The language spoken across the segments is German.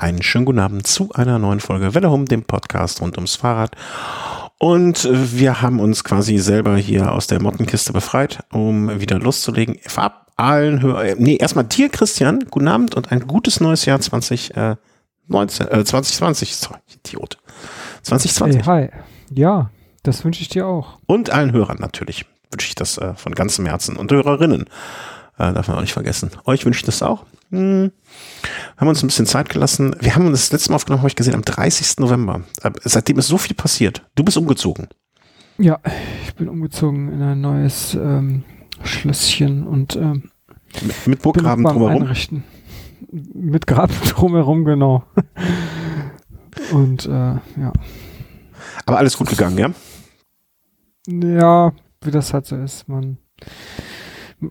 Einen schönen guten Abend zu einer neuen Folge Welle Home, dem Podcast rund ums Fahrrad. Und äh, wir haben uns quasi selber hier aus der Mottenkiste befreit, um wieder loszulegen. Vorab allen Hör äh, nee, erstmal dir, Christian, guten Abend und ein gutes neues Jahr 2019, äh, 2020, sorry, Idiot. 2020. Hey, hi. Ja, das wünsche ich dir auch. Und allen Hörern natürlich wünsche ich das äh, von ganzem Herzen und Hörerinnen. Äh, darf man auch nicht vergessen. Euch wünsche ich das auch. Hm. Haben uns ein bisschen Zeit gelassen. Wir haben uns das letzte Mal aufgenommen, habe ich gesehen, am 30. November. Seitdem ist so viel passiert. Du bist umgezogen. Ja, ich bin umgezogen in ein neues ähm, Schlösschen und ähm, mit, mit Burggraben drumherum. Einrichten. Mit Graben drumherum, genau. und äh, ja. Aber alles gut gegangen, ja? Ja, wie das halt so ist. Man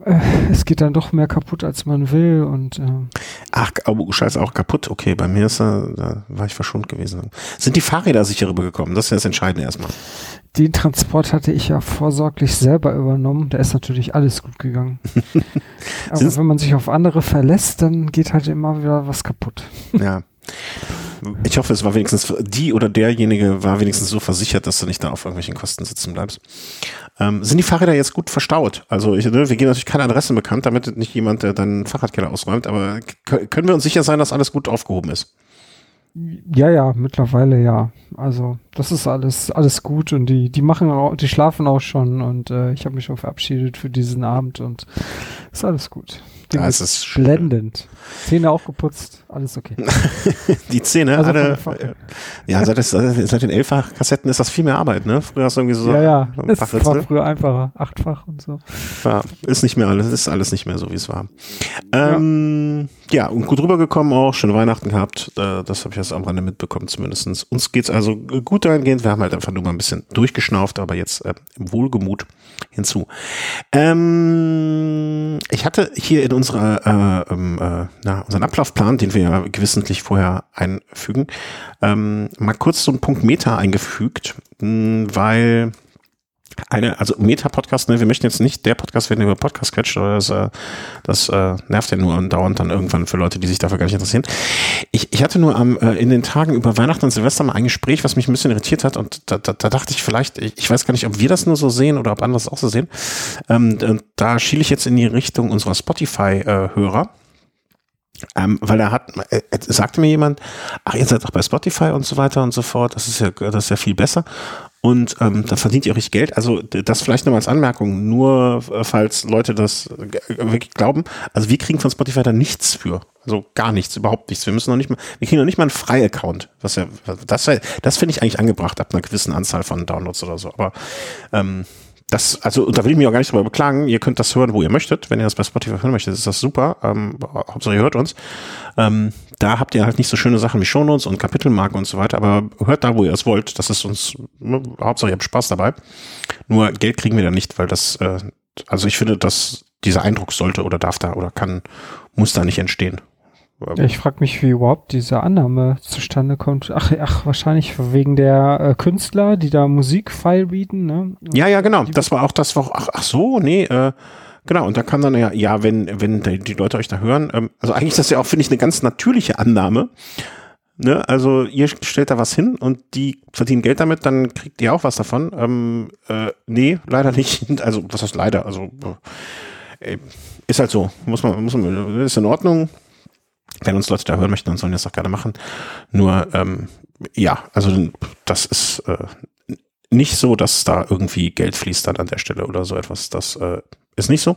äh, es geht dann doch mehr kaputt, als man will und äh Ach, oh, scheiße, auch kaputt. Okay, bei mir ist da, da war ich verschont gewesen. Sind die Fahrräder sicher rübergekommen? Das ist ja das Entscheidende erstmal. Den Transport hatte ich ja vorsorglich selber übernommen. Da ist natürlich alles gut gegangen. Aber wenn man sich auf andere verlässt, dann geht halt immer wieder was kaputt. Ja. Ich hoffe, es war wenigstens die oder derjenige war wenigstens so versichert, dass du nicht da auf irgendwelchen Kosten sitzen bleibst. Ähm, sind die Fahrräder jetzt gut verstaut? Also ich, ne, wir geben natürlich keine Adressen bekannt, damit nicht jemand äh, deinen Fahrradkeller ausräumt, aber können wir uns sicher sein, dass alles gut aufgehoben ist? Ja, ja, mittlerweile ja. Also das ist alles alles gut und die die machen auch, die schlafen auch schon und äh, ich habe mich auch verabschiedet für diesen Abend und ist alles gut. Ja, es ist blendend. Zähne auch geputzt, alles okay. die Zähne, also alle, äh, ja, seit, das, seit den Elffach-Kassetten ist das viel mehr Arbeit, ne? Früher hast du irgendwie so ja, ja. ein es war früher einfacher, achtfach und so. Ja, ist nicht mehr alles, ist alles nicht mehr so, wie es war. Ähm, ja. ja, und gut rübergekommen auch, schöne Weihnachten gehabt, äh, das habe ich jetzt am Rande mitbekommen zumindestens. Uns geht's also gut dahingehend, wir haben halt einfach nur mal ein bisschen durchgeschnauft, aber jetzt äh, im Wohlgemut hinzu. Ähm, ich hatte hier in unserer, äh, ähm, äh, na, unseren Ablaufplan, den wir ja gewissentlich vorher einfügen, ähm, mal kurz so einen Punkt Meta eingefügt, mh, weil eine, also Meta-Podcast, ne, wir möchten jetzt nicht der Podcast werden, der über Podcast quetscht, oder das, äh, das äh, nervt ja nur dauernd dann irgendwann für Leute, die sich dafür gar nicht interessieren. Ich, ich hatte nur am, äh, in den Tagen über Weihnachten und Silvester mal ein Gespräch, was mich ein bisschen irritiert hat und da, da, da dachte ich vielleicht, ich, ich weiß gar nicht, ob wir das nur so sehen oder ob andere es auch so sehen. Ähm, da schiele ich jetzt in die Richtung unserer Spotify-Hörer. Äh, ähm, weil er hat, äh, sagte mir jemand, ach, ihr seid doch bei Spotify und so weiter und so fort, das ist ja, das ist ja viel besser. Und ähm, da verdient ihr richtig Geld. Also das vielleicht nochmal als Anmerkung, nur äh, falls Leute das wirklich glauben. Also wir kriegen von Spotify da nichts für. Also gar nichts, überhaupt nichts. Wir müssen noch nicht mal, wir kriegen noch nicht mal einen Frei-Account. Was ja, das, das finde ich eigentlich angebracht ab einer gewissen Anzahl von Downloads oder so. Aber ähm, das, also da will ich mich auch gar nicht drüber beklagen. Ihr könnt das hören, wo ihr möchtet. Wenn ihr das bei Spotify hören möchtet, ist das super. Ähm, Hauptsache ihr hört uns. Ähm, da habt ihr halt nicht so schöne Sachen wie Shownotes und Kapitelmarken und so weiter, aber hört da, wo ihr es wollt. Das ist uns, ne, Hauptsache ihr habt Spaß dabei. Nur Geld kriegen wir da nicht, weil das, äh, also ich finde, dass dieser Eindruck sollte oder darf da oder kann, muss da nicht entstehen. Ich frage mich, wie überhaupt diese Annahme zustande kommt. Ach, ach wahrscheinlich wegen der äh, Künstler, die da Musik readen, ne? Ja, ja, genau. Das war auch das, war, ach, ach so, nee, äh, genau. Und da kann dann ja, ja, wenn, wenn die Leute euch da hören, ähm, also eigentlich ist das ja auch, finde ich, eine ganz natürliche Annahme. Ne? Also ihr stellt da was hin und die verdienen Geld damit, dann kriegt ihr auch was davon. Ähm, äh, nee, leider nicht. Also, was heißt leider? Also, äh, ist halt so. Muss man, muss man, ist in Ordnung wenn uns Leute da hören möchten, dann sollen das auch gerne machen. Nur, ähm, ja, also das ist äh, nicht so, dass da irgendwie Geld fließt dann an der Stelle oder so etwas. Das äh, ist nicht so.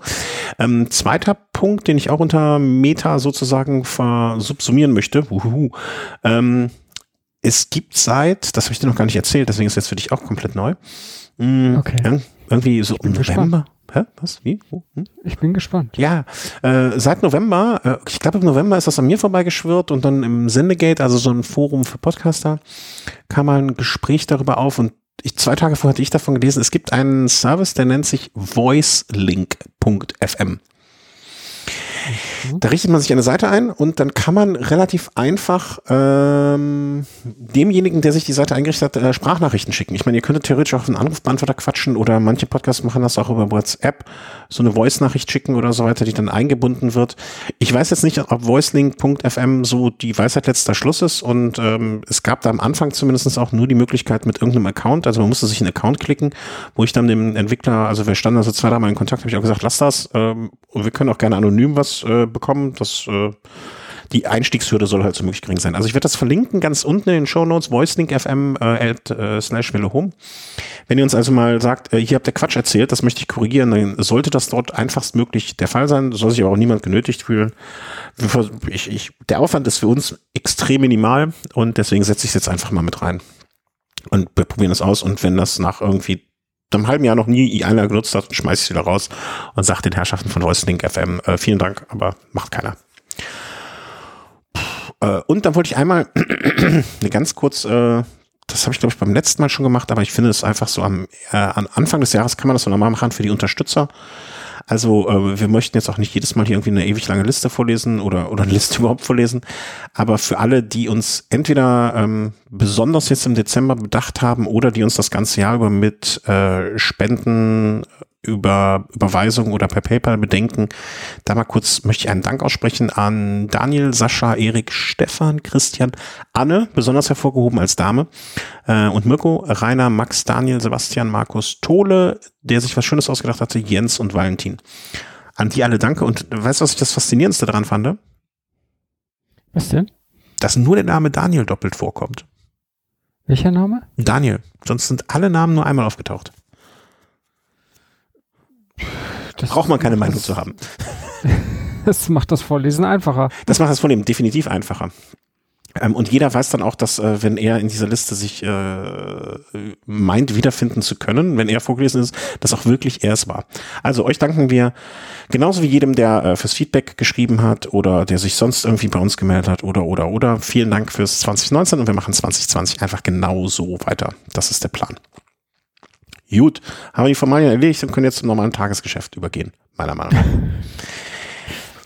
Ähm, zweiter Punkt, den ich auch unter Meta sozusagen versubsumieren möchte. Uhuhu, ähm, es gibt seit, das habe ich dir noch gar nicht erzählt, deswegen ist es jetzt für dich auch komplett neu. Mhm, okay. Irgendwie so im November. Hä? Was? Wie? Wo? Hm? Ich bin gespannt. Ja, äh, seit November, äh, ich glaube im November ist das an mir vorbeigeschwirrt und dann im Sendegate, also so ein Forum für Podcaster, kam mal ein Gespräch darüber auf und ich, zwei Tage vorher hatte ich davon gelesen, es gibt einen Service, der nennt sich voicelink.fm. Da richtet man sich eine Seite ein und dann kann man relativ einfach ähm, demjenigen, der sich die Seite eingerichtet hat, äh, Sprachnachrichten schicken. Ich meine, ihr könntet theoretisch auch einen Anrufbeantworter quatschen oder manche Podcasts machen das auch über WhatsApp, so eine Voice-Nachricht schicken oder so weiter, die dann eingebunden wird. Ich weiß jetzt nicht, ob voicelink.fm so die Weisheit letzter Schluss ist und ähm, es gab da am Anfang zumindest auch nur die Möglichkeit mit irgendeinem Account, also man musste sich einen Account klicken, wo ich dann dem Entwickler, also wir standen also zwei, dreimal in Kontakt, habe ich auch gesagt, lass das ähm, und wir können auch gerne anonym was äh, bekommen. Das äh, die Einstiegshürde soll halt so möglich gering sein. Also ich werde das verlinken ganz unten in den Show Notes, voicelinkfm äh, at, äh, slash Home. Wenn ihr uns also mal sagt, äh, hier habt ihr Quatsch erzählt, das möchte ich korrigieren, dann sollte das dort einfachstmöglich der Fall sein. Soll sich aber auch niemand genötigt fühlen. Ich, ich, der Aufwand ist für uns extrem minimal und deswegen setze ich es jetzt einfach mal mit rein. Und wir probieren das aus und wenn das nach irgendwie einem halben Jahr noch nie einer genutzt hat, schmeiße ich es wieder raus und sage den Herrschaften von Voicelink FM, äh, vielen Dank, aber macht keiner. Äh, und dann wollte ich einmal eine ganz kurz, äh, das habe ich glaube ich beim letzten Mal schon gemacht, aber ich finde es einfach so am, äh, am Anfang des Jahres kann man das so normal machen für die Unterstützer. Also äh, wir möchten jetzt auch nicht jedes Mal hier irgendwie eine ewig lange Liste vorlesen oder, oder eine Liste überhaupt vorlesen. Aber für alle, die uns entweder ähm, besonders jetzt im Dezember bedacht haben oder die uns das ganze Jahr über mit äh, Spenden über Überweisung oder per PayPal bedenken. Da mal kurz möchte ich einen Dank aussprechen an Daniel, Sascha, Erik, Stefan, Christian, Anne, besonders hervorgehoben als Dame, äh, und Mirko, Rainer, Max, Daniel, Sebastian, Markus, Tole, der sich was Schönes ausgedacht hatte, Jens und Valentin. An die alle danke. Und weißt du, was ich das Faszinierendste daran fand? Was denn? Dass nur der Name Daniel doppelt vorkommt. Welcher Name? Daniel. Sonst sind alle Namen nur einmal aufgetaucht. Das braucht man keine Meinung zu haben. Das macht das Vorlesen einfacher. Das macht das Vorlesen definitiv einfacher. Ähm, und jeder weiß dann auch, dass äh, wenn er in dieser Liste sich äh, meint, wiederfinden zu können, wenn er vorgelesen ist, dass auch wirklich er es war. Also euch danken wir genauso wie jedem, der äh, fürs Feedback geschrieben hat oder der sich sonst irgendwie bei uns gemeldet hat oder oder oder. Vielen Dank fürs 2019 und wir machen 2020 einfach genau so weiter. Das ist der Plan. Gut, haben wir die Formalien erledigt und können jetzt zum normalen Tagesgeschäft übergehen, meiner Meinung nach.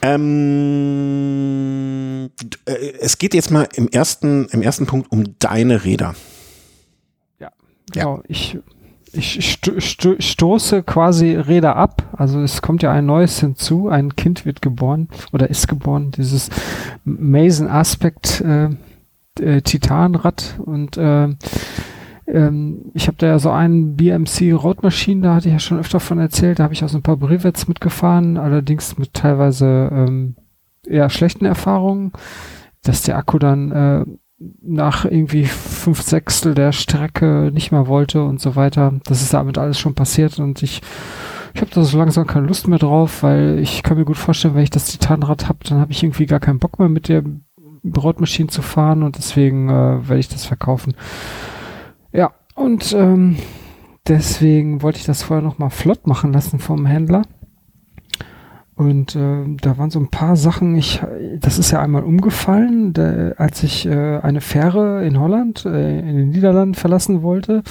ähm, äh, es geht jetzt mal im ersten, im ersten Punkt um deine Räder. Ja, genau. Ja. Ich, ich sto sto stoße quasi Räder ab. Also es kommt ja ein neues hinzu. Ein Kind wird geboren oder ist geboren. Dieses Mason Aspect äh, äh, Titanrad und äh, ähm, ich habe da ja so einen BMC Roadmaschine, da hatte ich ja schon öfter von erzählt, da habe ich auch so ein paar Brevets mitgefahren, allerdings mit teilweise ähm, eher schlechten Erfahrungen, dass der Akku dann äh, nach irgendwie fünf Sechstel der Strecke nicht mehr wollte und so weiter. Das ist damit alles schon passiert und ich ich habe da so langsam keine Lust mehr drauf, weil ich kann mir gut vorstellen, wenn ich das Titanrad habe, dann habe ich irgendwie gar keinen Bock mehr mit der Brotmaschine zu fahren und deswegen äh, werde ich das verkaufen. Ja, und ähm, deswegen wollte ich das vorher nochmal flott machen lassen vom Händler. Und äh, da waren so ein paar Sachen, ich, das ist ja einmal umgefallen, der, als ich äh, eine Fähre in Holland, äh, in den Niederlanden verlassen wollte.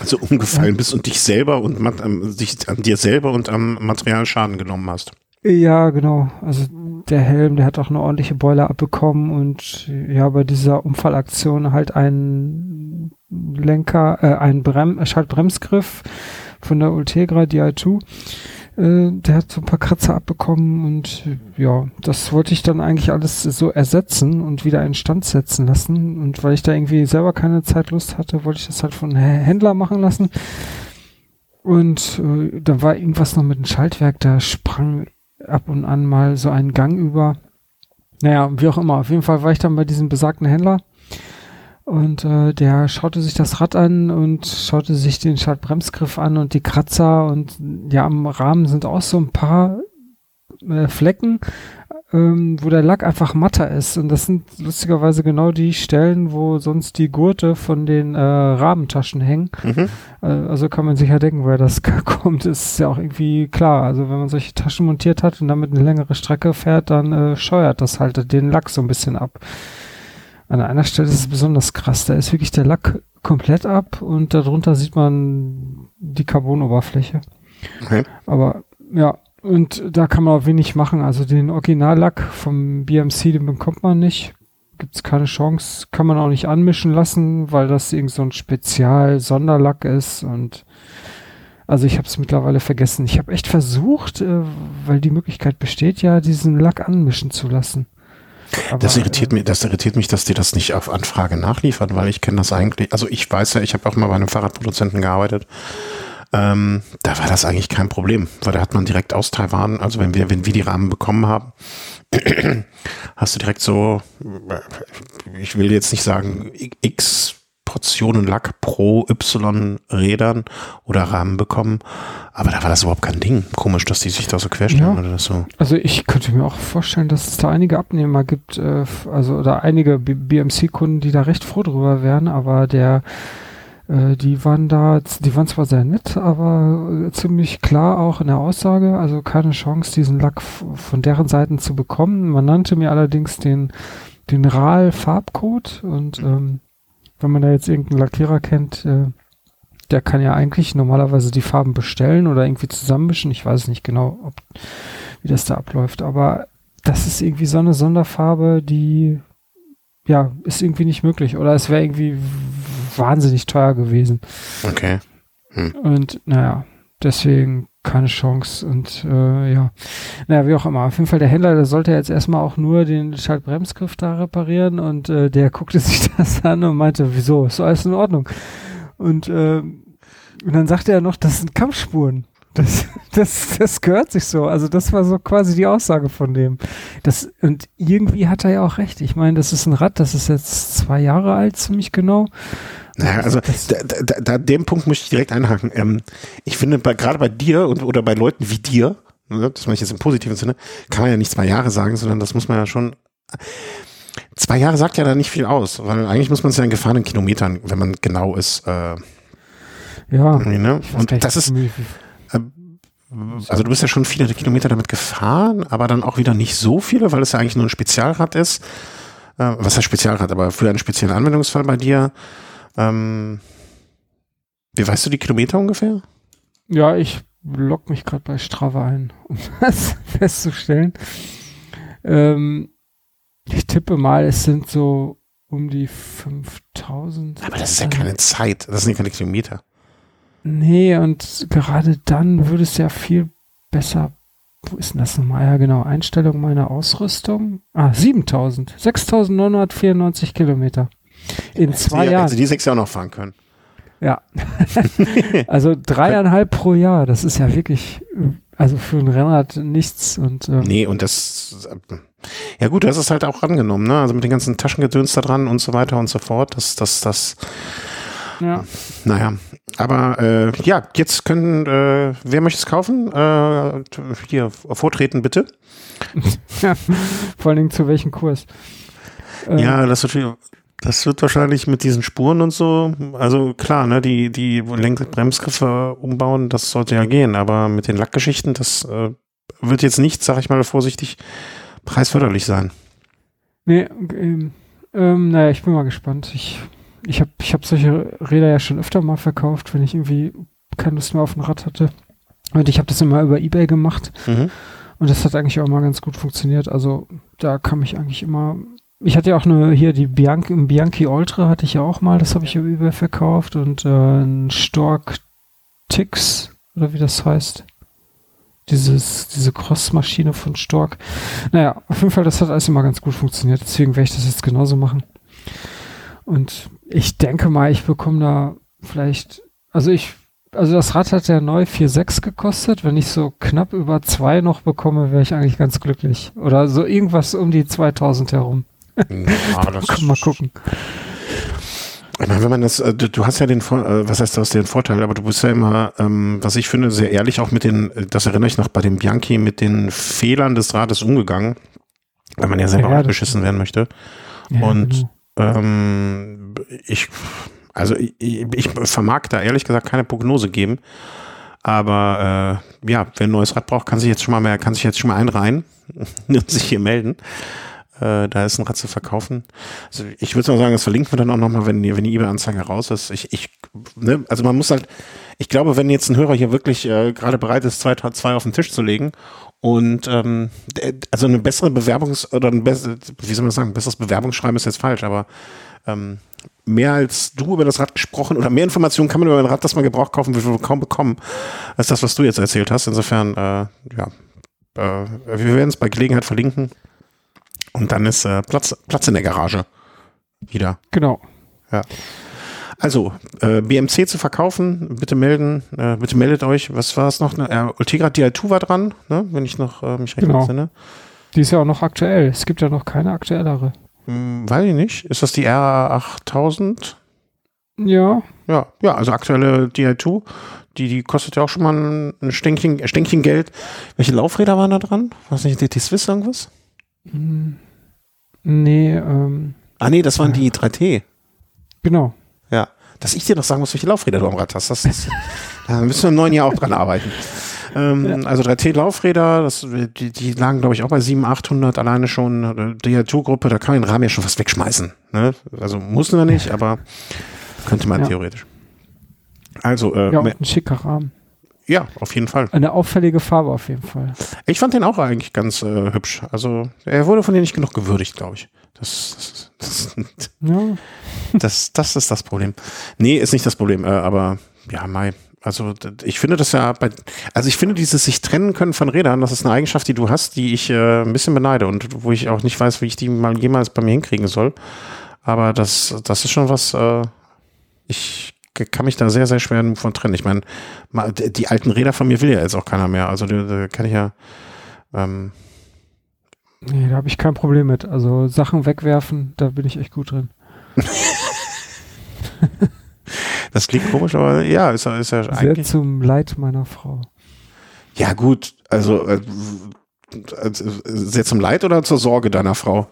Also umgefallen bist und dich selber und ähm, dich an dir selber und am Material Schaden genommen hast. Ja, genau. Also der Helm, der hat auch eine ordentliche Beule abbekommen und ja, bei dieser Unfallaktion halt ein Lenker, äh, ein Brem Schaltbremsgriff von der Ultegra Di2. Äh, der hat so ein paar Kratzer abbekommen und ja, das wollte ich dann eigentlich alles so ersetzen und wieder in Stand setzen lassen. Und weil ich da irgendwie selber keine Zeitlust hatte, wollte ich das halt von Händler machen lassen. Und äh, da war irgendwas noch mit dem Schaltwerk, da sprang ab und an mal so einen Gang über. Naja, wie auch immer. Auf jeden Fall war ich dann bei diesem besagten Händler und äh, der schaute sich das Rad an und schaute sich den Schaltbremsgriff an und die Kratzer und ja, am Rahmen sind auch so ein paar äh, Flecken, ähm, wo der Lack einfach matter ist. Und das sind lustigerweise genau die Stellen, wo sonst die Gurte von den äh, Rahmentaschen hängen. Mhm. Äh, also kann man sich ja denken, woher das kommt, ist ja auch irgendwie klar. Also wenn man solche Taschen montiert hat und damit eine längere Strecke fährt, dann äh, scheuert das halt den Lack so ein bisschen ab. An einer Stelle ist es besonders krass. Da ist wirklich der Lack komplett ab und darunter sieht man die Carbonoberfläche. Okay. Aber ja, und da kann man auch wenig machen. Also den Originallack vom BMC, den bekommt man nicht. Gibt es keine Chance. Kann man auch nicht anmischen lassen, weil das irgend so ein Spezial-Sonderlack ist. Und also ich habe es mittlerweile vergessen. Ich habe echt versucht, äh, weil die Möglichkeit besteht ja, diesen Lack anmischen zu lassen. Aber, das irritiert äh, mich, das irritiert mich, dass die das nicht auf Anfrage nachliefern, weil ich kenne das eigentlich. Also ich weiß ja, ich habe auch mal bei einem Fahrradproduzenten gearbeitet ähm, da war das eigentlich kein Problem, weil da hat man direkt aus Taiwan, also wenn wir, wenn wir die Rahmen bekommen haben, hast du direkt so, ich will jetzt nicht sagen, x Portionen Lack pro Y Rädern oder Rahmen bekommen. Aber da war das überhaupt kein Ding. Komisch, dass die sich da so querstellen ja. oder so. Also ich könnte mir auch vorstellen, dass es da einige Abnehmer gibt, äh, also oder einige BMC-Kunden, die da recht froh drüber wären, aber der äh, die waren da, die waren zwar sehr nett, aber äh, ziemlich klar auch in der Aussage, also keine Chance, diesen Lack von deren Seiten zu bekommen. Man nannte mir allerdings den, den RAL-Farbcode und ähm, wenn man da jetzt irgendeinen Lackierer kennt, äh, der kann ja eigentlich normalerweise die Farben bestellen oder irgendwie zusammenmischen. Ich weiß nicht genau, ob, wie das da abläuft, aber das ist irgendwie so eine Sonderfarbe, die ja, ist irgendwie nicht möglich. Oder es wäre irgendwie wahnsinnig teuer gewesen. Okay. Hm. Und naja, deswegen keine Chance und äh, ja, naja, wie auch immer. Auf jeden Fall der Händler, der sollte jetzt erstmal auch nur den Schaltbremsgriff da reparieren und äh, der guckte sich das an und meinte, wieso, ist alles in Ordnung. Und, äh, und dann sagte er noch, das sind Kampfspuren. Das, das, das gehört sich so. Also das war so quasi die Aussage von dem. Das, und irgendwie hat er ja auch recht. Ich meine, das ist ein Rad, das ist jetzt zwei Jahre alt, ziemlich genau. Naja, also da, da, da, dem Punkt möchte ich direkt einhaken. Ähm, ich finde, bei, gerade bei dir und oder bei Leuten wie dir, ne, das meine ich jetzt im positiven Sinne, kann man ja nicht zwei Jahre sagen, sondern das muss man ja schon. Zwei Jahre sagt ja da nicht viel aus, weil eigentlich muss man es ja in gefahrenen Kilometern, wenn man genau ist. Äh, ja. Ne? Und das ist. Äh, also du bist ja schon viele Kilometer damit gefahren, aber dann auch wieder nicht so viele, weil es ja eigentlich nur ein Spezialrad ist. Äh, was heißt Spezialrad, aber für einen speziellen Anwendungsfall bei dir. Ähm, wie weißt du die Kilometer ungefähr? Ja, ich log mich gerade bei Strava ein, um das festzustellen. Ähm, ich tippe mal, es sind so um die 5000. Aber das ist ja keine Zeit, das sind ja keine Kilometer. Nee, und gerade dann würde es ja viel besser. Wo ist denn das nochmal? Ja, genau. Einstellung meiner Ausrüstung. Ah, 7000. 6994 Kilometer. In zwei die, Jahren. Also die sechs Jahre noch fahren können. Ja. also dreieinhalb pro Jahr. Das ist ja wirklich, also für ein Rennrad nichts. Und, ähm, nee, und das, ja gut, das ist halt auch angenommen, ne? Also mit den ganzen Taschengedöns da dran und so weiter und so fort. Das, das, das. Ja. Naja, aber äh, ja, jetzt können, äh, wer möchte es kaufen? Äh, hier, vortreten bitte. ja, vor allen Dingen zu welchem Kurs? ja, das wird, das wird wahrscheinlich mit diesen Spuren und so, also klar, ne, die, die Lenk-Bremsgriffe umbauen, das sollte ja gehen, aber mit den Lackgeschichten, das äh, wird jetzt nicht, sag ich mal vorsichtig, preisförderlich sein. Nee, ähm, ähm, naja, ich bin mal gespannt. Ich ich habe ich hab solche Räder ja schon öfter mal verkauft, wenn ich irgendwie keine Lust mehr auf ein Rad hatte. Und ich habe das immer über Ebay gemacht. Mhm. Und das hat eigentlich auch mal ganz gut funktioniert. Also da kam ich eigentlich immer. Ich hatte ja auch eine, hier die Bianchi, Bianchi Ultra hatte ich ja auch mal, das habe ich über verkauft und äh, ein Stork Tix, oder wie das heißt. Dieses, diese Cross-Maschine von Stork. Naja, auf jeden Fall, das hat alles immer ganz gut funktioniert. Deswegen werde ich das jetzt genauso machen. Und ich denke mal, ich bekomme da vielleicht, also ich, also das Rad hat ja neu 4,6 gekostet. Wenn ich so knapp über zwei noch bekomme, wäre ich eigentlich ganz glücklich. Oder so irgendwas um die 2000 herum. Ja, das mal gucken. Ich meine, wenn man das, äh, du, du hast ja den, äh, was heißt das, den Vorteil, aber du bist ja immer, ähm, was ich finde, sehr ehrlich auch mit den, das erinnere ich noch bei dem Bianchi, mit den Fehlern des Rades umgegangen, weil man ja selber ja, beschissen werden möchte. Ja, und genau. Ähm, ich, also ich, ich vermag da ehrlich gesagt keine Prognose geben. Aber äh, ja, wer ein neues Rad braucht, kann sich jetzt schon mal mehr, kann sich jetzt schon mal einreihen und sich hier melden. Äh, da ist ein Rad zu verkaufen. Also ich würde mal sagen, das verlinken wir dann auch nochmal, wenn die, wenn die eBay-Anzeige raus ist. Ich, ich, ne, also man muss halt, ich glaube, wenn jetzt ein Hörer hier wirklich äh, gerade bereit ist, zwei, zwei auf den Tisch zu legen und ähm, also eine bessere Bewerbungs- oder ein besseres, wie soll man sagen, besseres Bewerbungsschreiben ist jetzt falsch, aber ähm, mehr als du über das Rad gesprochen oder mehr Informationen kann man über ein Rad, das man gebraucht kaufen will, kaum bekommen, als das, was du jetzt erzählt hast. Insofern, äh, ja, äh, wir werden es bei Gelegenheit verlinken. Und dann ist äh, Platz, Platz in der Garage wieder. Genau. Ja. Also, äh, BMC zu verkaufen, bitte melden, äh, bitte meldet euch. Was war es noch? Äh, Ultegra Di2 war dran, ne? wenn ich noch äh, mich recht Genau. entsinne. Die ist ja auch noch aktuell. Es gibt ja noch keine aktuellere. Hm, weiß ich nicht. Ist das die R8000? Ja, Ja, ja, also aktuelle Di2, die, die kostet ja auch schon mal ein, Stänkchen, Stänkchen Geld. Welche Laufräder waren da dran? Was nicht, DT Swiss irgendwas? Hm, nee, ähm, Ah nee, das waren die 3T. genau. Ja. Dass ich dir noch sagen muss, welche Laufräder du am Rad hast. Das ist, da müssen wir im neuen Jahr auch dran arbeiten. Ähm, Also 3T-Laufräder, das, die, die lagen, glaube ich, auch bei 700, 800 alleine schon. Die Tour-Gruppe, da kann man den Rahmen ja schon fast wegschmeißen. Ne? Also muss man nicht, aber könnte man Ja. theoretisch. Also, äh, Ja, ein schicker Rahmen. Ja, auf jeden Fall. Eine auffällige Farbe auf jeden Fall. Ich fand den auch eigentlich ganz äh, hübsch. Also er wurde von dir nicht genug gewürdigt, glaube ich. Das, das, das, Ja, das, das ist das Problem. Nee, ist nicht das Problem, äh, aber ja, Mai. Also ich finde das ja bei, also ich finde dieses sich trennen können von Rädern, das ist eine Eigenschaft, die du hast, die ich äh, ein bisschen beneide und wo ich auch nicht weiß, wie ich die mal jemals bei mir hinkriegen soll. Aber das, das ist schon was, äh, ich kann mich da sehr, sehr schwer von trennen. Ich meine, die alten Räder von mir will ja jetzt auch keiner mehr. Also da kann ich ja, ähm, nee, da habe ich kein Problem mit. Also Sachen wegwerfen, da bin ich echt gut drin. das klingt komisch, aber ja, ist, ja- ist ja Sehr eigentlich. zum Leid meiner Frau. Ja, gut, also äh, sehr zum Leid oder zur Sorge deiner Frau?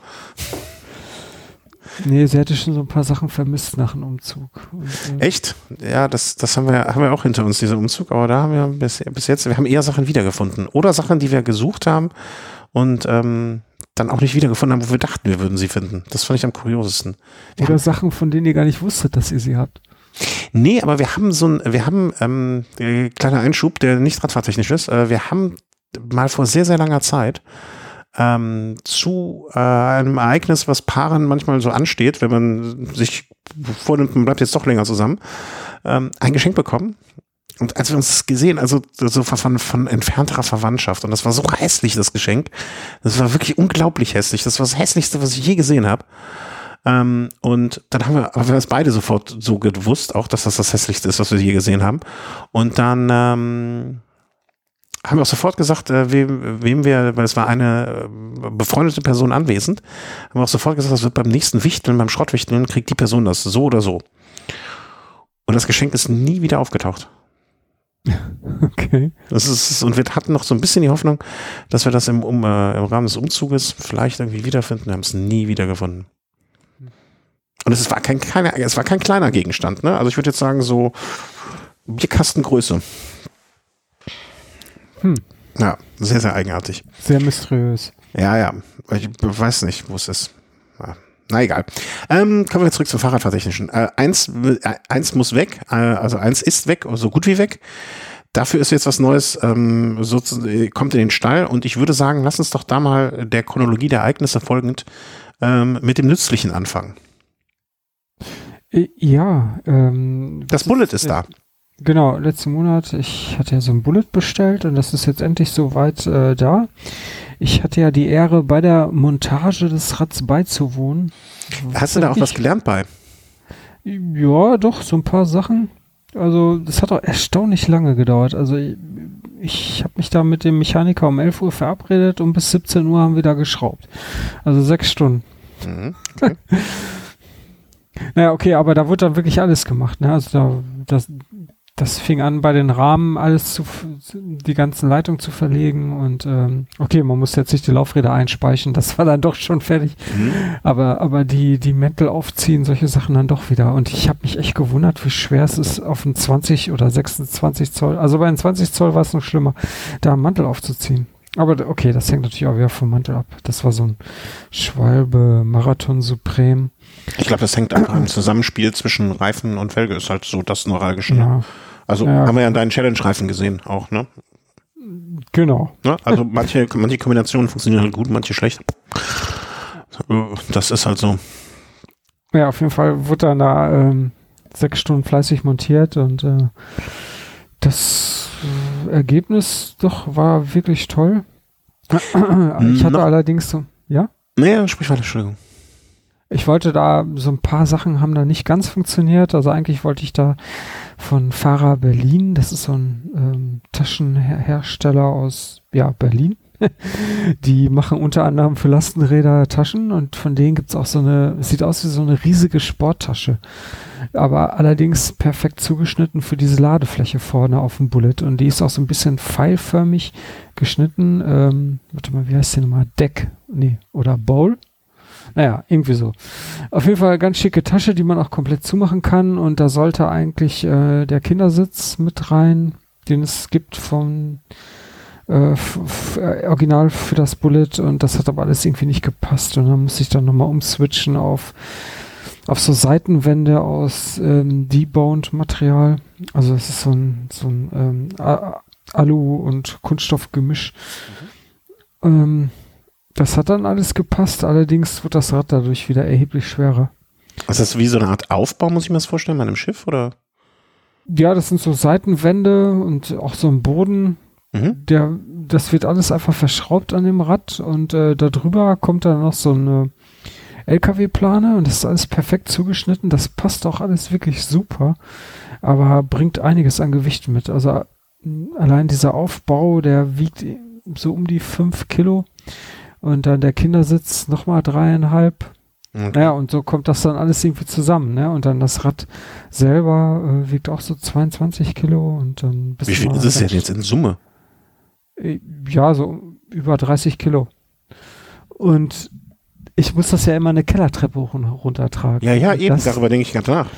Nee, sie hätte schon so ein paar Sachen vermisst nach dem Umzug. Und, äh, Echt? Ja, das, das haben wir, haben wir auch hinter uns, dieser Umzug, aber da haben wir bis, bis jetzt, wir haben eher Sachen wiedergefunden. Oder Sachen, die wir gesucht haben und ähm, dann auch nicht wiedergefunden haben, wo wir dachten, wir würden sie finden. Das fand ich am kuriosesten. Wir Oder haben, Sachen, von denen ihr gar nicht wusstet, dass ihr sie habt. nee, aber wir haben so ein, wir haben, ähm, äh, kleiner Einschub, der nicht radfahrtechnisch ist, äh, wir haben mal vor sehr, sehr langer Zeit ähm, zu äh, einem Ereignis, was Paaren manchmal so ansteht, wenn man sich vornimmt, man bleibt jetzt doch länger zusammen, ähm, ein Geschenk bekommen. Und als wir uns das gesehen, also so von, von entfernterer Verwandtschaft, und das war so hässlich, das Geschenk. Das war wirklich unglaublich hässlich. Das war das hässlichste, was ich je gesehen habe. Ähm, und dann haben wir, haben wir es beide sofort so gewusst, auch dass das das hässlichste ist, was wir je gesehen haben. Und dann ähm, haben wir auch sofort gesagt, äh, wem, wem wir, weil es war eine äh, befreundete Person anwesend, haben wir auch sofort gesagt, das wird beim nächsten Wichteln, beim Schrottwichteln, kriegt die Person das so oder so. Und das Geschenk ist nie wieder aufgetaucht. Okay. Das ist, und wir hatten noch so ein bisschen die Hoffnung, dass wir das im, um, äh, im Rahmen des Umzuges vielleicht irgendwie wiederfinden. Wir haben es nie wiedergefunden. Und es war kein, kleiner, es war kein kleiner Gegenstand, ne? Also ich würde jetzt sagen, so Bierkastengröße. Hm. Ja, sehr, sehr eigenartig. Sehr mysteriös. Ja, ja. Ich weiß nicht, wo es ist. Ja. Na egal. Ähm, kommen wir zurück zum Fahrradfahrtechnischen. Äh, eins, äh, eins muss weg, äh, also eins ist weg, so gut wie weg. Dafür ist jetzt was Neues, ähm, so, äh, kommt in den Stall und ich würde sagen, lass uns doch da mal der Chronologie der Ereignisse folgend ähm, mit dem Nützlichen anfangen. Äh, Ja, ähm, Das Bullet ist da. Genau, letzten Monat, ich hatte ja so ein Bullet bestellt und das ist jetzt endlich soweit äh, da. Ich hatte ja die Ehre, bei der Montage des Rads beizuwohnen. Hast du da auch was gelernt bei? Ja, doch, so ein paar Sachen. Also, das hat auch erstaunlich lange gedauert. Also, ich, ich habe mich da mit dem Mechaniker um 11 Uhr verabredet und bis 17 Uhr haben wir da geschraubt. Also sechs Stunden. Mhm. Naja, okay, aber da wurde dann wirklich alles gemacht. Ne? Also da, das, das fing an, bei den Rahmen alles zu, die ganzen Leitungen zu verlegen und ähm, okay, man muss jetzt nicht die Laufräder einspeichen, das war dann doch schon fertig. Mhm. Aber, aber die, die Mäntel aufziehen, solche Sachen dann doch wieder. Und ich habe mich echt gewundert, wie schwer es ist, auf einen 20 oder 26 Zoll, also bei einem 20 Zoll war es noch schlimmer, da einen Mantel aufzuziehen. Aber okay, das hängt natürlich auch wieder vom Mantel ab. Das war so ein Schwalbe Marathon Supreme. Ich glaube, das hängt einfach am Zusammenspiel zwischen Reifen und Felge, ist halt so das Neuralgische. Ne? Ja. Also Ja, haben wir ja in deinen Challenge-Reifen gesehen auch, ne? Genau. ne? Also manche, manche Kombinationen funktionieren halt gut, manche schlecht. Das ist halt so. Ja, auf jeden Fall wurde dann da ähm, sechs Stunden fleißig montiert und äh, das äh, Ergebnis doch war wirklich toll. ich hatte Noch- allerdings so, ja? Nee, sprich weiter, Entschuldigung. Ich wollte da, so ein paar Sachen haben da nicht ganz funktioniert. Also eigentlich wollte ich da von Fahrer Berlin, das ist so ein ähm, Taschenhersteller aus ja, Berlin. Die machen unter anderem für Lastenräder Taschen und von denen gibt's auch so eine, es sieht aus wie so eine riesige Sporttasche. Aber allerdings perfekt zugeschnitten für diese Ladefläche vorne auf dem Bullet. Und die ist auch so ein bisschen pfeilförmig geschnitten. Ähm, warte mal, wie heißt die nochmal? Deck? Nee, oder Bowl? Naja, irgendwie so. Auf jeden Fall ganz schicke Tasche, die man auch komplett zumachen kann. Und da sollte eigentlich äh, der Kindersitz mit rein, den es gibt vom äh, äh, Original für das Bullet. Und das hat aber alles irgendwie nicht gepasst. Und dann musste ich dann nochmal umswitchen auf, auf so Seitenwände aus ähm, deboned Material. Also es ist so ein, so ein ähm, Alu- und Kunststoffgemisch. Ähm, das hat dann alles gepasst, allerdings wird das Rad dadurch wieder erheblich schwerer. Ist das wie so eine Art Aufbau, muss ich mir das vorstellen, bei einem Schiff, oder? Ja, das sind so Seitenwände und auch so ein Boden. Mhm. Der, das wird alles einfach verschraubt an dem Rad und äh, darüber kommt dann noch so eine LKW-Plane und das ist alles perfekt zugeschnitten. Das passt auch alles wirklich super, aber bringt einiges an Gewicht mit. Also äh, allein dieser Aufbau, der wiegt so um die fünf Kilo und dann der Kindersitz nochmal dreieinhalb. Okay. Naja, und so kommt das dann alles irgendwie zusammen, ne? Und dann das Rad selber äh, wiegt auch so 22 Kilo und dann bist Wie viel ist es denn jetzt in Summe? Äh, Ja, so über 30 Kilo. Und ich muss das ja immer eine Kellertreppe hoch und runter tragen. Ja, ja, eben, Das, darüber denke ich ganz nach.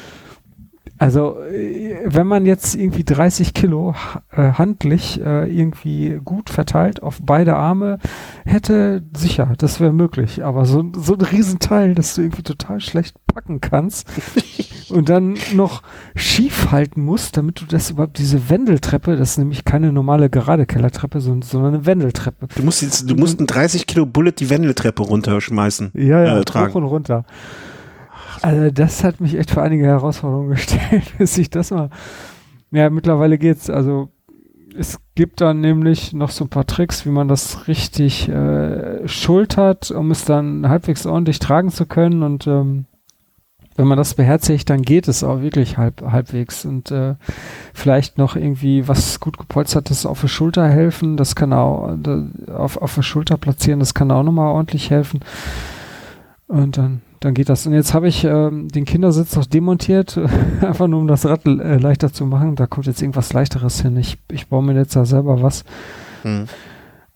Also, äh, wenn man jetzt irgendwie 30 Kilo äh, handlich äh, irgendwie gut verteilt auf beide Arme hätte, sicher, das wäre möglich. Aber so, so ein Riesenteil, das du irgendwie total schlecht packen kannst und dann noch schief halten musst, damit du das überhaupt, diese Wendeltreppe, das ist nämlich keine normale gerade Kellertreppe, sondern, sondern eine Wendeltreppe. Du musst jetzt, du musst ein 30 Kilo Bullet die Wendeltreppe runterschmeißen. Ja, ja, äh, tragen. hoch und runter. Also das hat mich echt für einige Herausforderungen gestellt, bis ich das mal. Ja, mittlerweile geht's. Also es gibt dann nämlich noch so ein paar Tricks, wie man das richtig äh, schultert, um es dann halbwegs ordentlich tragen zu können. Und ähm, wenn man das beherzigt, dann geht es auch wirklich halb, halbwegs. Und äh, vielleicht noch irgendwie was gut gepolstertes auf der Schulter helfen. Das kann auch da, auf, auf der Schulter platzieren, das kann auch nochmal ordentlich helfen. Und dann, dann geht das. Und jetzt habe ich ähm, den Kindersitz noch demontiert, einfach nur um das Rad äh, leichter zu machen. Da kommt jetzt irgendwas leichteres hin. Ich, ich baue mir jetzt da selber was. Hm.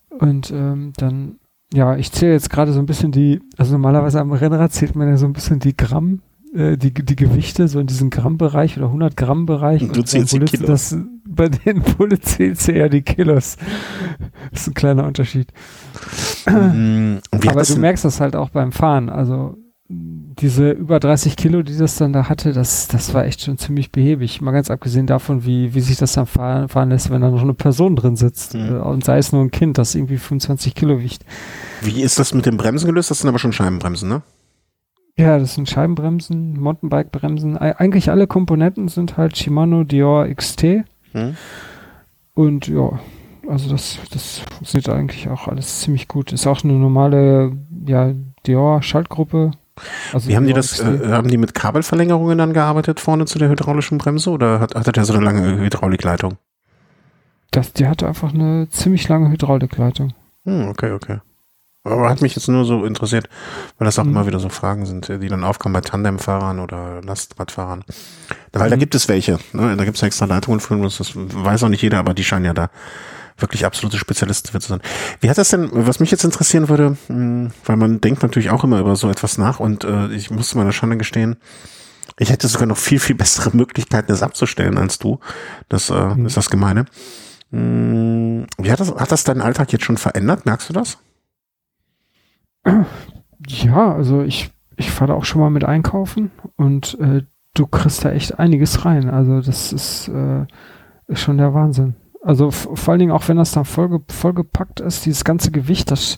Und ähm, dann, ja, ich zähle jetzt gerade so ein bisschen die, also normalerweise am Rennrad zählt man ja so ein bisschen die Gramm, äh, die, die Gewichte, so in diesem Gramm-Bereich oder 100 Gramm-Bereich. Und du bei zählst die Kilos. Das, bei den Bullet zählst du ja die Kilos. Das ist ein kleiner Unterschied. Hm. Hat Aber du merkst das halt auch beim Fahren. Also diese über 30 Kilo, die das dann da hatte, das, das war echt schon ziemlich behäbig. Mal ganz abgesehen davon, wie, wie sich das dann fahren, fahren lässt, wenn da noch eine Person drin sitzt. Mhm. Äh, Und sei es nur ein Kind, das irgendwie 25 Kilo wiegt. Wie ist das mit den Bremsen gelöst? Das sind aber schon Scheibenbremsen, ne? Ja, das sind Scheibenbremsen, Mountainbike-Bremsen. Ei- Eigentlich alle Komponenten sind halt Shimano Dior XT. Hm? Und ja, also das, das funktioniert eigentlich auch alles ziemlich gut. Ist auch eine normale, ja, Dior-Schaltgruppe. Also Wie haben die das, äh, haben die mit Kabelverlängerungen dann gearbeitet vorne zu der hydraulischen Bremse oder hat, hatte der so eine lange Hydraulikleitung? Das, die hatte einfach eine ziemlich lange Hydraulikleitung. Hm, okay, okay. Aber hat mich jetzt nur so interessiert, weil das auch Mhm. immer wieder so Fragen sind, äh, die dann aufkommen bei Tandemfahrern oder Lastradfahrern. Weil da gibt es welche, ne? da gibt es extra Leitungen für uns, das weiß auch nicht jeder, aber die scheinen ja da wirklich absolute Spezialisten für zu sein. Wie hat das denn, was mich jetzt interessieren würde, mh, weil man denkt natürlich auch immer über so etwas nach und äh, ich musste meiner Schande gestehen, ich hätte sogar noch viel, viel bessere Möglichkeiten, das abzustellen als du. Das äh, Mhm. ist das Gemeine. Mh, Wie hat das, hat das deinen Alltag jetzt schon verändert? Merkst du das? Ja, also ich, ich fahre da auch schon mal mit einkaufen und äh, du kriegst da echt einiges rein. Also das ist, äh, ist schon der Wahnsinn. Also vor allen Dingen auch, wenn das dann voll, vollgepackt ist, dieses ganze Gewicht, das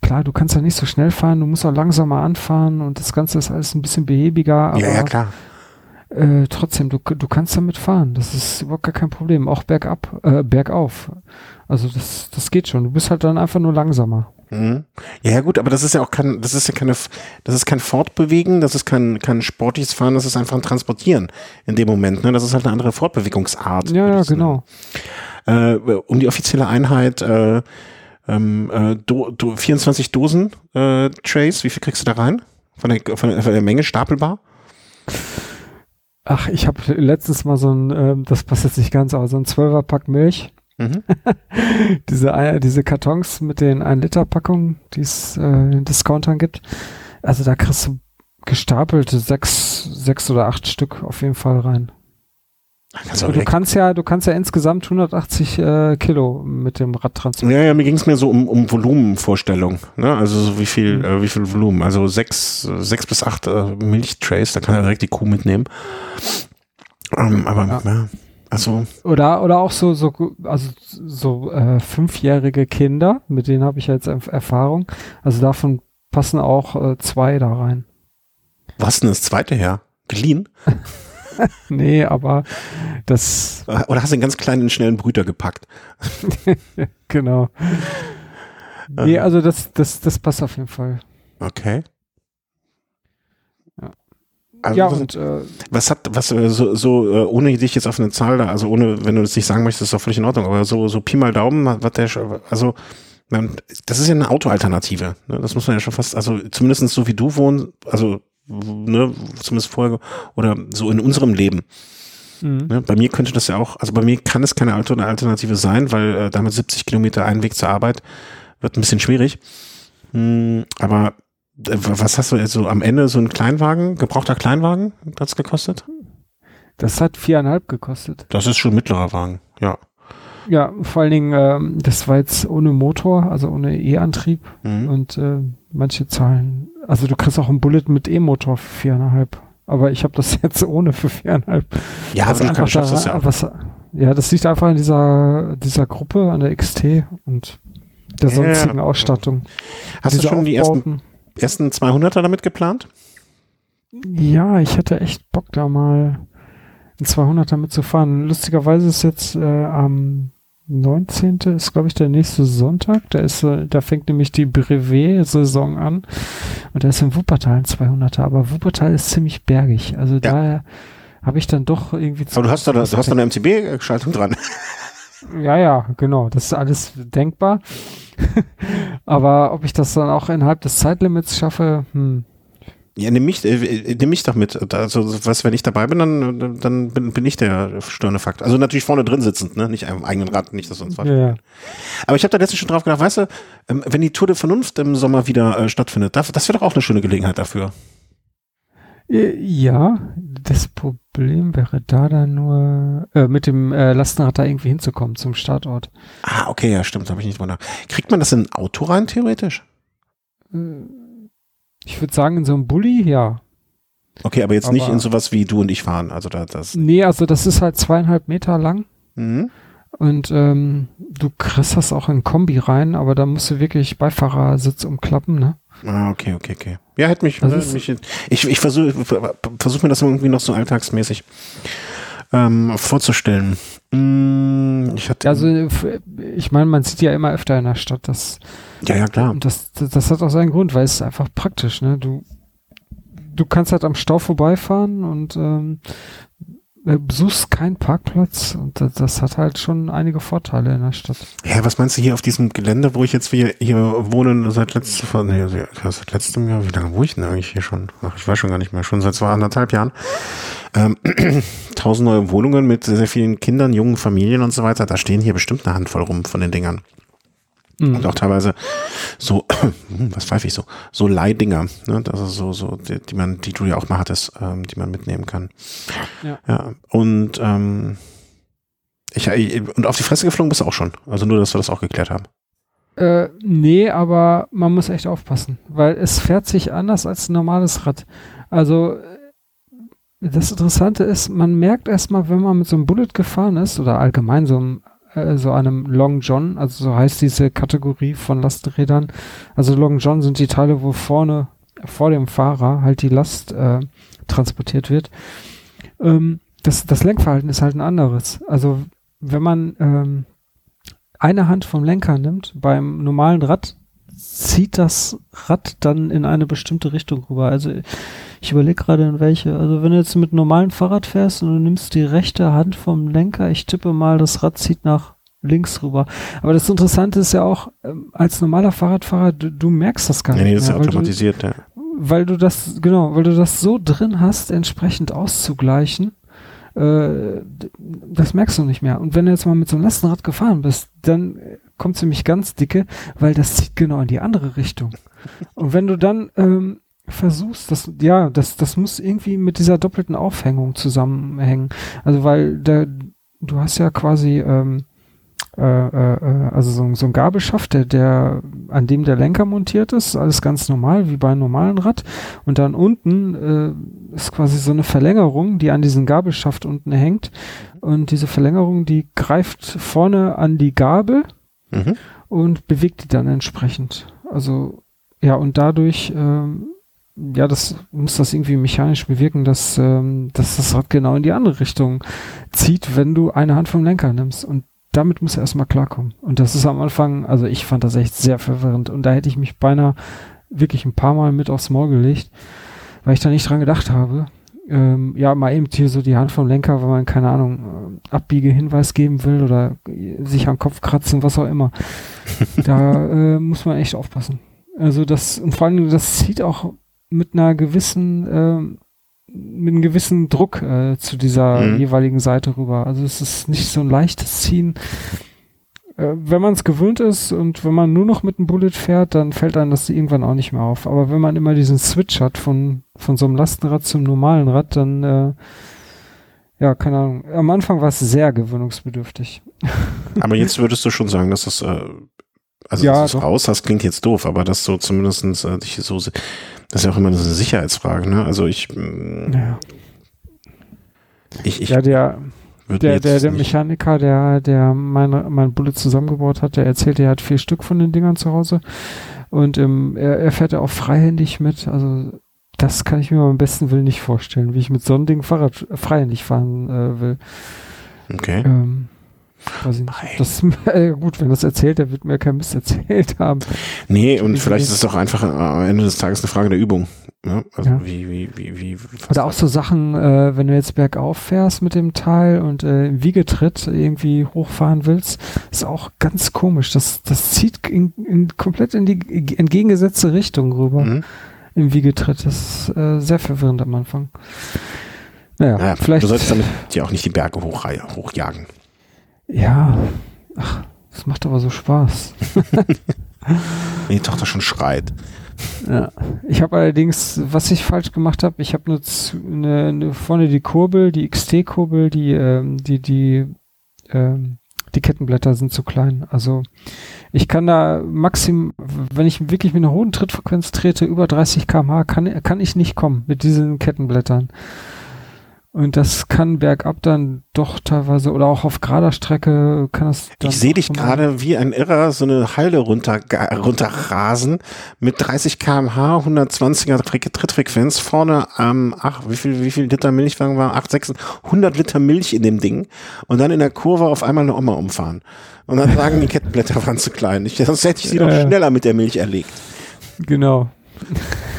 klar, du kannst ja nicht so schnell fahren, du musst auch langsamer anfahren und das Ganze ist alles ein bisschen behäbiger. Aber, ja, ja, klar. Äh, trotzdem, du, du kannst damit fahren. Das ist überhaupt gar kein Problem. Auch bergab, äh, bergauf. Also das, das geht schon. Du bist halt dann einfach nur langsamer. Mhm. Ja, gut, aber das ist ja auch kein, das ist ja keine, das ist kein Fortbewegen, das ist kein, kein sportliches Fahren, das ist einfach ein Transportieren in dem Moment. Ne? Das ist halt eine andere Fortbewegungsart. Ja, ja, genau. Äh, um die offizielle Einheit äh, ähm, äh, do, do, 24 Dosen äh, Trays, wie viel kriegst du da rein? Von der, von der, von der Menge stapelbar? Ach, ich habe letztens mal so ein, äh, das passt jetzt nicht ganz, aber so ein 12er Pack Milch Mhm. diese, diese Kartons mit den 1-Liter-Packungen, die es äh, in Discountern gibt. Also da kriegst du gestapelte sechs, sechs oder acht Stück auf jeden Fall rein. Also du kannst ja, du kannst ja insgesamt 180 äh, Kilo mit dem Rad transportieren. Ja, ja, mir ging es mir so um, um Volumenvorstellung, ne? Also so wie viel, mhm. äh, wie viel Volumen? Also sechs, sechs bis acht äh, Milchtrays, da kann er direkt die Kuh mitnehmen. Ähm, aber ja. ja. Also oder oder auch so so also so äh, fünfjährige Kinder, mit denen habe ich jetzt Erfahrung. Also davon passen auch äh, zwei da rein. Was denn das zweite her? Geliehen? nee, aber das. Oder hast du einen ganz kleinen, schnellen Brüter gepackt? genau. Nee, also das, das, das passt auf jeden Fall. Okay. Also ja, was, und äh, was hat, was äh, so, so äh, ohne dich jetzt auf eine Zahl da, also ohne, wenn du das nicht sagen möchtest, ist doch völlig in Ordnung, aber so, so Pi mal Daumen, was der, also das ist ja eine Autoalternative. Ne? Das muss man ja schon fast, also zumindest so wie du wohnst, also ne, zumindest vorher oder so in unserem Leben. Mhm. Ne? Bei mir könnte das ja auch, also bei mir kann es keine Alternative sein, weil äh, damit 70 Kilometer ein Weg zur Arbeit wird ein bisschen schwierig. Hm, aber was hast du jetzt so am Ende so ein Kleinwagen, gebrauchter Kleinwagen, hat's gekostet? Das hat viereinhalb gekostet. Das ist schon mittlerer Wagen, ja. Ja, vor allen Dingen, ähm, das war jetzt ohne Motor, also ohne E-Antrieb mhm. und äh, manche Zahlen, also du kriegst auch ein Bullet mit E-Motor für viereinhalb, aber ich habe das jetzt ohne für viereinhalb. Ja, also einfach da, das ja. Was, ja, das liegt einfach an dieser, dieser Gruppe, an der XT und der sonstigen ja, Ausstattung. Hast du schon die ersten ersten 200er damit geplant? Ja, ich hätte echt Bock da mal ein 200er mitzufahren. Lustigerweise ist jetzt äh, am 19. ist, glaube ich, der nächste Sonntag. Da ist, äh, da fängt nämlich die Brevet-Saison an. Und da ist in Wuppertal ein 200er. Aber Wuppertal ist ziemlich bergig. Also ja. da habe ich dann doch irgendwie. Aber du hast da, du hast da eine MCB-Schaltung dran. Ja, ja, genau. Das ist alles denkbar. Aber ob ich das dann auch innerhalb des Zeitlimits schaffe, hm. Ja, nimm mich, äh, nimm mich doch mit. Also, was, wenn ich dabei bin, dann, dann bin, bin ich der störende Faktor. Also natürlich vorne drin sitzend, ne? Nicht am eigenen Rad, nicht, dass uns was. Ja, ja. Aber ich habe da letztens schon drauf gedacht, weißt du, ähm, wenn die Tour de Vernunft im Sommer wieder äh, stattfindet, das, das wäre doch auch eine schöne Gelegenheit dafür. Äh, ja, das Problem wäre da dann nur, äh, mit dem äh, Lastenrad da irgendwie hinzukommen zum Startort. Ah, okay, ja, stimmt, habe ich nicht drüber Kriegt man das in ein Auto rein, theoretisch? Äh, ich würde sagen, in so einem Bulli, ja. Okay, aber jetzt aber, nicht in sowas wie du und ich fahren. Also da, das. Nee, also das ist halt zweieinhalb Meter lang. Mhm. Und ähm, du kriegst das auch in Kombi rein, aber da musst du wirklich Beifahrersitz umklappen, ne? Ah, okay, okay, okay. Ja, hätte mich, ne, mich ich, ich versuche versuch mir das irgendwie noch so alltagsmäßig ähm, vorzustellen. Mm, ich hatte, also ich meine, man sieht ja immer öfter in der Stadt, dass ja, ja, klar. Das, das, hat auch seinen Grund, weil es ist einfach praktisch, ne? Du, du kannst halt am Stau vorbeifahren und ähm, äh, besuchst keinen Parkplatz und das, das, hat halt schon einige Vorteile in der Stadt. Ja, was meinst du hier auf diesem Gelände, wo ich jetzt hier, hier wohne, seit letztem, nee, seit letztem Jahr, wie lange wohne ich denn eigentlich hier schon? Ach, ich weiß schon gar nicht mehr, schon seit zwei anderthalb Jahren. Ähm, tausend neue Wohnungen mit sehr, sehr vielen Kindern, jungen Familien und so weiter. Da stehen hier bestimmt eine Handvoll rum von den Dingern. Mhm. Und auch teilweise so, was pfeife ich so, so Leihdinger, ne? Ist so, so, die, die man, die du ja auch mal hattest, ähm, die man mitnehmen kann. Ja. ja. Und ähm, ich, und auf die Fresse geflogen bist du auch schon. Also nur, dass wir das auch geklärt haben. Äh, nee, aber man muss echt aufpassen, weil es fährt sich anders als ein normales Rad. Also das Interessante ist, man merkt erstmal, wenn man mit so einem Bullet gefahren ist oder allgemein so einem, äh, so einem Long John, also so heißt diese Kategorie von Lasträdern. Also Long John sind die Teile, wo vorne vor dem Fahrer halt die Last äh, transportiert wird. Ähm, das, das Lenkverhalten ist halt ein anderes. Also wenn man ähm, eine Hand vom Lenker nimmt, beim normalen Rad zieht das Rad dann in eine bestimmte Richtung rüber. Also ich überlege gerade in welche. Also wenn du jetzt mit normalen Fahrrad fährst und du nimmst die rechte Hand vom Lenker, ich tippe mal, das Rad zieht nach links rüber. Aber das Interessante ist ja auch, ähm, als normaler Fahrradfahrer, du, du merkst das gar Nee, nicht. nee, das ist weil du- automatisiert, ja. weil du das, genau, weil du das so drin hast, entsprechend auszugleichen, äh, das merkst du nicht mehr. Und wenn du jetzt mal mit so einem Lastenrad gefahren bist, dann äh, kommt ziemlich ganz dicke, weil das zieht genau in die andere Richtung. Und wenn du dann ähm, versuchst, das, ja, das, das muss irgendwie mit dieser doppelten Aufhängung zusammenhängen. Also weil der, du hast ja quasi ähm, äh, äh, äh, also so, so ein Gabelschaft, der, der, an dem der Lenker montiert ist, alles ganz normal, wie bei einem normalen Rad. Und dann unten äh, ist quasi so eine Verlängerung, die an diesen Gabelschaft unten hängt. Und diese Verlängerung, die greift vorne an die Gabel Mhm. und bewegt die dann entsprechend. Also ja, und dadurch, ähm, ja, das muss das irgendwie mechanisch bewirken, dass, ähm, dass das Rad genau in die andere Richtung zieht, wenn du eine Hand vom Lenker nimmst. Und damit muss er erstmal klarkommen. Und das ist am Anfang, also ich fand das echt sehr verwirrend. Und da hätte ich mich beinahe wirklich ein paar Mal mit aufs Maul gelegt, weil ich da nicht dran gedacht habe. Ähm, ja, mal eben hier so die Hand vom Lenker, wenn man, keine Ahnung, äh, Abbiegehinweis geben will oder äh, sich am Kopf kratzen, was auch immer. da äh, muss man echt aufpassen. Also das, und vor allem, das zieht auch mit einer gewissen, ähm, mit einem gewissen Druck äh, zu dieser Mhm. jeweiligen Seite rüber. Also es ist nicht so ein leichtes Ziehen. Äh, wenn man es gewöhnt ist und wenn man nur noch mit einem Bullet fährt, dann fällt einem das irgendwann auch nicht mehr auf. Aber wenn man immer diesen Switch hat von, von so einem Lastenrad zum normalen Rad, dann, äh, ja, keine Ahnung. Am Anfang war es sehr gewöhnungsbedürftig. Aber jetzt würdest du schon sagen, dass das, äh, also Ja, dass du es raus hast, klingt jetzt doof, aber dass du zumindestens äh, dich so, das ist ja auch immer eine Sicherheitsfrage, ne? Also ich, mm, Ja, ich, ich ja der, der, der, der Mechaniker, der, der meine, mein Bullet zusammengebaut hat, der erzählt, er hat vier Stück von den Dingern zu Hause. Und ähm, er, er fährt ja auch freihändig mit. Also das kann ich mir beim besten Willen nicht vorstellen, wie ich mit so einem Ding Fahrrad äh, freihändig fahren äh, will. okay. Ähm. Das, äh, gut, wenn das erzählt, der wird mir kein Mist erzählt haben. Nee, und vielleicht ist es doch einfach äh, am Ende des Tages eine Frage der Übung. Ne? Also Ja. wie, wie, wie, wie, Oder auch so Sachen, äh, wenn du jetzt bergauf fährst mit dem Teil und äh, im Wiegetritt irgendwie hochfahren willst, ist auch ganz komisch. Das, das zieht in, in, komplett in die entgegengesetzte Richtung rüber Mhm. im Wiegetritt. Das ist äh, sehr verwirrend am Anfang. Naja, Ja, vielleicht. du solltest damit ja auch nicht die Berge hoch, hochjagen. ja, ach, das macht aber so Spaß. Wenn die Tochter schon schreit. Ja. Ich habe allerdings, was ich falsch gemacht habe, ich habe nur zu- eine, eine, vorne die Kurbel, die XT-Kurbel, die, ähm, die, die, ähm, die Kettenblätter sind zu klein. Also ich kann da maxim, wenn ich wirklich mit einer hohen Trittfrequenz trete, über 30 km/h, kann, kann ich nicht kommen mit diesen Kettenblättern. Und das kann bergab dann doch teilweise, oder auch auf gerader Strecke kann das dann Ich sehe dich gerade wie ein Irrer so eine Halde runter, runterrasen mit 30 kmh, 120er Tritt- Trittfrequenz, vorne, ähm, ach, wie viel, wie viel Liter Milchwagen war? 8, 6, 100 Liter Milch in dem Ding und dann in der Kurve auf einmal eine Oma umfahren. Und dann sagen die Kettenblätter waren zu klein. Ich, sonst hätte ich sie doch Äh. schneller mit der Milch erlegt. Genau.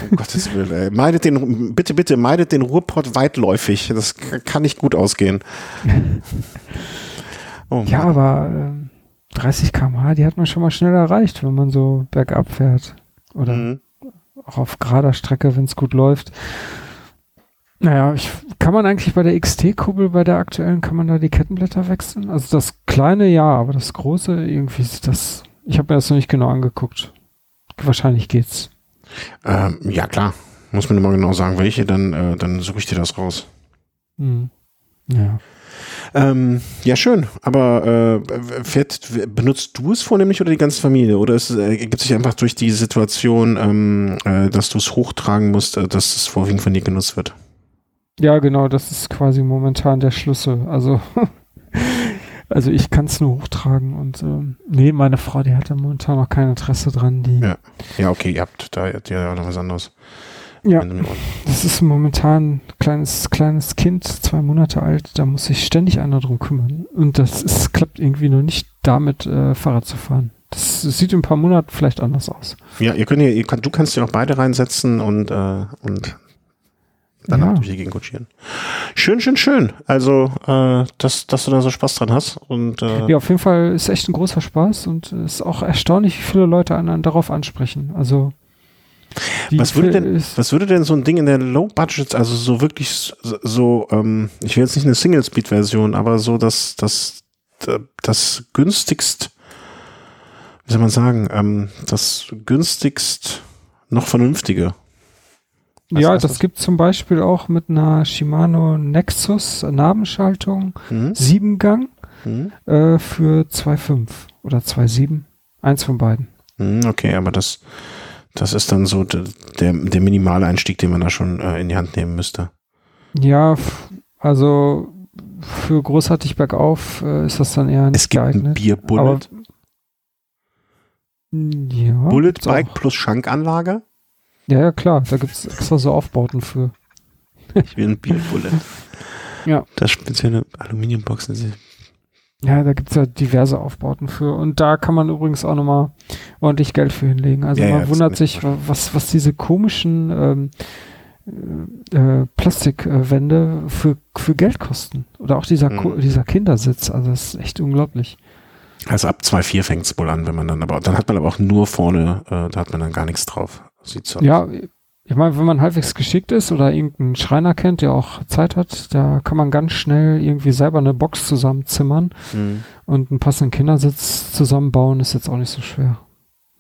Um Gottes Willen, ey. Meidet den, bitte, bitte, meidet den Ruhrpott weitläufig. Das kann nicht gut ausgehen. Oh, Ja, aber ähm, 30 km/h, die hat man schon mal schnell erreicht, wenn man so bergab fährt. Oder Mhm. auch auf gerader Strecke, wenn es gut läuft. Naja, ich, kann man eigentlich bei der XT-Kurbel, bei der aktuellen, kann man da die Kettenblätter wechseln? Also das kleine ja, aber das große, irgendwie ist das. Ich habe mir das noch nicht genau angeguckt. Wahrscheinlich geht's. Ähm, ja, klar. Muss mir nur mal genau sagen, welche, dann, äh, dann suche ich dir das raus. Hm. Ja. Ähm, ja, schön. Aber äh, fährt, benutzt du es vornehmlich oder die ganze Familie? Oder es äh, ergibt sich einfach durch die Situation, ähm, äh, dass du es hochtragen musst, äh, dass es vorwiegend von dir genutzt wird? Ja, genau, das ist quasi momentan der Schlüssel. Also, also ich kann es nur hochtragen und äh, nee, meine Frau, die hatte momentan noch kein Interesse dran. Die, Ja, ja okay, ihr habt da habt ja noch was anderes. Ja, das ist momentan ein kleines, kleines Kind, zwei Monate alt, da muss sich ständig einer drum kümmern. Und das ist, klappt irgendwie nur nicht damit, äh, Fahrrad zu fahren. Das sieht in ein paar Monaten vielleicht anders aus. Ja, ihr könnt ja, ihr könnt, du kannst ja auch beide reinsetzen und, äh, und dann Ja. durch die Gegend kutschieren. Schön, schön, schön. Also, äh, dass, dass du da so Spaß dran hast. Und äh, Ja, auf jeden Fall ist echt ein großer Spaß und es ist auch erstaunlich, wie viele Leute einen darauf ansprechen. Also was würde denn, was würde denn so ein Ding in der Low Budget, also so wirklich so, so ähm, ich will jetzt nicht eine Single Speed Version, aber so das, das, das günstigst, wie soll man sagen, ähm, das günstigst noch vernünftige. Was ja, das das? gibt zum Beispiel auch mit einer Shimano Nexus Nabenschaltung, Mhm. Siebengang Mhm. äh, für 2,5 oder 2,7. Eins von beiden. Mhm, Okay, aber das, das ist dann so de- der, der minimale Einstieg, den man da schon äh, in die Hand nehmen müsste. Ja, also für großartig bergauf äh, ist das dann eher nicht Es gibt ein geeignet. Bier Bullet, Aber- Ja, Bullet. Bike plus Schankanlage. Ja, ja, klar, da gibt es extra so Aufbauten für. Ich will ein Bier Bullet. Ja. Das spezielle Aluminiumbox. das ist- Ja, da gibt es ja diverse Aufbauten für. Und da kann man übrigens auch nochmal ordentlich Geld für hinlegen. Also Ja, ja, man das wundert sich, wa- was, was diese komischen ähm, äh, äh, Plastikwände für, für Geld kosten. Oder auch dieser, Mhm. dieser Kindersitz. Also das ist echt unglaublich. Also ab 2,4 fängt es wohl an, wenn man dann aber, dann hat man aber auch nur vorne, äh, da hat man dann gar nichts drauf. Sieht aus. Ja, ich meine, wenn man halbwegs geschickt ist oder irgendeinen Schreiner kennt, der auch Zeit hat, da kann man ganz schnell irgendwie selber eine Box zusammenzimmern Mhm. und einen passenden Kindersitz zusammenbauen, ist jetzt auch nicht so schwer.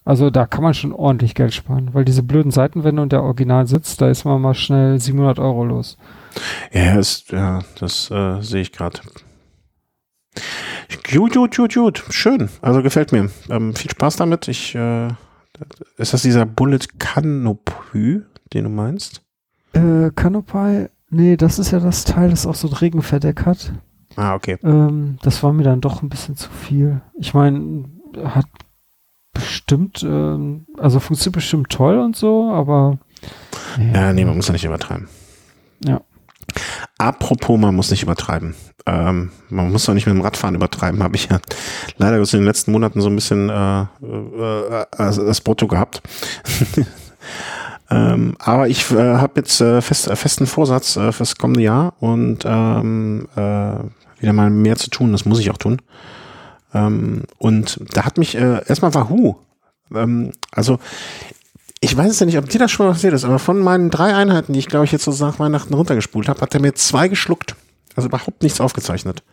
Also da kann man schon ordentlich Geld sparen, weil diese blöden Seitenwände und der Originalsitz, da ist man mal schnell 700 Euro los. Ja, ist, ja, das äh, sehe ich gerade. Gut, gut, gut, gut. Schön. Also gefällt mir. Ähm, viel Spaß damit. Ich, äh, ist das dieser Bullet Canopy, den du meinst? Äh, Canopy, nee, das ist ja das Teil, das auch so ein Regenverdeck hat. Ah, okay. Ähm, das war mir dann doch ein bisschen zu viel. Ich meine, hat bestimmt, ähm, also funktioniert bestimmt toll und so, aber Ja, nee, man muss ja nicht übertreiben. Ja. Apropos, man muss nicht übertreiben. Ähm, man muss doch nicht mit dem Radfahren übertreiben, habe ich ja leider in den letzten Monaten so ein bisschen äh, äh, also das Brutto gehabt. ähm, aber ich äh, habe jetzt äh, fest, äh, festen Vorsatz äh, fürs kommende Jahr und ähm, äh, wieder mal mehr zu tun. Das muss ich auch tun. Ähm, und da hat mich äh, erstmal Wahoo. Ähm, also ich weiß es ja nicht, ob dir das schon mal passiert ist, aber von meinen drei Einheiten, die ich glaube ich jetzt so nach Weihnachten runtergespult habe, hat er mir zwei geschluckt. Also überhaupt nichts aufgezeichnet.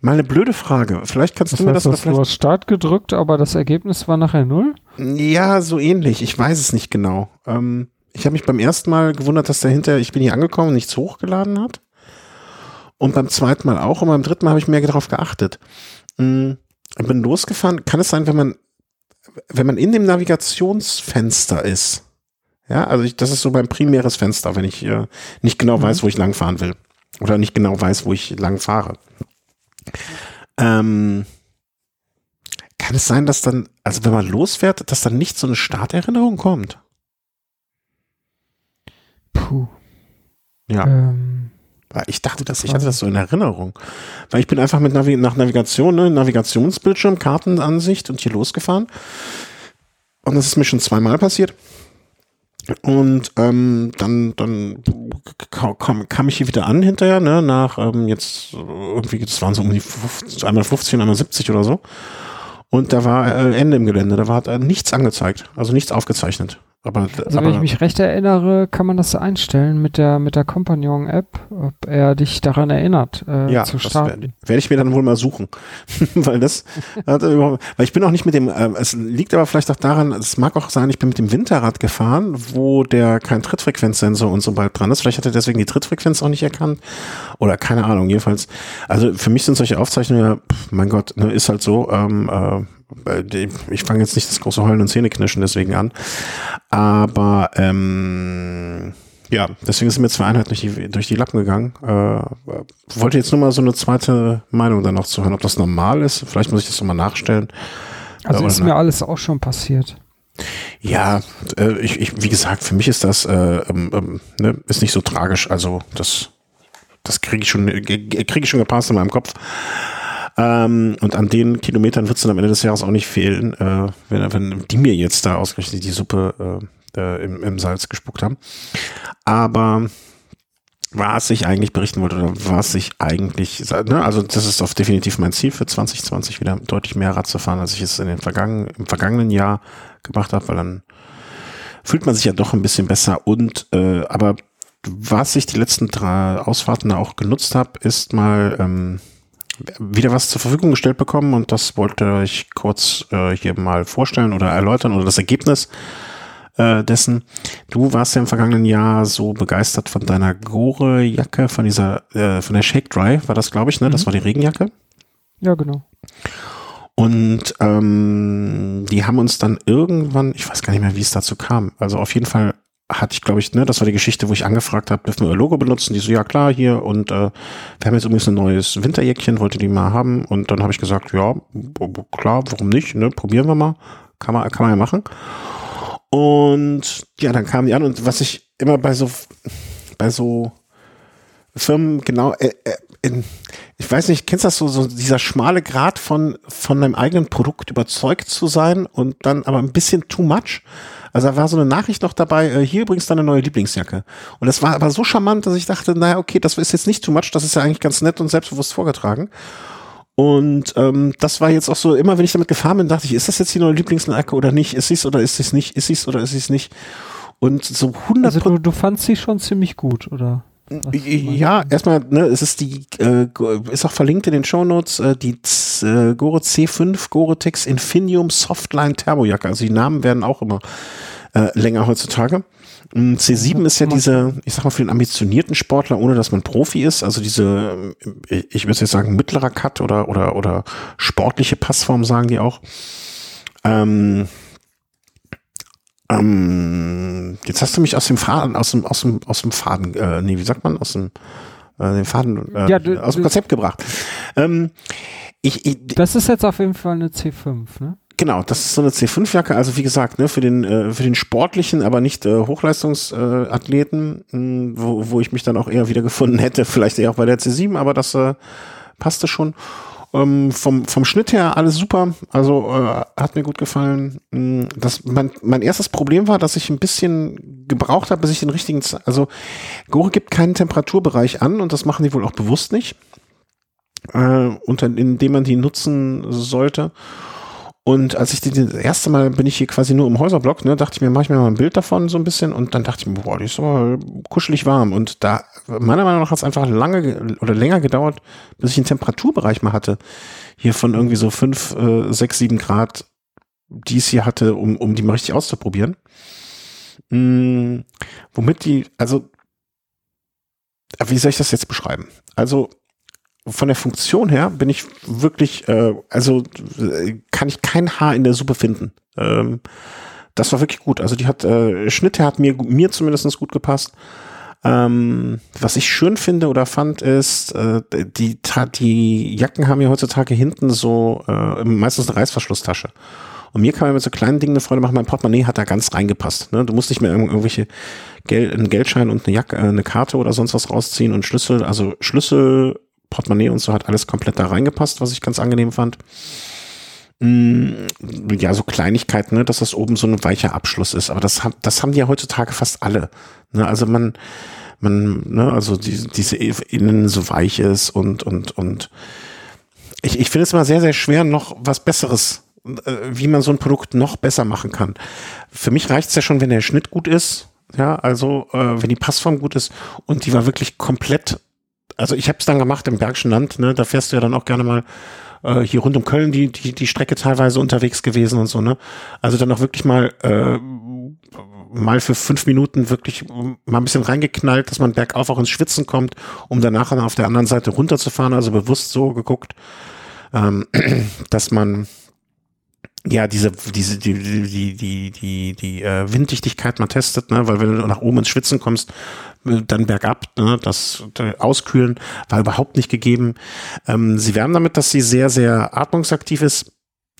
Mal eine blöde Frage. Vielleicht kannst das du mir heißt, das oder du vielleicht, hast Start gedrückt, aber das Ergebnis war nachher null? Ja, so ähnlich. Ich weiß es nicht genau. Ähm, ich habe mich beim ersten Mal gewundert, dass der hinter, ich bin hier angekommen und nichts hochgeladen hat. Und beim zweiten Mal auch. Und beim dritten Mal habe ich mehr darauf geachtet. Mm, Ich bin losgefahren. Kann es sein, wenn man, wenn man in dem Navigationsfenster ist? Ja, also ich, das ist so mein primäres Fenster, wenn ich äh, nicht genau weiß, wo ich langfahren will. Oder nicht genau weiß, wo ich lang fahre. Ähm, kann es sein, dass dann, also wenn man losfährt, dass dann nicht so eine Starterinnerung kommt? Puh. Ja. Ähm, Ich dachte, dass ich hatte das so in Erinnerung. Weil ich bin einfach mit Navi nach Navigation, ne, Navigationsbildschirm, Kartenansicht und hier losgefahren. Und das ist mir schon zweimal passiert. Und ähm, dann, dann kam, kam, ich hier wieder an hinterher, ne, nach ähm, jetzt irgendwie, das waren so um die 50, einmal 50 und einmal 70 oder so. Und da war äh, Ende im Gelände, da war äh, nichts angezeigt, also nichts aufgezeichnet. Aber, also aber wenn ich mich recht erinnere, kann man das einstellen mit der mit der Compagnon-App, ob er dich daran erinnert, äh, ja, zu das starten. werde werd ich mir dann wohl mal suchen. weil das, weil ich bin auch nicht mit dem, äh, es liegt aber vielleicht auch daran, es mag auch sein, ich bin mit dem Winterrad gefahren, wo der kein Trittfrequenzsensor und so bald dran ist. Vielleicht hat er deswegen die Trittfrequenz auch nicht erkannt. Oder keine Ahnung, jedenfalls. Also für mich sind solche Aufzeichnungen, ja, pf, mein Gott, ne, ist halt so, ähm, äh, ich fange jetzt nicht das große Heulen und Zähneknirschen deswegen an. Aber ähm, Ja, deswegen sind mir zwei Einheiten durch die, durch die Lappen gegangen. Äh, wollte jetzt nur mal so eine zweite Meinung dann noch zu hören, ob das normal ist. Vielleicht muss ich das nochmal nachstellen. Also ist mir alles auch schon passiert. Ja, äh, ich, ich, wie gesagt, für mich ist das äh, ähm, ähm, ne, ist nicht so tragisch. Also das, das kriege ich schon, kriege ich schon gepasst in meinem Kopf. Ähm, und an den Kilometern wird es dann am Ende des Jahres auch nicht fehlen, äh, wenn, wenn die mir jetzt da ausgerechnet die Suppe äh, äh, im, im Salz gespuckt haben. Aber was ich eigentlich berichten wollte oder was ich eigentlich, ne, also das ist auf definitiv mein Ziel für 2020 wieder deutlich mehr Rad zu fahren, als ich es in den vergangenen, im vergangenen Jahr gemacht habe, weil dann fühlt man sich ja doch ein bisschen besser und äh, aber was ich die letzten drei Ausfahrten da auch genutzt habe, ist mal ähm, wieder was zur Verfügung gestellt bekommen und das wollte ich kurz äh, hier mal vorstellen oder erläutern oder das Ergebnis äh, dessen. Du warst ja im vergangenen Jahr so begeistert von deiner Gore-Jacke, von dieser, äh, von der Shake Dry, war das, glaube ich, ne? Das mhm. war die Regenjacke. Ja, genau. Und ähm, die haben uns dann irgendwann, ich weiß gar nicht mehr, wie es dazu kam. Also auf jeden Fall hatte ich, glaube ich, ne, das war die Geschichte, wo ich angefragt habe, dürfen wir ihr Logo benutzen? Die so, ja klar, hier und äh, wir haben jetzt übrigens ein neues Winterjäckchen, wollte die mal haben und dann habe ich gesagt, ja, klar, warum nicht, ne, probieren wir mal, kann man, kann man ja machen. Und ja, dann kamen die an und was ich immer bei so, bei so Firmen genau, äh, äh, in, ich weiß nicht, kennst du das so, so dieser schmale Grad von, von deinem eigenen Produkt überzeugt zu sein und dann aber ein bisschen too much? Also da war so eine Nachricht noch dabei, äh, hier übrigens deine neue Lieblingsjacke. Und das war aber so charmant, dass ich dachte, naja, okay, das ist jetzt nicht too much, das ist ja eigentlich ganz nett und selbstbewusst vorgetragen. Und ähm, das war jetzt auch so, immer wenn ich damit gefahren bin, dachte ich, ist das jetzt die neue Lieblingsjacke oder nicht? Ist sie's oder ist es nicht? Ist sie's oder ist es nicht? Und so 100 Also du, du fandst sie schon ziemlich gut, oder? Ja, erstmal, ne, es ist die, äh, ist auch verlinkt in den Show Notes, äh, die äh, Gore C5 Gore-Tex Infinium Softline Turbojacke. Also die Namen werden auch immer äh, länger heutzutage. Mm, C7 ist ja diese, ich sag mal, für den ambitionierten Sportler, ohne dass man Profi ist, also diese, äh, ich würde jetzt sagen, mittlerer Cut oder, oder, oder sportliche Passform sagen die auch. Ähm, ähm, jetzt hast du mich aus dem Faden, aus dem, aus dem, aus dem Faden, äh, nee, wie sagt man, aus dem, äh, den Faden, äh, ja, du, aus dem Konzept gebracht. Ähm, ich, ich, das ist jetzt auf jeden Fall eine C5, ne? Genau, das ist so eine C5-Jacke, also wie gesagt, ne, für den, äh, für den sportlichen, aber nicht äh, Hochleistungsathleten, äh, wo, wo ich mich dann auch eher wieder gefunden hätte, vielleicht eher auch bei der C7, aber das äh, passte schon. Ähm, vom, vom Schnitt her alles super. Also äh, hat mir gut gefallen. Mm, das, mein, mein erstes Problem war, dass ich ein bisschen gebraucht habe, bis ich den richtigen. Z also Gore gibt keinen Temperaturbereich an und das machen die wohl auch bewusst nicht, äh, unter, in dem man die nutzen sollte. Und als ich die, das erste Mal bin ich hier quasi nur im Häuserblock, ne, dachte ich mir, mache ich mir mal ein Bild davon so ein bisschen und dann dachte ich mir, boah, die ist aber kuschelig warm. Und da, meiner Meinung nach hat es einfach lange oder länger gedauert, bis ich einen Temperaturbereich mal hatte. Hier von irgendwie so fünf, äh, sechs, sieben Grad, die es hier hatte, um, um die mal richtig auszuprobieren. Hm, womit die, also, wie soll ich das jetzt beschreiben? Also, von der Funktion her bin ich wirklich, äh, also kann ich kein Haar in der Suppe finden. Ähm, das war wirklich gut. Also die hat, äh, Schnitt hat mir, mir zumindest gut gepasst. Ähm, was ich schön finde oder fand, ist, äh, die, die Jacken haben ja heutzutage hinten so äh, meistens eine Reißverschlusstasche. Und mir kann man mit so kleinen Dingen eine Freude machen. Mein Portemonnaie hat da ganz reingepasst. Ne? Du musst nicht mehr irgendwelche Geld, einen Geldschein und eine Jacke, äh, eine Karte oder sonst was rausziehen und Schlüssel. Also Schlüssel Portemonnaie und so hat alles komplett da reingepasst, was ich ganz angenehm fand. Mm, ja, so Kleinigkeiten, ne, dass das oben so ein weicher Abschluss ist. Aber das, haben das haben die ja heutzutage fast alle. Ne? Also man, man, ne, also die, diese innen so weich ist und, und, und ich, ich finde es immer sehr, sehr schwer, noch was Besseres, äh, wie man so ein Produkt noch besser machen kann. Für mich reicht es ja schon, wenn der Schnitt gut ist. Ja, also äh, wenn die Passform gut ist und die war wirklich komplett also ich habe es dann gemacht im Bergischen Land, ne? Da fährst du ja dann auch gerne mal äh, hier rund um Köln die, die, die Strecke teilweise unterwegs gewesen und so, ne? Also dann auch wirklich mal äh, mal für fünf Minuten wirklich mal ein bisschen reingeknallt, dass man bergauf auch ins Schwitzen kommt, um danach dann auf der anderen Seite runterzufahren, also bewusst so geguckt, ähm, dass man ja, diese, diese, die, die, die, die, die äh, Winddichtigkeit mal testet, ne, weil wenn du nach oben ins Schwitzen kommst, dann bergab, ne, das äh, Auskühlen war überhaupt nicht gegeben. Ähm, sie werben damit, dass sie sehr, sehr atmungsaktiv ist.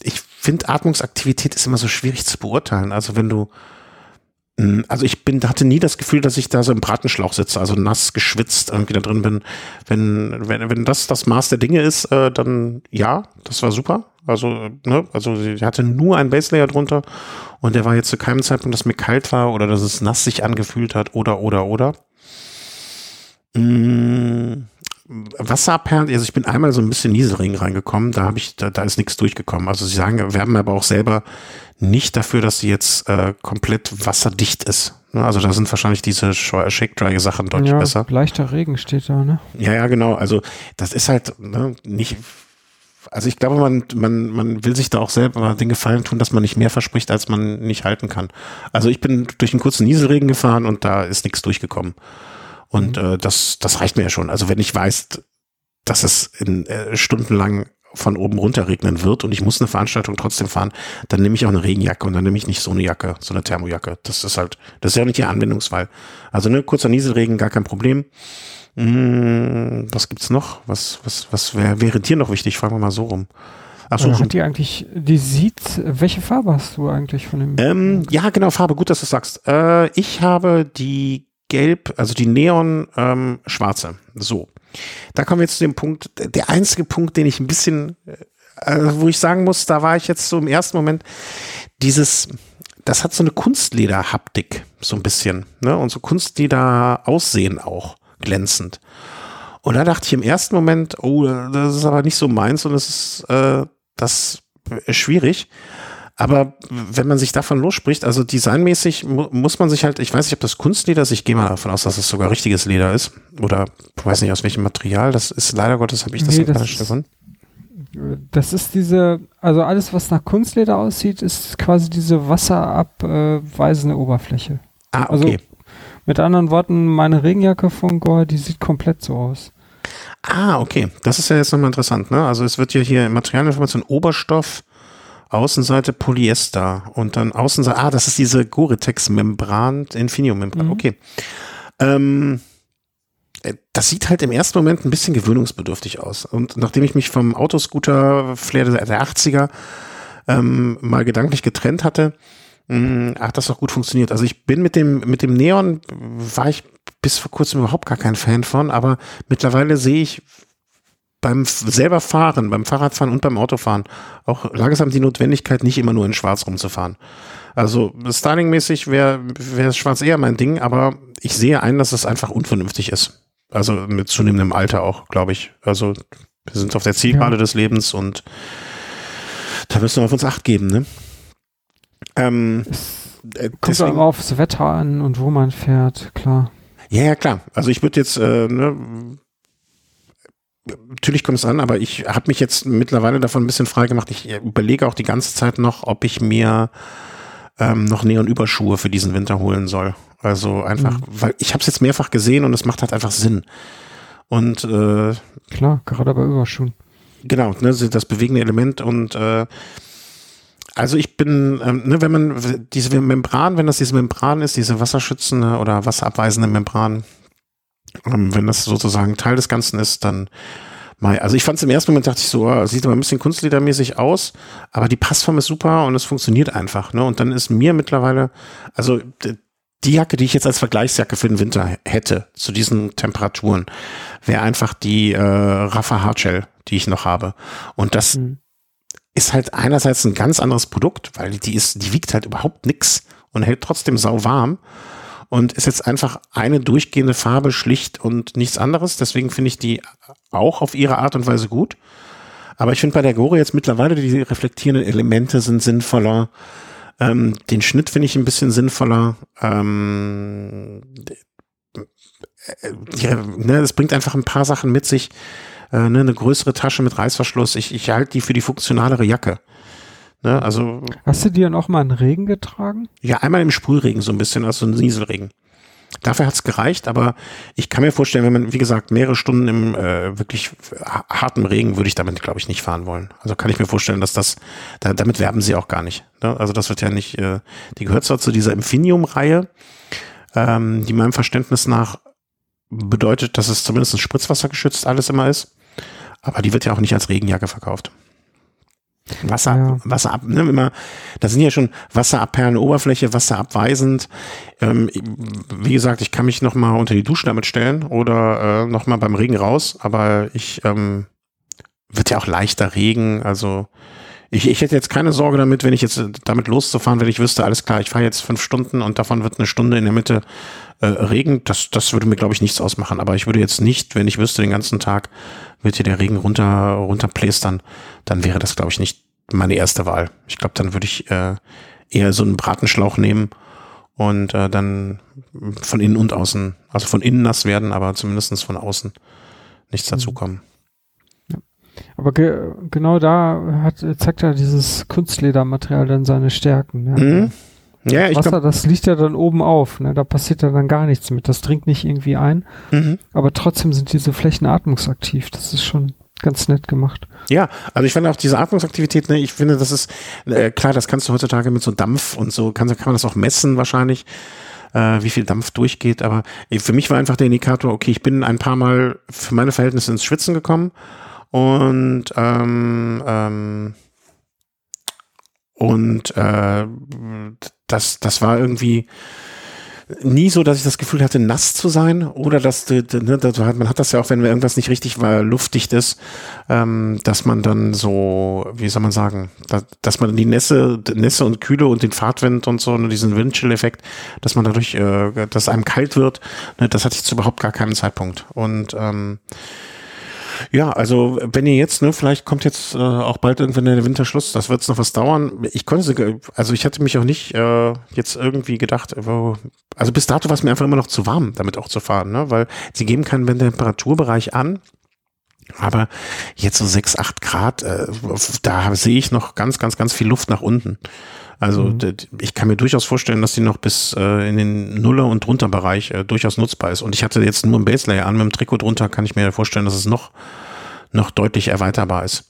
Ich finde, Atmungsaktivität ist immer so schwierig zu beurteilen. Also wenn du hm, also ich bin, hatte nie das Gefühl, dass ich da so im Bratenschlauch sitze, also nass geschwitzt irgendwie da drin bin. Wenn, wenn, wenn das das Maß der Dinge ist, äh, dann ja, das war super. Also, ne, also sie hatte nur einen Baselayer drunter und der war jetzt zu keinem Zeitpunkt, dass mir kalt war oder dass es nass sich angefühlt hat oder oder oder. Mmh. Wasserperlen, also ich bin einmal so ein bisschen Nieselregen reingekommen, da habe ich, da, da ist nichts durchgekommen. Also sie sagen, werben aber auch selber nicht dafür, dass sie jetzt äh, komplett wasserdicht ist. Ne? Also da sind wahrscheinlich diese Shake-Dry Sachen deutlich ja, besser. Leichter Regen steht da, ne? Ja, ja, genau. Also das ist halt ne, nicht. Also ich glaube, man, man, man will sich da auch selber den Gefallen tun, dass man nicht mehr verspricht, als man nicht halten kann. Also ich bin durch einen kurzen Nieselregen gefahren und da ist nichts durchgekommen. Und mhm. äh, das, das reicht mir ja schon. Also wenn ich weiß, dass es in äh, stundenlang von oben runter regnen wird und ich muss eine Veranstaltung trotzdem fahren, dann nehme ich auch eine Regenjacke und dann nehme ich nicht so eine Jacke, so eine Thermojacke. Das ist halt, das ist ja nicht ihr Anwendungsfall. Also ne, kurzer Nieselregen, gar kein Problem. Hm, was gibt's noch? Was, was, was wär, wäre dir noch wichtig? Fragen wir mal so rum. Ach so, hat die eigentlich, die sieht, welche Farbe hast du eigentlich von dem? Ähm, ja, genau, Farbe, gut, dass du sagst. Äh, ich habe die gelb, also die Neon ähm, schwarze. So. Da kommen wir jetzt zu dem Punkt, der einzige Punkt, den ich ein bisschen, äh, wo ich sagen muss, da war ich jetzt so im ersten Moment, dieses, das hat so eine Kunstleder-Haptik, so ein bisschen, ne? Und so Kunstleder aussehen auch glänzend. Und da dachte ich im ersten Moment, oh, das ist aber nicht so meins und das ist, äh, das ist schwierig. Aber wenn man sich davon losspricht, also designmäßig mu muss man sich halt, ich weiß nicht, ob das Kunstleder ist, ich gehe mal davon aus, dass es sogar richtiges Leder ist. Oder ich weiß nicht, aus welchem Material. Das ist leider Gottes, habe ich das nee, das Stefan. Das ist diese, also alles, was nach Kunstleder aussieht, ist quasi diese wasserabweisende Oberfläche. Ah, also okay. Also, mit anderen Worten, meine Regenjacke von Gore, die sieht komplett so aus. Ah, okay. Das ist ja jetzt nochmal interessant, ne? Also es wird ja hier Materialinformation Oberstoff, Außenseite Polyester und dann Außenseite, ah, das ist diese Gore-Tex-Membran, Infinio-Membran, mhm. okay. Ähm, äh, das sieht halt im ersten Moment ein bisschen gewöhnungsbedürftig aus. Und nachdem ich mich vom Autoscooter-Flair der 80er ähm, mal gedanklich getrennt hatte, mh, mm, hat das auch gut funktioniert. Also ich bin mit dem, mit dem Neon, war ich bis vor kurzem überhaupt gar kein Fan von, aber mittlerweile sehe ich beim selber Fahren, beim Fahrradfahren und beim Autofahren auch langsam die Notwendigkeit, nicht immer nur in Schwarz rumzufahren. Also stylingmäßig wäre wär Schwarz eher mein Ding, aber ich sehe ein, dass es einfach unvernünftig ist. Also mit zunehmendem Alter auch, glaube ich. Also wir sind auf der Zielgerade ja. des Lebens und da müssen wir auf uns Acht geben, ne? Ähm, äh, Kommt auch aufs Wetter an und wo man fährt, klar. Ja, ja, klar. Also ich würde jetzt, äh, ne, natürlich kommt es an, aber ich habe mich jetzt mittlerweile davon ein bisschen frei gemacht. Ich überlege auch die ganze Zeit noch, ob ich mir ähm, noch Neon-Überschuhe für diesen Winter holen soll. Also einfach, mhm. weil ich habe es jetzt mehrfach gesehen und es macht halt einfach Sinn. Und äh, klar, gerade bei Überschuhen. Genau, ne, das bewegende Element und äh, also ich bin, ähm, ne, wenn man diese Membran, wenn das diese Membran ist, diese wasserschützende oder wasserabweisende Membran, ähm, wenn das sozusagen Teil des Ganzen ist, dann mal. Also ich fand es im ersten Moment, dachte ich so, oh, sieht aber ein bisschen kunstledermäßig aus, aber die Passform ist super und es funktioniert einfach. Ne? Und dann ist mir mittlerweile, also die Jacke, die ich jetzt als Vergleichsjacke für den Winter hätte, zu diesen Temperaturen, wäre einfach die äh, Rafa Hardshell, die ich noch habe. Und das mhm. ist halt einerseits ein ganz anderes Produkt, weil die ist, die wiegt halt überhaupt nix und hält trotzdem sau warm und ist jetzt einfach eine durchgehende Farbe, schlicht und nichts anderes. Deswegen finde ich die auch auf ihre Art und Weise gut. Aber ich finde bei der Gore jetzt mittlerweile, die reflektierenden Elemente sind sinnvoller. Ähm, den Schnitt finde ich ein bisschen sinnvoller. Ähm, die, ne, es bringt einfach ein paar Sachen mit sich. Äh, ne, eine größere Tasche mit Reißverschluss. Ich, ich halte die für die funktionalere Jacke. Ne, also, Hast du dir noch mal einen Regen getragen? Ja, einmal im Sprühregen so ein bisschen, also ein Nieselregen. Dafür hat's gereicht, aber ich kann mir vorstellen, wenn man, wie gesagt, mehrere Stunden im äh, wirklich harten Regen, würde ich damit, glaube ich, nicht fahren wollen. Also kann ich mir vorstellen, dass das, da, damit werben sie auch gar nicht. Ne? Also das wird ja nicht, äh, die gehört zwar zu dieser Infinium-Reihe, ähm, die meinem Verständnis nach bedeutet, dass es zumindest Spritzwasser geschützt alles immer ist, aber die wird ja auch nicht als Regenjacke verkauft. Wasser, ja. Wasser ab, ne, immer, das sind ja schon wasserabperlende Oberfläche, wasserabweisend. Ähm, wie gesagt, ich kann mich noch mal unter die Dusche damit stellen oder äh, noch mal beim Regen raus, aber ich ähm, wird ja auch leichter Regen, also ich, ich hätte jetzt keine Sorge damit, wenn ich jetzt damit loszufahren, wenn ich wüsste, alles klar, ich fahre jetzt fünf Stunden und davon wird eine Stunde in der Mitte äh, Regen. Das, das würde mir, glaube ich, nichts ausmachen. Aber ich würde jetzt nicht, wenn ich wüsste, den ganzen Tag wird hier der Regen runter, runterplästern, dann wäre das, glaube ich, nicht meine erste Wahl. Ich glaube, dann würde ich äh, eher so einen Bratenschlauch nehmen und äh, dann von innen und außen, also von innen nass werden, aber zumindestens von außen nichts mhm. Aber ge genau da hat, zeigt ja dieses Kunstledermaterial dann seine Stärken. Ne? Mhm. Ja, ich Wasser, glaub, das liegt ja dann oben auf, ne? Da passiert ja dann gar nichts mit. Das dringt nicht irgendwie ein. Mhm. Aber trotzdem sind diese Flächen atmungsaktiv. Das ist schon ganz nett gemacht. Ja, also ich fand auch diese Atmungsaktivität, ne, ich finde, das ist äh, klar, das kannst du heutzutage mit so Dampf und so, kann, kann man das auch messen wahrscheinlich, äh, wie viel Dampf durchgeht. Aber für mich war einfach der Indikator, okay, ich bin ein paar Mal für meine Verhältnisse ins Schwitzen gekommen und ähm, ähm, und äh, das, das war irgendwie nie so, dass ich das Gefühl hatte, nass zu sein oder dass ne, man hat das ja auch, wenn irgendwas nicht richtig war, luftdicht ist, ähm, dass man dann so, wie soll man sagen, dass, dass man die Nässe, Nässe und Kühle und den Fahrtwind und so und diesen Windchill-Effekt, dass man dadurch, äh, dass einem kalt wird, ne, das hatte ich zu überhaupt gar keinen Zeitpunkt. Und ähm, ja, also wenn ihr jetzt, ne, vielleicht kommt jetzt äh, auch bald irgendwann der Winterschluss, das wird noch was dauern. Ich konnte, also ich hatte mich auch nicht äh, jetzt irgendwie gedacht, also bis dato war es mir einfach immer noch zu warm, damit auch zu fahren, ne, weil sie geben keinen Temperaturbereich an. Aber jetzt so sechs, acht Grad, äh, da sehe ich noch ganz, ganz, ganz viel Luft nach unten. Also mhm. ich kann mir durchaus vorstellen, dass die noch bis äh, in den Nuller- und drunter Bereich äh, durchaus nutzbar ist. Und ich hatte jetzt nur ein Baselayer an, mit dem Trikot drunter kann ich mir vorstellen, dass es noch, noch deutlich erweiterbar ist.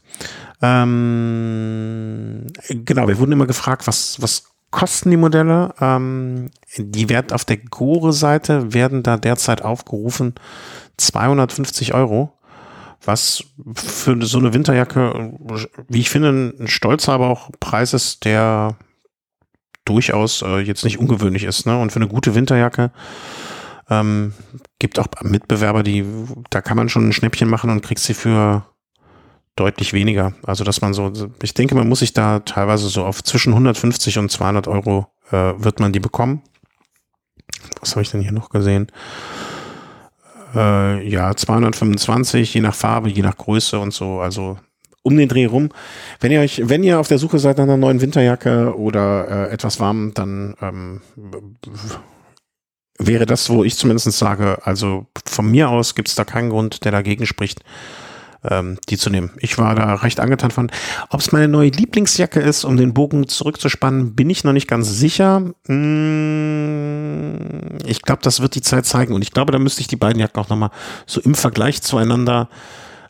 Ähm, genau, wir wurden immer gefragt, was, was kosten die Modelle? Ähm, die werden auf der Gore-Seite werden da derzeit aufgerufen 250 Euro was für so eine Winterjacke, wie ich finde, ein stolzer, aber auch Preis ist, der durchaus äh, jetzt nicht ungewöhnlich ist. Ne? Und für eine gute Winterjacke ähm, gibt auch Mitbewerber, die, da kann man schon ein Schnäppchen machen und kriegt sie für deutlich weniger. Also dass man so, ich denke, man muss sich da teilweise so auf zwischen 150 und 200 Euro äh, wird man die bekommen. Was habe ich denn hier noch gesehen? Äh, ja, 225, je nach Farbe, je nach Größe und so. Also um den Dreh rum. Wenn ihr euch, wenn ihr auf der Suche seid nach einer neuen Winterjacke oder äh, etwas warm, dann ähm, wäre das, wo ich zumindest sage, also von mir aus gibt es da keinen Grund, der dagegen spricht, ähm, die zu nehmen. Ich war da recht angetan von. Ob es meine neue Lieblingsjacke ist, um den Bogen zurückzuspannen, bin ich noch nicht ganz sicher. Hm, ich glaube, das wird die Zeit zeigen und ich glaube, da müsste ich die beiden Jacken auch nochmal so im Vergleich zueinander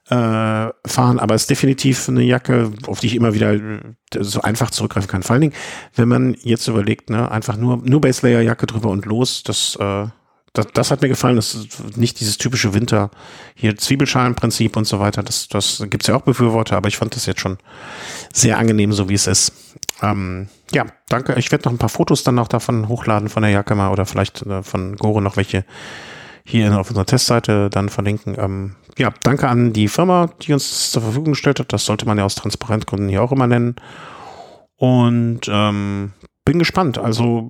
fahren, aber es ist definitiv eine Jacke, auf die ich immer wieder äh, so einfach zurückgreifen kann. Vor allen Dingen, wenn man jetzt überlegt, ne, einfach nur, nur Base Layer Jacke drüber und los, das, äh, das, das hat mir gefallen, das ist nicht dieses typische Winter, hier Zwiebelschalenprinzip und so weiter, das, das gibt's ja auch Befürworter, aber ich fand das jetzt schon sehr angenehm, so wie es ist. Ähm, ja, danke. Ich werde noch ein paar Fotos dann auch davon hochladen von der Jacke mal oder vielleicht äh, von Gore noch welche hier auf unserer Testseite dann verlinken. Ähm, ja, danke an die Firma, die uns zur Verfügung gestellt hat. Das sollte man ja aus Transparentgründen hier auch immer nennen. Und ähm, bin gespannt. Also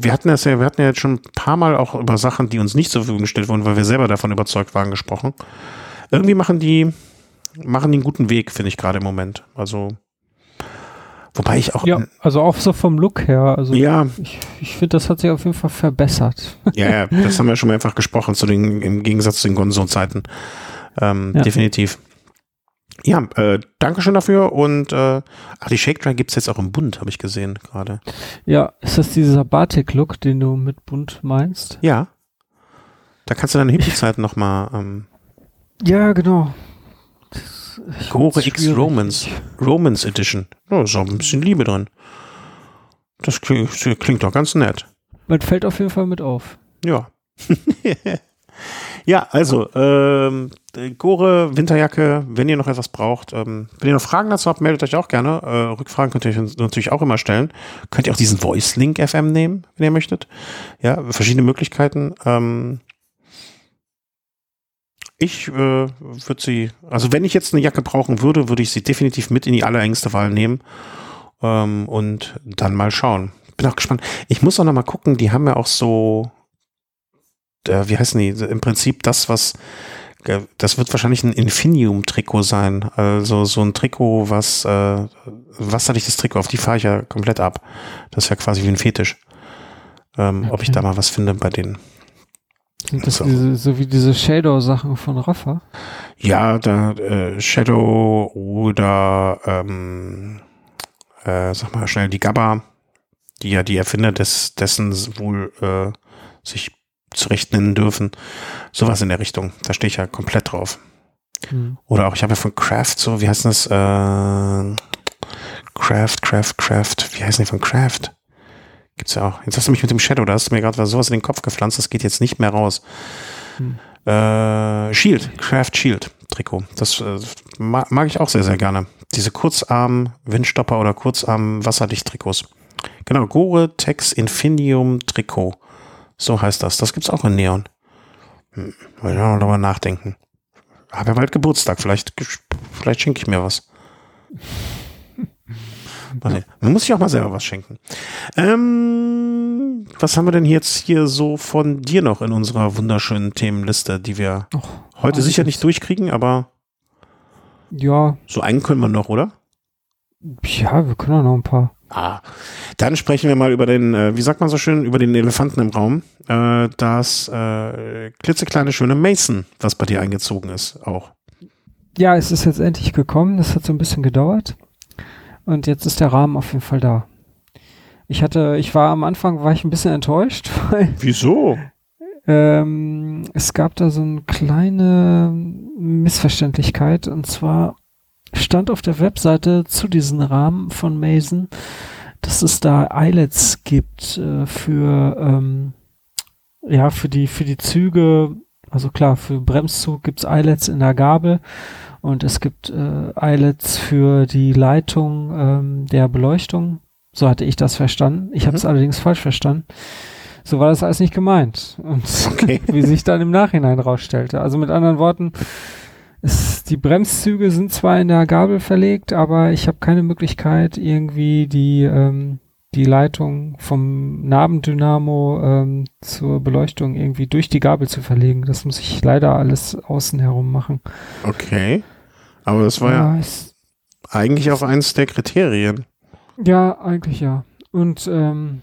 wir hatten das ja, wir hatten ja jetzt schon ein paar Mal auch über Sachen, die uns nicht zur Verfügung gestellt wurden, weil wir selber davon überzeugt waren, gesprochen. Irgendwie machen die, machen die einen guten Weg, finde ich gerade im Moment. Also Wobei ich auch. Ja, also auch so vom Look her. Also ja. Ich, ich finde, das hat sich auf jeden Fall verbessert. Ja, ja, das haben wir schon mehrfach gesprochen, zu den, im Gegensatz zu den Gonzo-Zeiten. Ähm, ja. Definitiv. Ja, äh, danke schön dafür und äh, ach, die Shake Dry gibt es jetzt auch im Bund, habe ich gesehen gerade. Ja, ist das dieser Batik-Look, den du mit Bund meinst? Ja. Da kannst du deine Hippie-Zeiten nochmal. Ähm, ja, genau. Gore X Romans. Romans Edition. Da ist auch ein bisschen Liebe drin. Das klingt, klingt doch ganz nett. Man fällt auf jeden Fall mit auf. Ja. ja, also, ähm, Gore, Winterjacke, wenn ihr noch etwas braucht, ähm, wenn ihr noch Fragen dazu habt, meldet euch auch gerne. Äh, Rückfragen könnt ihr euch natürlich auch immer stellen. Könnt ihr auch diesen Voice-Link FM nehmen, wenn ihr möchtet. Ja, verschiedene Möglichkeiten. Ähm, ich äh, würde sie, also wenn ich jetzt eine Jacke brauchen würde, würde ich sie definitiv mit in die allerengste Wahl nehmen ähm, und dann mal schauen. Bin auch gespannt. Ich muss auch noch mal gucken, die haben ja auch so, äh, wie heißen die, im Prinzip das, was, äh, das wird wahrscheinlich ein Infinium-Trikot sein. Also so ein Trikot, was, äh, wasserdichtes Trikot, auf die fahre ich ja komplett ab. Das ist ja quasi wie ein Fetisch. Ähm, okay. Ob ich da mal was finde bei denen. Sind das so, diese, so wie diese Shadow-Sachen von Rafa? Ja, da äh, Shadow oder ähm, äh, sag mal schnell die Gabba, die ja die Erfinder des dessen wohl äh, sich zurecht nennen dürfen. Sowas in der Richtung. Da stehe ich ja komplett drauf. Hm. Oder auch, ich habe ja von Craft so, wie heißt das? Äh, Craft, Craft, Craft. Wie heißen die von Craft? Gibt's ja auch. Jetzt hast du mich mit dem Shadow, da hast du mir gerade sowas in den Kopf gepflanzt, das geht jetzt nicht mehr raus. Hm. Äh, Shield, Craft Shield Trikot. Das äh, mag, mag, ich auch sehr, sehr gerne. Diese Kurzarm Windstopper oder Kurzarm Wasserdicht Trikots. Genau, Gore Tex Infinium Trikot. So heißt das. Das gibt's auch in Neon. Hm, ich mal drüber nachdenken. Habe ja bald Geburtstag. Vielleicht, vielleicht schenke ich mir was. Man muss sich auch mal selber was schenken. Ähm, was haben wir denn jetzt hier so von dir noch in unserer wunderschönen Themenliste, die wir Och, heute sicher nicht durchkriegen, aber ja. So einen können wir noch, oder? Ja, wir können auch noch ein paar. Ah, dann sprechen wir mal über den, äh, wie sagt man so schön, über den Elefanten im Raum. Äh, das äh, klitzekleine schöne Mason, was bei dir eingezogen ist, auch. Ja, es ist jetzt endlich gekommen. Das hat so ein bisschen gedauert. Und jetzt ist der Rahmen auf jeden Fall da. Ich hatte, ich war am Anfang, war ich ein bisschen enttäuscht, weil. Wieso? Ähm, es gab da so eine kleine Missverständlichkeit und zwar stand auf der Webseite zu diesem Rahmen von Mason, dass es da Eyelets gibt äh, für ähm, ja für die für die Züge. Also klar, für Bremszug gibt's Eyelets in der Gabel und es gibt äh, Eyelets für die Leitung ähm, der Beleuchtung. So hatte ich das verstanden. Ich mhm. habe es allerdings falsch verstanden. So war das alles nicht gemeint. Und okay. wie sich dann im Nachhinein rausstellte. Also mit anderen Worten, es, die Bremszüge sind zwar in der Gabel verlegt, aber ich habe keine Möglichkeit, irgendwie die, ähm, die Leitung vom Nabendynamo ähm, zur Beleuchtung irgendwie durch die Gabel zu verlegen. Das muss ich leider alles außen herum machen. Okay. Aber das war ja, ja eigentlich auch eins der Kriterien. Ja, eigentlich ja. Und ähm,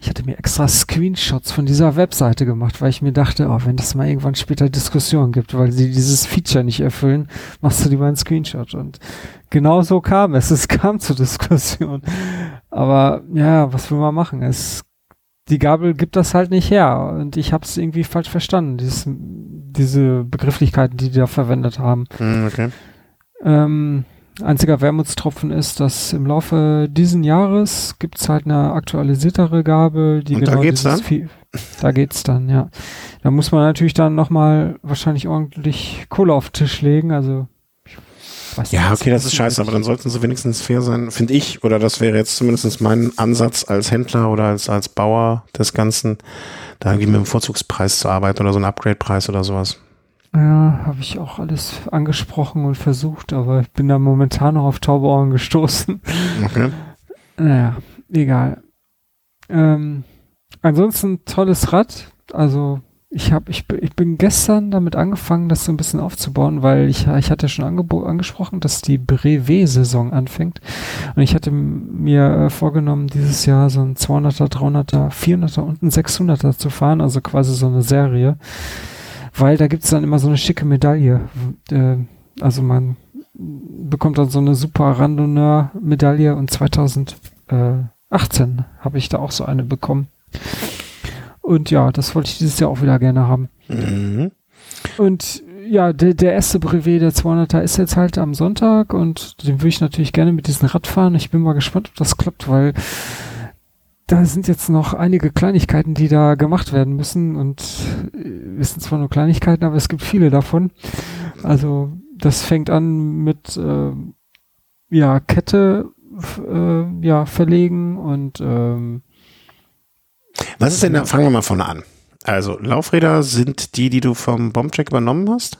ich hatte mir extra Screenshots von dieser Webseite gemacht, weil ich mir dachte, oh, wenn das mal irgendwann später Diskussionen gibt, weil sie dieses Feature nicht erfüllen, machst du lieber einen Screenshot. Und genau so kam es. Es kam zur Diskussion. Aber ja, was will man machen? Es, die Gabel gibt das halt nicht her. Und ich habe es irgendwie falsch verstanden, dieses, diese Begrifflichkeiten, die die da verwendet haben. Hm, okay. Ähm, Einziger Wermutstropfen ist, dass im Laufe diesen Jahres gibt es halt eine aktualisiertere Gabel, die Und genau da geht's dann? Viel, da geht's dann, ja. Da muss man natürlich dann nochmal wahrscheinlich ordentlich Kohle auf den Tisch legen, also ja, okay, das ist scheiße, aber dann sollten sie wenigstens fair sein, finde ich, oder das wäre jetzt zumindest mein Ansatz als Händler oder als, als Bauer des Ganzen, da irgendwie mit einem Vorzugspreis zu arbeiten oder so einen Upgrade-Preis oder sowas. Ja, habe ich auch alles angesprochen und versucht, aber ich bin da momentan noch auf taube Ohren gestoßen. Okay. Naja, egal. Ähm, ansonsten tolles Rad. Also ich habe, ich, ich bin gestern damit angefangen, das so ein bisschen aufzubauen, weil ich, ich hatte schon angesprochen, dass die Brevet-Saison anfängt. Und ich hatte mir äh, vorgenommen, dieses Jahr so ein 200er, 300er, 400er und ein 600er zu fahren, also quasi so eine Serie weil da gibt es dann immer so eine schicke Medaille. Äh, also man bekommt dann so eine super Randonneur-Medaille und 2018 habe ich da auch so eine bekommen. Und ja, das wollte ich dieses Jahr auch wieder gerne haben. Mhm. Und ja, der, der erste Brevet der 200er ist jetzt halt am Sonntag und den würde ich natürlich gerne mit diesem Rad fahren. Ich bin mal gespannt, ob das klappt, weil da sind jetzt noch einige Kleinigkeiten, die da gemacht werden müssen und äh, es sind zwar nur Kleinigkeiten, aber es gibt viele davon. Also das fängt an mit äh, ja Kette äh, ja verlegen und ähm, Was ist denn da? Fangen wir mal vorne an. Also Laufräder sind die, die du vom Bombcheck übernommen hast?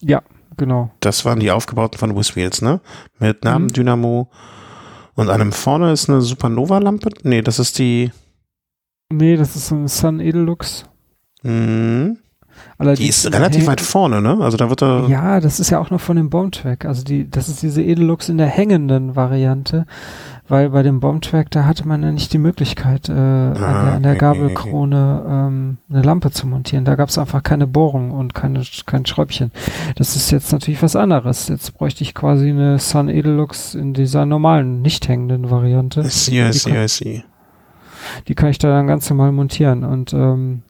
ja genau. Das waren die aufgebauten von Whizwheels, ne? Mit Mhm. Nabendynamo und einem vorne ist eine Supernova-Lampe. Nee, das ist die. Nee, das ist ein Sun Edelux. Mhm. Allerdings Die ist relativ weit vorne, ne? Also da wird er. Ja, das ist ja auch noch von dem Bombtrack. Also die, das ist diese Edelux in der hängenden Variante, weil bei dem Bombtrack, da hatte man ja nicht die Möglichkeit, äh, an, der, an der Gabelkrone ähm, eine Lampe zu montieren. Da gab es einfach keine Bohrung und keine, kein Schräubchen. Das ist jetzt natürlich was anderes. Jetzt bräuchte ich quasi eine Sun Edelux in dieser normalen, nicht hängenden Variante. I see, I see, I see. Die kann ich da dann ganz normal montieren. Und ähm,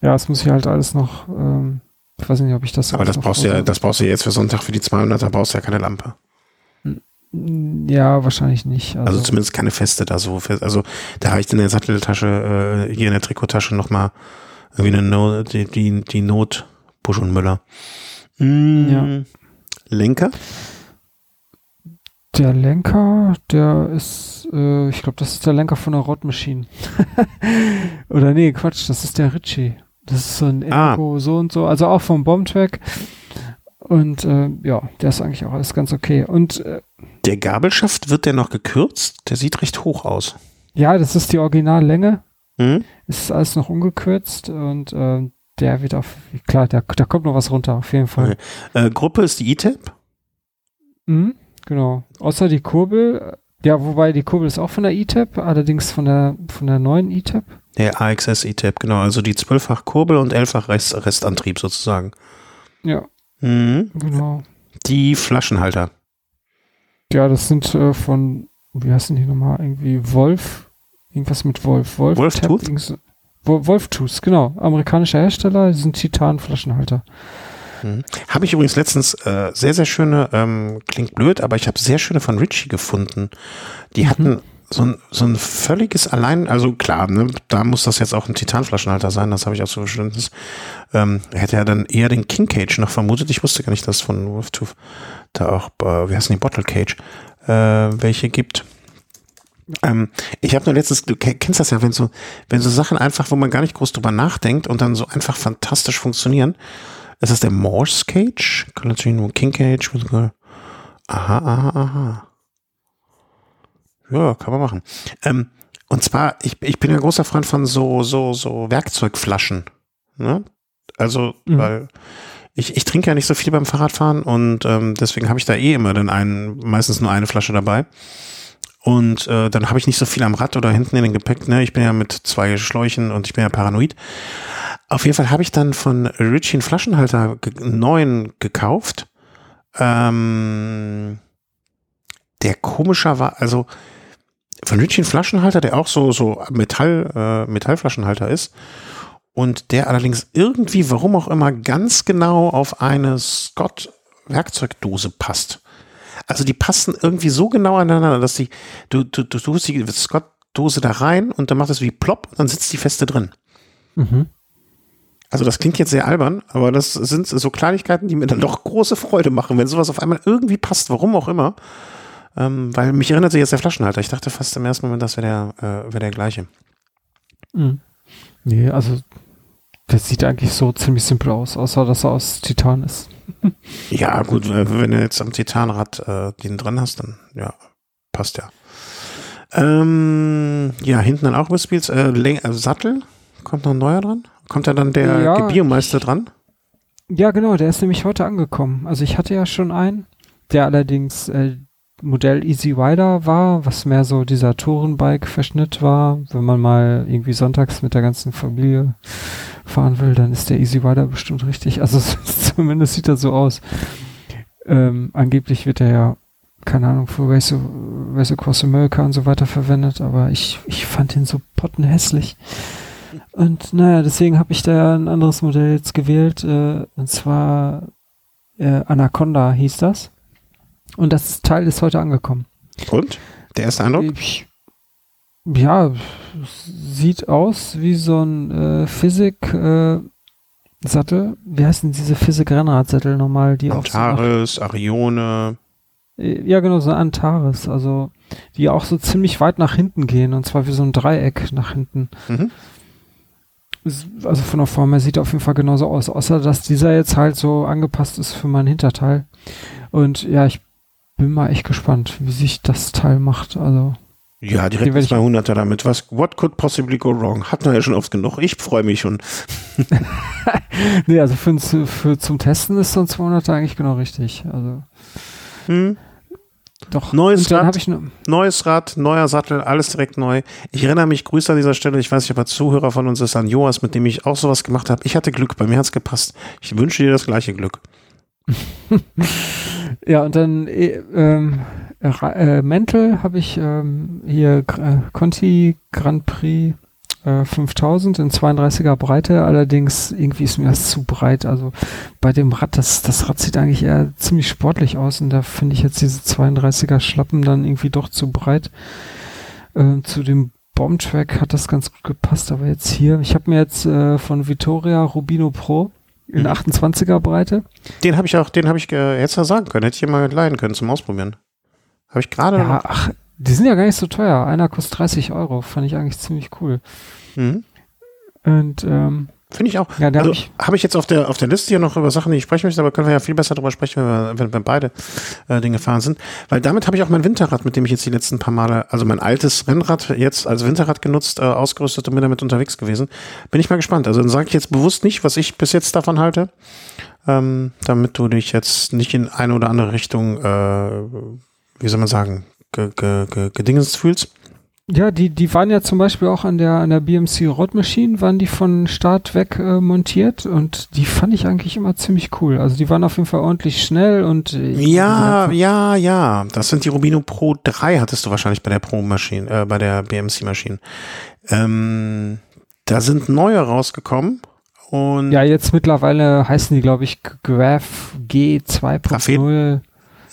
ja, es muss ich halt alles noch, ähm, ich weiß nicht, ob ich das Aber das brauchst du ja, das brauchst du jetzt für Sonntag für die 200er brauchst du ja keine Lampe. Ja, wahrscheinlich nicht. Also, zumindest keine feste da so fest. Also da reicht in der Satteltasche, äh, hier in der Trikottasche nochmal irgendwie eine no die, die, die Not Busch und Müller. Mm, Ja. Lenker? Der Lenker, der ist, äh, ich glaube, das ist der Lenker von der Rod Machine. Oder nee, Quatsch, das ist der Ritchie. Das ist so ein Ah. Echo so und so, also auch vom Bombtrack. Und äh, ja, der ist eigentlich auch alles ganz okay. Und äh, Der Gabelschaft wird der noch gekürzt? Der sieht recht hoch aus. ja, das ist die Originallänge. Hm? Es ist alles noch ungekürzt und äh, der wird auf, klar, da, da kommt noch was runter, auf jeden Fall. Okay. Äh, Gruppe ist die E-Tap? Mhm, genau. Außer die Kurbel, ja, wobei die Kurbel ist auch von der E-Tap, allerdings von der von der neuen E-Tap. Der AXS E-Tap, genau. Also die zwölffach Kurbel und elffach Rest, Restantrieb sozusagen. Ja, Mhm. genau. Die Flaschenhalter. Ja, das sind äh, von, wie heißen die nochmal? Irgendwie Wolf, irgendwas mit Wolf. Wolf Wolf Tap, Tooth? Wolf Tooth, genau. Amerikanischer Hersteller, die sind Titan-Flaschenhalter. Mhm. Habe ich übrigens letztens äh, sehr, sehr schöne, ähm, klingt blöd, aber ich habe sehr schöne von Ritchie gefunden. Die Mhm. hatten so ein, so ein völliges Allein, also klar, ne, da muss das jetzt auch ein Titanflaschenhalter sein, das habe ich auch so Verständnis. Ähm, hätte ja dann eher den King Cage noch vermutet. Ich wusste gar nicht, dass von Wolftooth da auch, äh, wie heißt denn die Bottle Cage, äh, welche gibt. Ähm, ich habe nur letztens, du ke- kennst das ja, wenn so, wenn so Sachen einfach, wo man gar nicht groß drüber nachdenkt und dann so einfach fantastisch funktionieren. Ist das der Morse Cage? Kann natürlich nur King Cage. Aha, aha, aha. Ja, kann man machen. Ähm, und zwar, ich, ich bin ja großer Freund von so, so, so Werkzeugflaschen. Ne? Also, Mhm. weil ich, ich trinke ja nicht so viel beim Fahrradfahren und ähm, deswegen habe ich da eh immer dann einen, meistens nur eine Flasche dabei. Und äh, dann habe ich nicht so viel am Rad oder hinten in den Gepäck. Ne? Ich bin ja mit zwei Schläuchen und ich bin ja paranoid. Auf jeden Fall habe ich dann von Ritchie einen Flaschenhalter ge neuen gekauft. Ähm, der komischer war, also einen Flaschenhalter, der auch so, so Metall, äh, Metallflaschenhalter ist. Und der allerdings irgendwie, warum auch immer, ganz genau auf eine Scott Werkzeugdose passt. Also die passen irgendwie so genau aneinander, dass die, du, du, du tust die Scott-Dose da rein und dann macht es wie plopp und dann sitzt die feste drin. Mhm. Also das klingt jetzt sehr albern, aber das sind so Kleinigkeiten, die mir dann doch große Freude machen, wenn sowas auf einmal irgendwie passt, warum auch immer. Ähm, weil mich erinnert sich jetzt der Flaschenhalter. Ich dachte fast im ersten Moment, das wäre der, äh, wäre der gleiche. Mhm. Nee, also das sieht eigentlich so ziemlich simpel aus, außer dass er aus Titan ist. Ja, gut, äh, wenn du jetzt am Titanrad äh, den dran hast, dann ja, passt ja. Ähm, ja, hinten dann auch Whispels, äh, äh, Sattel, kommt noch ein neuer dran? Kommt da dann der Ja, Gebiomeister dran? Ja, genau, der ist nämlich heute angekommen. Also ich hatte ja schon einen, der allerdings äh, Modell Easy Rider war, was mehr so dieser Tourenbike-Verschnitt war. Wenn man mal irgendwie sonntags mit der ganzen Familie fahren will, dann ist der Easy Rider bestimmt richtig. Also zumindest sieht er so aus. Ähm, angeblich wird er ja, keine Ahnung, für Race, Race Across America und so weiter verwendet, aber ich, ich fand ihn so pottenhässlich. Und naja, deswegen habe ich da ein anderes Modell jetzt gewählt, äh, und zwar äh, Anaconda hieß das. Und das Teil ist heute angekommen. Und? Der erste Eindruck? Ich, ja, sieht aus wie so ein äh, Physik äh, Sattel. Wie heißen diese Physik Rennradsättel nochmal? Die Antares, so Arione. Äh, ja, genau, so Antares. Also, die auch so ziemlich weit nach hinten gehen. Und zwar wie so ein Dreieck nach hinten. Mhm. Also von der Form her sieht er auf jeden Fall genauso aus. Außer, dass dieser jetzt halt so angepasst ist für mein Hinterteil. Und ja, ich bin mal echt gespannt, wie sich das Teil macht. Also. Ja, direkt 200er damit. Was, what could possibly go wrong? Hatten wir ja schon oft genug. Ich freue mich schon. nee, also für, für, zum Testen ist so ein 200er eigentlich genau richtig. Also. Hm. Doch. Neues Rad, neues Rad, neuer Sattel, alles direkt neu. Ich erinnere mich, Grüße an dieser Stelle, ich weiß nicht, ob er Zuhörer von uns ist, an Joas, mit dem ich auch sowas gemacht habe. Ich hatte Glück, bei mir hat es gepasst. Ich wünsche dir das gleiche Glück. ja, und dann äh, ähm, äh, Mental habe ich ähm, hier äh, Conti Grand Prix äh, 5000 in 32er Breite, allerdings irgendwie ist mir das zu breit. Also bei dem Rad, das, das Rad sieht eigentlich eher ziemlich sportlich aus und da finde ich jetzt diese 32er Schlappen dann irgendwie doch zu breit. Äh, zu dem Bombtrack hat das ganz gut gepasst, aber jetzt hier, ich habe mir jetzt äh, von Vittoria Rubino Pro in 28er mhm. Breite. Den habe ich auch, den habe ich äh, jetzt sagen können, hätte ich mal leihen können zum Ausprobieren. Habe ich gerade. Ja, ach, die sind ja gar nicht so teuer. Einer kostet 30 Euro. Fand ich eigentlich ziemlich cool. Mhm. Und ähm, Finde ich auch. Ja, also, habe ich, hab ich jetzt auf der, auf der Liste hier noch über Sachen, die ich sprechen möchte, aber können wir ja viel besser darüber sprechen, wenn wir, wenn wir beide äh, Dinge fahren sind. Weil damit habe ich auch mein Winterrad, mit dem ich jetzt die letzten paar Male, also mein altes Rennrad jetzt als Winterrad genutzt, äh, ausgerüstet und bin damit unterwegs gewesen. Bin ich mal gespannt. Also dann sage ich jetzt bewusst nicht, was ich bis jetzt davon halte, ähm, damit du dich jetzt nicht in eine oder andere Richtung, äh, wie soll man sagen, gedingens fühlst. Ja, die, die waren ja zum Beispiel auch an der, an der BMC Rod Machine, waren die von Start weg äh, montiert und die fand ich eigentlich immer ziemlich cool. Also die waren auf jeden Fall ordentlich schnell und äh, Ja, ja, ja. Das sind die Rubino Pro 3, hattest du wahrscheinlich bei der Pro Maschine, äh, bei der BMC Maschine. Ähm, da sind neue rausgekommen. Und ja, jetzt mittlerweile heißen die, glaube ich, Graph G 2.0.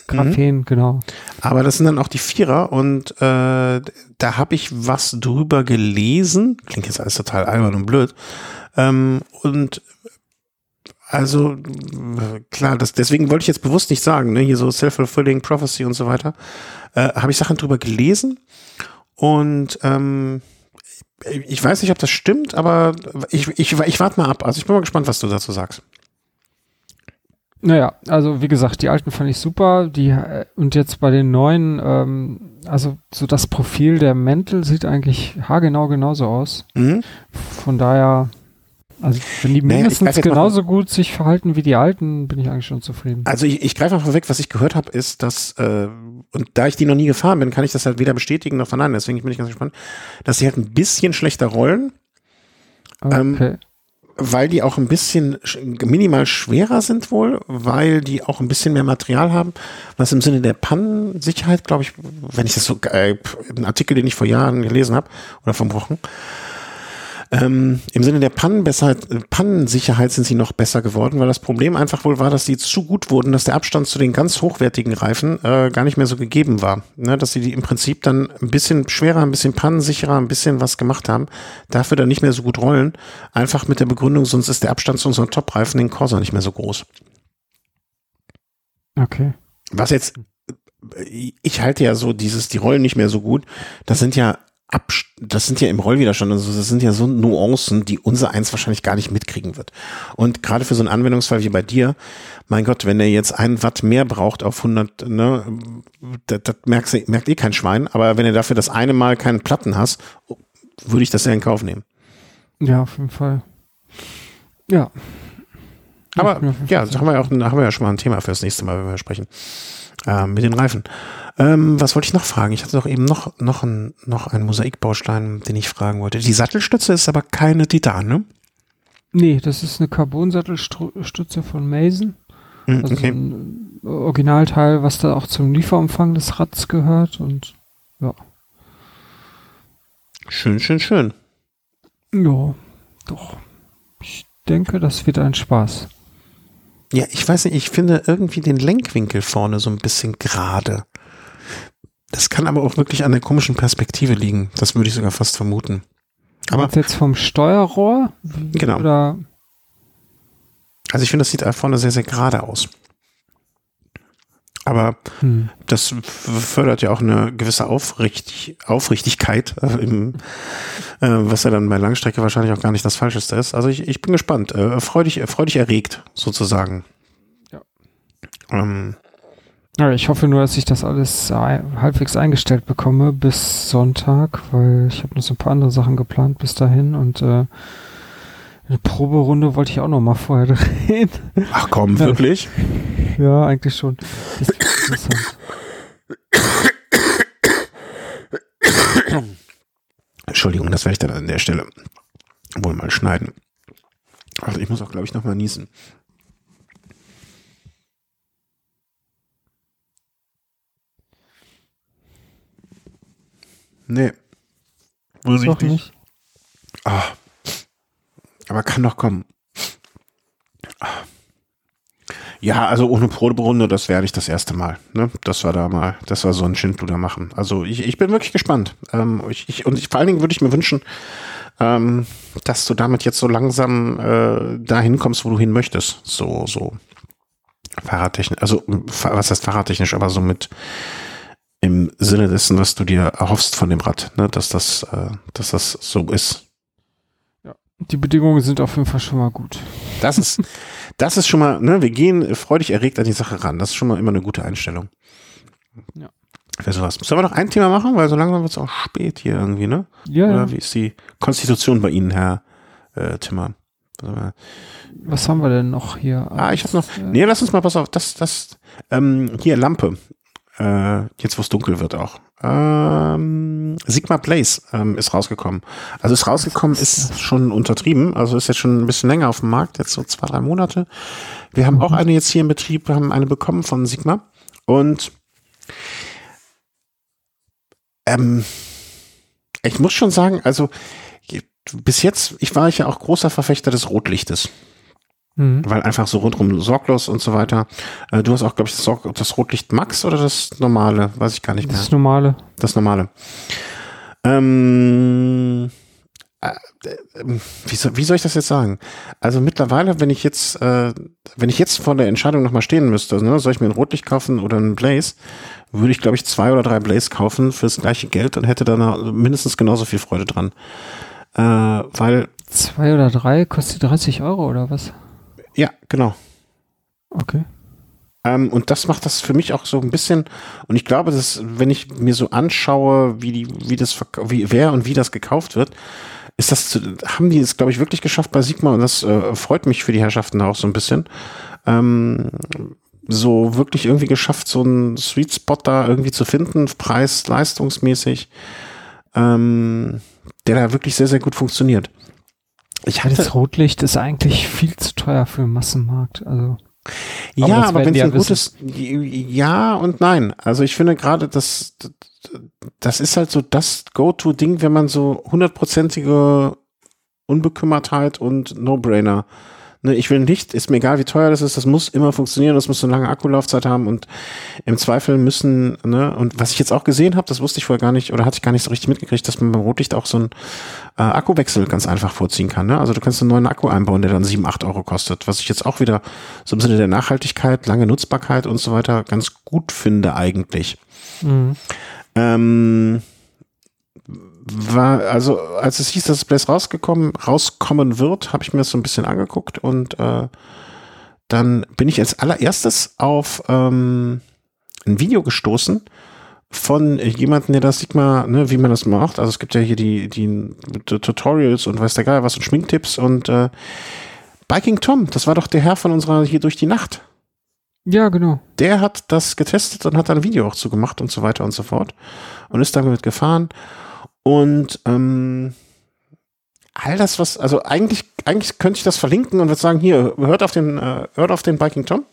Graphen, mhm. genau. Aber das sind dann auch die Vierer und äh, da habe ich was drüber gelesen. Klingt jetzt alles total albern und blöd. Ähm, und also klar, das, deswegen wollte ich jetzt bewusst nicht sagen, ne, hier so self-fulfilling prophecy und so weiter. Äh, habe ich Sachen drüber gelesen und ähm, ich weiß nicht, ob das stimmt, aber ich, ich, ich warte mal ab. Also ich bin mal gespannt, was du dazu sagst. Naja, also wie gesagt, die alten fand ich super. Die äh, und jetzt bei den neuen, ähm, also so das Profil der Mäntel sieht eigentlich haargenau genauso aus. Mhm. Von daher, also wenn die mindestens naja, genauso gut sich verhalten wie die alten, bin ich eigentlich schon zufrieden. Also ich, ich greife einfach weg, was ich gehört habe, ist, dass äh, und da ich die noch nie gefahren bin, kann ich das halt weder bestätigen noch verneinen. Deswegen bin ich ganz gespannt, dass sie halt ein bisschen schlechter rollen. Ähm, okay. Ähm, weil die auch ein bisschen minimal schwerer sind wohl, weil die auch ein bisschen mehr Material haben, was im Sinne der Pannensicherheit, glaube ich, wenn ich das so, äh, ein Artikel, den ich vor Jahren gelesen habe oder vor Wochen, ähm, Im Sinne der Pannensicherheit sind sie noch besser geworden, weil das Problem einfach wohl war, dass die zu gut wurden, dass der Abstand zu den ganz hochwertigen Reifen äh, gar nicht mehr so gegeben war. Ne? Dass sie die im Prinzip dann ein bisschen schwerer, ein bisschen pannensicherer, ein bisschen was gemacht haben, dafür dann nicht mehr so gut rollen. Einfach mit der Begründung, sonst ist der Abstand zu unseren Top-Reifen, den Corsa, nicht mehr so groß. Okay. Was jetzt ich halte ja so dieses, die rollen nicht mehr so gut. Das sind ja Ab, das sind ja im Rollwiderstand, also das sind ja so Nuancen, die unser eins wahrscheinlich gar nicht mitkriegen wird. Und gerade für so einen Anwendungsfall wie bei dir, mein Gott, wenn er jetzt ein Watt mehr braucht auf 100, ne, das, das merkt, merkt eh kein Schwein, aber wenn er dafür das eine Mal keinen Platten hast, würde ich das ja in Kauf nehmen. Ja, auf jeden Fall. Ja. Aber ja, da haben wir ja auch, da haben wir ja schon mal ein Thema für das nächste Mal, wenn wir sprechen. Äh, mit den Reifen. Ähm, was wollte ich noch fragen? Ich hatte doch eben noch, noch, ein, noch einen Mosaikbaustein, den ich fragen wollte. Die Sattelstütze ist aber keine Titan, ne? Nee, das ist eine Carbon-Sattelstütze von Mason. Mhm, also okay. ein Originalteil, was da auch zum Lieferumfang des Rads gehört und ja. Schön, schön, schön. Ja, doch. Ich denke, das wird ein Spaß. Ja, ich weiß nicht, ich finde irgendwie den Lenkwinkel vorne so ein bisschen gerade. Das kann aber auch wirklich an der komischen Perspektive liegen. Das würde ich sogar fast vermuten. Aber jetzt vom Steuerrohr? Genau. Oder? Also ich finde, das sieht da vorne sehr, sehr gerade aus. Aber hm. das fördert ja auch eine gewisse Aufrichtig Aufrichtigkeit, äh, im, äh, was ja dann bei Langstrecke wahrscheinlich auch gar nicht das Falscheste ist. Also ich, ich bin gespannt, äh, freudig, freudig erregt sozusagen. Ja. Ähm, ja, ich hoffe nur, dass ich das alles halbwegs eingestellt bekomme bis Sonntag, weil ich habe noch so ein paar andere Sachen geplant bis dahin und äh, eine Proberunde wollte ich auch noch mal vorher drehen. Ach komm, wirklich? Ja, eigentlich schon. Das ist interessant. Entschuldigung, das werde ich dann an der Stelle wohl mal schneiden. Also ich muss auch, glaube ich, noch mal niesen. Nee. Muss ich nicht. Ah. Aber kann doch kommen. Ja, also ohne Proberunde, das wäre nicht das erste Mal. Ne? Das war da mal, das war so ein Schindluder machen. Also ich, ich bin wirklich gespannt. Ähm, ich, ich, und ich, vor allen Dingen würde ich mir wünschen, ähm, dass du damit jetzt so langsam äh, dahin kommst, wo du hin möchtest. So, so fahrradtechnisch, also was heißt fahrradtechnisch, aber so mit im Sinne dessen, was du dir erhoffst von dem Rad, ne? dass das, äh, dass das so ist. Die Bedingungen sind auf jeden Fall schon mal gut. Das ist, das ist schon mal, ne, wir gehen freudig erregt an die Sache ran. Das ist schon mal immer eine gute Einstellung. Ja. Für sowas. Sollen wir noch ein Thema machen? Weil so langsam wird es auch spät hier irgendwie, ne? Ja. Oder wie ist die Konstitution bei Ihnen, Herr äh, Timmer? Was haben wir denn noch hier? Ah, ich habe noch. Äh, nee, lass uns mal, pass auf, das, das, ähm, hier, Lampe. Äh, jetzt, wo es dunkel wird auch. Ähm, Sigma Blaze ähm, ist rausgekommen. Also ist rausgekommen, ist schon untertrieben, also ist jetzt schon ein bisschen länger auf dem Markt, jetzt so zwei, drei Monate. Wir haben mhm. auch eine jetzt hier in Betrieb, wir haben eine bekommen von Sigma und ähm, ich muss schon sagen, also bis jetzt, ich war ja auch großer Verfechter des Rotlichtes. Mhm. Weil einfach so rundrum sorglos und so weiter. Äh, du hast auch, glaube ich, das, das, Rotlicht Max oder das normale? Weiß ich gar nicht mehr. Das normale. Das normale. Ähm, äh, wie, soll, wie soll ich das jetzt sagen? Also mittlerweile, wenn ich jetzt, äh, wenn ich jetzt vor der Entscheidung nochmal stehen müsste, ne, soll ich mir ein Rotlicht kaufen oder ein Blaze, würde ich, glaube ich, zwei oder drei Blaze kaufen fürs gleiche Geld und hätte dann mindestens genauso viel Freude dran. Äh, weil. Zwei oder drei kostet 30 Euro oder was? Ja, genau. Okay. Ähm, und das macht das für mich auch so ein bisschen, und ich glaube, dass, wenn ich mir so anschaue, wie die, wie das, wie, wer und wie das gekauft wird, ist das, haben die es, glaube ich, wirklich geschafft bei Sigma und das äh, freut mich für die Herrschaften auch so ein bisschen. Ähm, so wirklich irgendwie geschafft, so einen Sweet Spot da irgendwie zu finden, preis-leistungsmäßig, ähm, der da wirklich sehr, sehr gut funktioniert. Ich hatte das Rotlicht ist eigentlich viel zu teuer für den Massenmarkt. Also ja, aber, wenn es ein gutes, ja und nein. Also ich finde gerade, das, das ist halt so das Go-To-Ding, wenn man so hundertprozentige Unbekümmertheit und No-Brainer Ne, ich will nicht, ist mir egal, wie teuer das ist, das muss immer funktionieren, das muss eine lange Akkulaufzeit haben und im Zweifel müssen, ne, und was ich jetzt auch gesehen habe, das wusste ich vorher gar nicht oder hatte ich gar nicht so richtig mitgekriegt, dass man beim Rotlicht auch so einen äh, Akkuwechsel ganz einfach vorziehen kann. Ne? Also du kannst einen neuen Akku einbauen, der dann sieben, acht Euro kostet, was ich jetzt auch wieder so im Sinne der Nachhaltigkeit, lange Nutzbarkeit und so weiter ganz gut finde eigentlich. Mhm. Ähm, war, also als es hieß, dass Blaze rausgekommen, rauskommen wird, habe ich mir das so ein bisschen angeguckt und äh, dann bin ich als allererstes auf ähm, ein Video gestoßen von jemandem, der das Sigma, ne, wie man das macht. Also es gibt ja hier die, die, die Tutorials und weiß der Geil was und Schminktipps und äh, Biking Tom, das war doch der Herr von unserer hier durch die Nacht. Ja, genau. Der hat das getestet und hat da ein Video auch zu gemacht und so weiter und so fort und ist damit gefahren und ähm, all das, was, also eigentlich, eigentlich könnte ich das verlinken und würde sagen, hier, hört auf den, äh, hört auf den Biking Tom,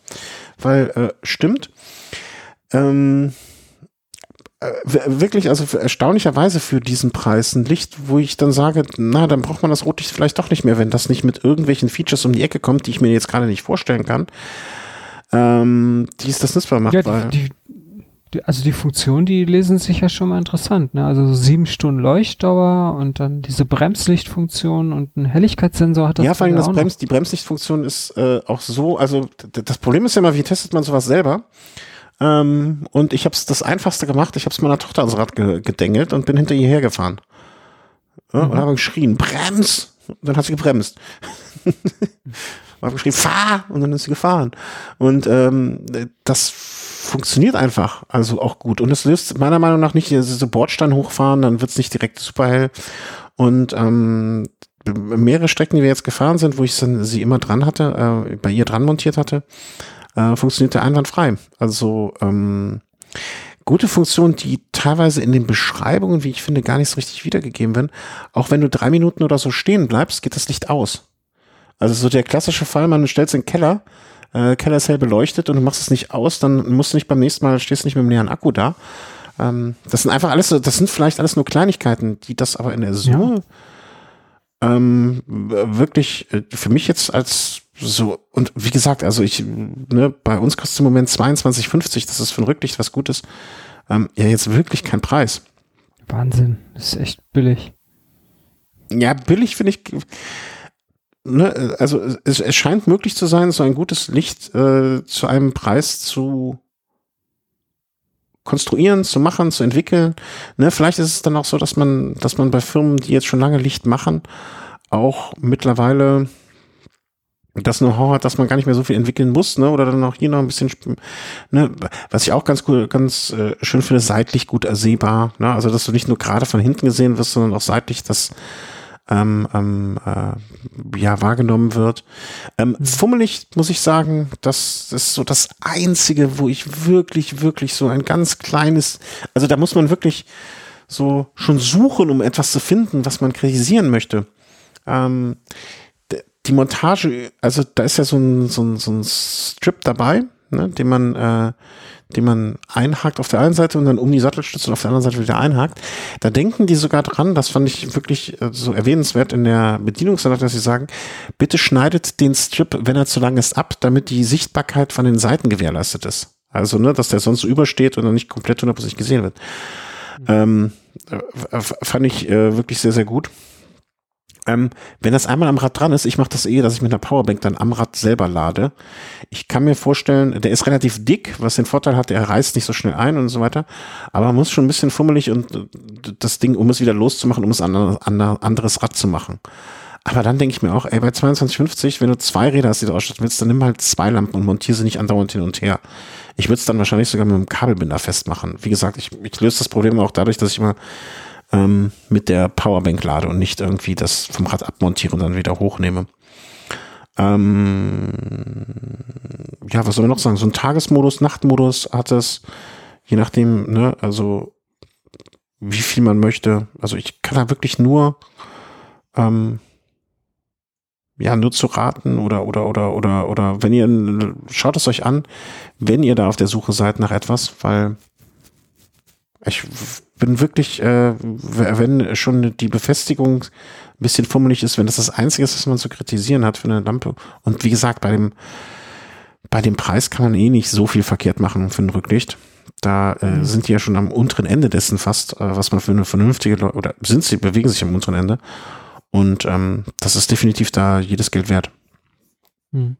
weil äh, stimmt. Ähm, äh, wirklich, also erstaunlicherweise für diesen Preis ein Licht, wo ich dann sage, na, dann braucht man das Rotlicht vielleicht doch nicht mehr, wenn das nicht mit irgendwelchen Features um die Ecke kommt, die ich mir jetzt gerade nicht vorstellen kann, ähm, die es das nutzbar macht. Ja, die, die, also die Funktion, die lesen sich ja schon mal interessant. Ne? Also sieben Stunden Leuchtdauer und dann diese Bremslichtfunktion und ein Helligkeitssensor hat das. Ja, vor allem das Brems, die Bremslichtfunktion ist äh, auch so, also das Problem ist ja immer, wie testet man sowas selber? Ähm, und ich habe es das Einfachste gemacht. Ich habe es meiner Tochter ans Rad ge gedengelt und bin hinter ihr hergefahren. Ja, mhm. Und habe geschrien, Brems! Und dann hat sie gebremst. habe geschrien, fahr! Und dann ist sie gefahren. Und ähm, das funktioniert einfach, also auch gut. Und es löst meiner Meinung nach nicht diese Bordstein hochfahren, dann wird's nicht direkt super hell. Und ähm, mehrere Strecken, die wir jetzt gefahren sind, wo ich sie immer dran hatte, äh, bei ihr dran montiert hatte, äh, funktioniert der einwandfrei. Also ähm, gute Funktionen, die teilweise in den Beschreibungen, wie ich finde, gar nicht so richtig wiedergegeben werden. Auch wenn du drei Minuten oder so stehen bleibst, geht das Licht aus. Also so der klassische Fall, man stellt in den Keller, äh, Keller ist hell beleuchtet und du machst es nicht aus, dann musst du nicht beim nächsten Mal, stehst nicht mit dem leeren Akku da. Ähm, das sind einfach alles, das sind vielleicht alles nur Kleinigkeiten, die das aber in der Summe ja. ähm, wirklich äh, für mich jetzt als so, und wie gesagt, also ich, ne, bei uns kostet im Moment 22,50, das ist für ein Rücklicht was Gutes. Ähm, ja, jetzt wirklich kein Preis. Wahnsinn, das ist echt billig. Ja, billig finde ich, ne, also es, es scheint möglich zu sein, so ein gutes Licht äh, zu einem Preis zu konstruieren, zu machen, zu entwickeln. Ne, vielleicht ist es dann auch so, dass man, dass man bei Firmen, die jetzt schon lange Licht machen, auch mittlerweile das Know-how hat, dass man gar nicht mehr so viel entwickeln muss, ne? Oder dann auch hier noch ein bisschen, ne? Was ich auch ganz cool, ganz äh, schön finde, seitlich gut ersehbar, ne? Also dass du nicht nur gerade von hinten gesehen wirst, sondern auch seitlich das ähm, ähm, äh, ja wahrgenommen wird. Ähm, mhm. Fummelig muss ich sagen, das ist so das einzige, wo ich wirklich, wirklich so ein ganz kleines, also da muss man wirklich so schon suchen, um etwas zu finden, was man kritisieren möchte. Ähm, die Montage, also da ist ja so ein, so ein, so ein Strip dabei, ne, den man, äh, den man einhakt auf der einen Seite und dann um die Sattelstütze und auf der anderen Seite wieder einhakt. Da denken die sogar dran, das fand ich wirklich äh, so erwähnenswert in der Bedienungsanleitung, dass sie sagen, bitte schneidet den Strip, wenn er zu lang ist, ab, damit die Sichtbarkeit von den Seiten gewährleistet ist. Also, ne, dass der sonst so übersteht und dann nicht komplett hundertprozentig gesehen wird. Ähm, äh, fand ich äh, wirklich sehr, sehr gut. Ähm, wenn das einmal am Rad dran ist, ich mache das eh, dass ich mit einer Powerbank dann am Rad selber lade. Ich kann mir vorstellen, der ist relativ dick, was den Vorteil hat, er reißt nicht so schnell ein und so weiter. Aber man muss schon ein bisschen fummelig und äh, das Ding, um es wieder loszumachen, um es an ein anderes Rad zu machen. Aber dann denke ich mir auch, ey, bei 22,50, wenn du zwei Räder hast, die du ausstatten willst, dann nimm halt zwei Lampen und montiere sie nicht andauernd hin und her. Ich würde es dann wahrscheinlich sogar mit einem Kabelbinder festmachen. Wie gesagt, ich, ich löse das Problem auch dadurch, dass ich immer ähm, mit der Powerbank lade und nicht irgendwie das vom Rad abmontiere und dann wieder hochnehme. Ähm, ja, was soll man noch sagen? So ein Tagesmodus, Nachtmodus hat es, je nachdem, ne, also wie viel man möchte. Also ich kann da wirklich nur ähm, ja, nur zu raten oder, oder, oder, oder, oder wenn ihr, schaut es euch an, wenn ihr da auf der Suche seid nach etwas, weil ich bin wirklich, äh, wenn schon die Befestigung ein bisschen fummelig ist, wenn das das Einzige ist, was man zu kritisieren hat für eine Lampe. Und wie gesagt, bei dem, bei dem Preis kann man eh nicht so viel verkehrt machen für ein Rücklicht. Da äh, mhm. sind die ja schon am unteren Ende dessen fast, äh, was man für eine vernünftige, oder sind sie, bewegen sich am unteren Ende. Und ähm, das ist definitiv da jedes Geld wert. Mhm.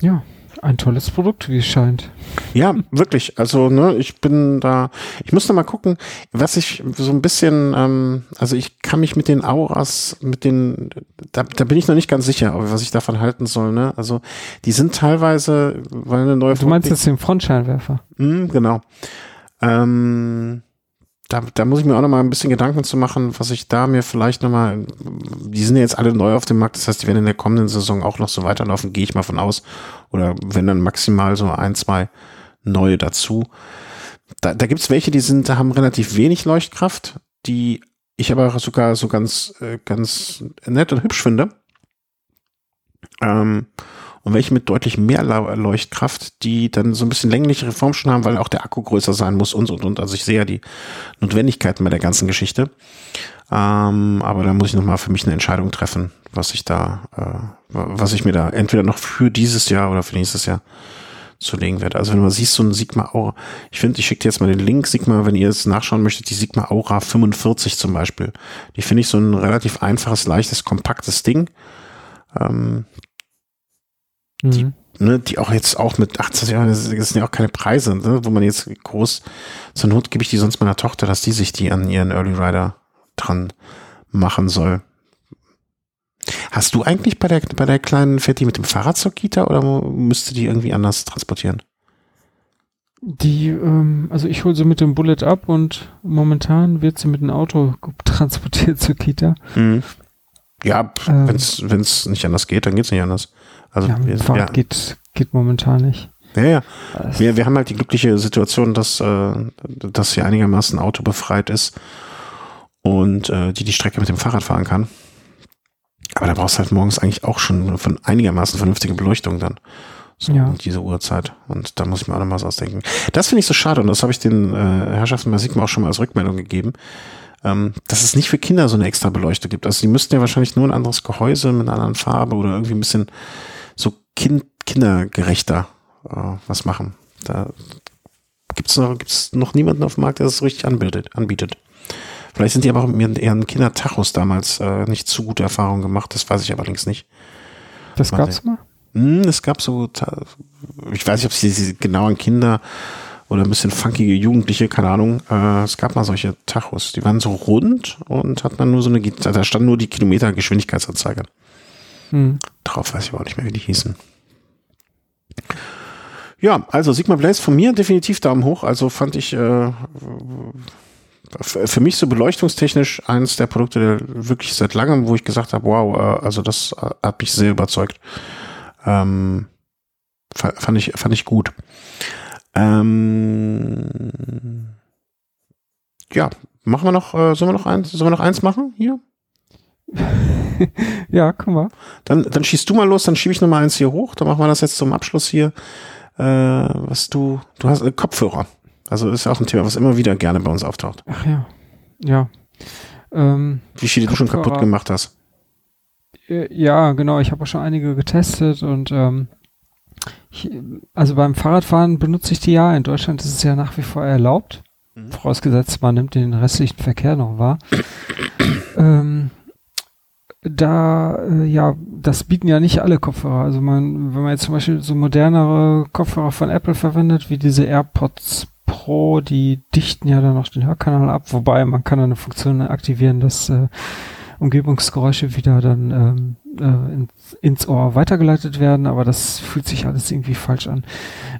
Ja, ein tolles Produkt, wie es scheint. Ja, wirklich. Also, ne, ich bin da, ich muss noch mal gucken, was ich so ein bisschen, ähm, also ich kann mich mit den Auras, mit den, da, da bin ich noch nicht ganz sicher, was ich davon halten soll, ne? Also, die sind teilweise, weil eine neue Du meinst jetzt den Frontscheinwerfer? Mhm, genau. Ähm, da, da muss ich mir auch noch mal ein bisschen Gedanken zu machen, was ich da mir vielleicht noch mal, die sind ja jetzt alle neu auf dem Markt, das heißt, die werden in der kommenden Saison auch noch so weiterlaufen, gehe ich mal von aus. Oder wenn dann maximal so ein, zwei neue dazu. Da, da gibt es welche, die sind, haben relativ wenig Leuchtkraft, die ich aber sogar so ganz, äh, ganz nett und hübsch finde. Ähm, und welche mit deutlich mehr Leuchtkraft, die dann so ein bisschen länglichere Form schon haben, weil auch der Akku größer sein muss und und und. Also ich sehe ja die Notwendigkeiten bei der ganzen Geschichte. Ähm, aber da muss ich nochmal für mich eine Entscheidung treffen, was ich da, äh, was ich mir da entweder noch für dieses Jahr oder für nächstes Jahr zulegen werde. Also wenn du mal siehst, so ein Sigma Aura, ich finde, ich schicke dir jetzt mal den Link, Sigma, wenn ihr es nachschauen möchtet, die Sigma Aura 45 zum Beispiel. Die finde ich so ein relativ einfaches, leichtes, kompaktes Ding. Ähm, mhm. die, ne, die auch jetzt auch mit 18 Jahren, das sind ja auch keine Preise, ne, wo man jetzt groß, zur Not gebe ich die sonst meiner Tochter, dass die sich die an ihren Early Rider dran machen soll. Hast du eigentlich bei der, bei der kleinen Fetti mit dem Fahrrad zur Kita oder müsste die irgendwie anders transportieren? Die, ähm, also ich hole sie mit dem Bullet ab und momentan wird sie mit dem Auto transportiert zur Kita. Mhm. Ja, ähm, wenn es nicht anders geht, dann geht es nicht anders. Also ja, wir, Fahrrad ja. geht, geht momentan nicht. Ja, ja. Wir, wir haben halt die glückliche Situation, dass, äh, dass sie einigermaßen autobefreit ist und äh, die die Strecke mit dem Fahrrad fahren kann. Aber da brauchst du halt morgens eigentlich auch schon von einigermaßen vernünftige Beleuchtung dann. So ja. diese Uhrzeit. Und da muss ich mir auch noch was ausdenken. Das finde ich so schade und das habe ich den äh, Herrschaften bei Sigma auch schon mal als Rückmeldung gegeben, ähm, dass es nicht für Kinder so eine extra Beleuchtung gibt. Also die müssten ja wahrscheinlich nur ein anderes Gehäuse mit einer anderen Farbe oder irgendwie ein bisschen so kind, kindergerechter äh, was machen. Da gibt's noch, gibt's noch niemanden auf dem Markt, der das so richtig anbietet. anbietet. Vielleicht sind die aber auch mit ihren Kindertachos damals äh, nicht zu gute Erfahrungen gemacht, das weiß ich allerdings nicht. Das Warte. gab's mal? Hm, es gab so, ich weiß nicht, ob sie genau an Kinder oder ein bisschen funkige Jugendliche, keine Ahnung. Äh, es gab mal solche Tachos, die waren so rund und hat man nur so eine, da stand nur die Kilometer-Geschwindigkeitsanzeige. Hm. Drauf weiß ich aber auch nicht mehr, wie die hießen. Ja, also Sigma Blaze von mir definitiv Daumen hoch. Also fand ich äh, für mich so beleuchtungstechnisch eines der Produkte der wirklich seit langem, wo ich gesagt habe, wow, äh, also das äh, hat mich sehr überzeugt. Ähm, fand ich fand ich gut. Ähm, ja, machen wir noch, äh, sollen wir noch eins, sollen wir noch eins machen hier? ja, guck mal. Dann, dann schießt du mal los, dann schiebe ich noch mal eins hier hoch. Dann machen wir das jetzt zum Abschluss hier. Äh, was du, du hast äh, Kopfhörer. Also ist auch ein Thema, was immer wieder gerne bei uns auftaucht. Ach ja. Ja. Ähm, Wie viele du schon kaputt gemacht hast. Äh, ja, genau. Ich habe auch schon einige getestet und ähm, ich, also beim Fahrradfahren benutze ich die ja. In Deutschland ist es ja nach wie vor erlaubt. Mhm. Vorausgesetzt, man nimmt den restlichen Verkehr noch wahr. ähm, da, äh, ja, das bieten ja nicht alle Kopfhörer. Also man, wenn man jetzt zum Beispiel so modernere Kopfhörer von Apple verwendet, wie diese AirPods Pro, die dichten ja dann noch den Hörkanal ab, wobei man kann eine Funktion aktivieren, dass äh, Umgebungsgeräusche wieder dann ähm, äh, ins, ins Ohr weitergeleitet werden, aber das fühlt sich alles irgendwie falsch an.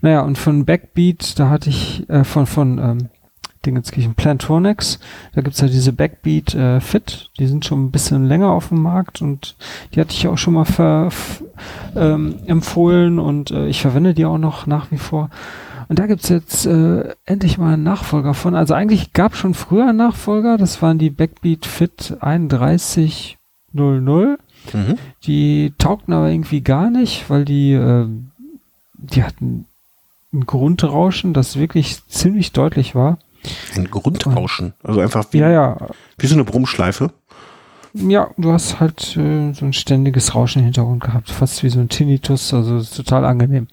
Naja, und von Backbeat, da hatte ich äh, von, von ähm, Dingenskirchen Plantronics, da gibt's ja diese Backbeat äh, Fit, die sind schon ein bisschen länger auf dem Markt und die hatte ich auch schon mal ver, ähm, empfohlen und äh, ich verwende die auch noch nach wie vor. Und da gibt's jetzt äh, endlich mal einen Nachfolger von. Also eigentlich gab schon früher einen Nachfolger, das waren die Backbeat Fit 3100. Mhm. Die taugten aber irgendwie gar nicht, weil die, äh, die hatten ein Grundrauschen, das wirklich ziemlich deutlich war. Ein Grundrauschen? Also einfach wie, ja, ja. wie so eine Brummschleife? Ja, du hast halt äh, so ein ständiges Rauschen im Hintergrund gehabt, fast wie so ein Tinnitus, also total angenehm.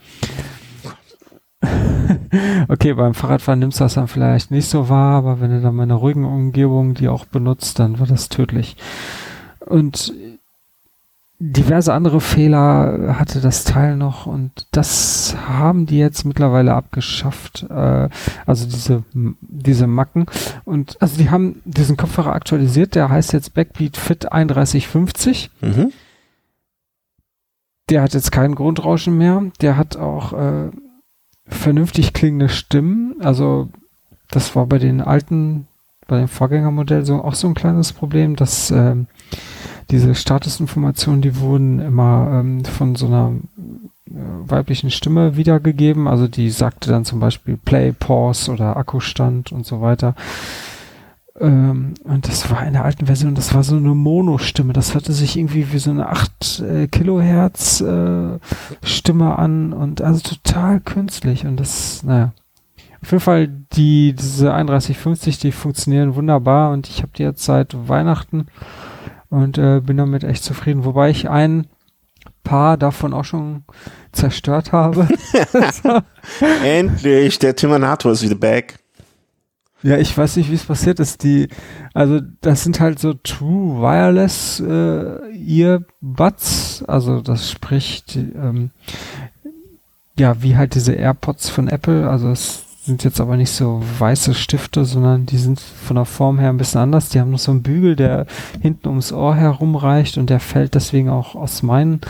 okay, beim Fahrradfahren nimmst du das dann vielleicht nicht so wahr, aber wenn du dann mal in einer ruhigen Umgebung die auch benutzt, dann wird das tödlich. Und diverse andere Fehler hatte das Teil noch und das haben die jetzt mittlerweile abgeschafft. Äh, also diese, diese Macken. Und also die haben diesen Kopfhörer aktualisiert, der heißt jetzt Backbeat Fit 3150. Mhm. Der hat jetzt kein Grundrauschen mehr. Der hat auch äh, vernünftig klingende Stimmen. Also das war bei den alten, bei dem Vorgängermodell so auch so ein kleines Problem, dass äh, diese Statusinformationen, die wurden immer ähm, von so einer äh, weiblichen Stimme wiedergegeben. Also die sagte dann zum Beispiel Play, Pause oder Akkustand und so weiter. Ähm, und das war in der alten Version, das war so eine Mono-Stimme. Das hörte sich irgendwie wie so eine 8 äh, Kilohertz äh, Stimme an und also total künstlich. Und das, naja. Auf jeden Fall, die, diese 3150, die funktionieren wunderbar und ich habe die jetzt seit Weihnachten und äh, bin damit echt zufrieden. Wobei ich ein paar davon auch schon zerstört habe. Endlich, der Terminator ist wieder back. Ja, ich weiß nicht, wie es passiert ist. Die, also das sind halt so True Wireless äh, Earbuds, also das spricht ähm, ja wie halt diese AirPods von Apple. Also es sind jetzt aber nicht so weiße Stifte, sondern die sind von der Form her ein bisschen anders. Die haben noch so einen Bügel, der hinten ums Ohr herumreicht und der fällt deswegen auch aus meinen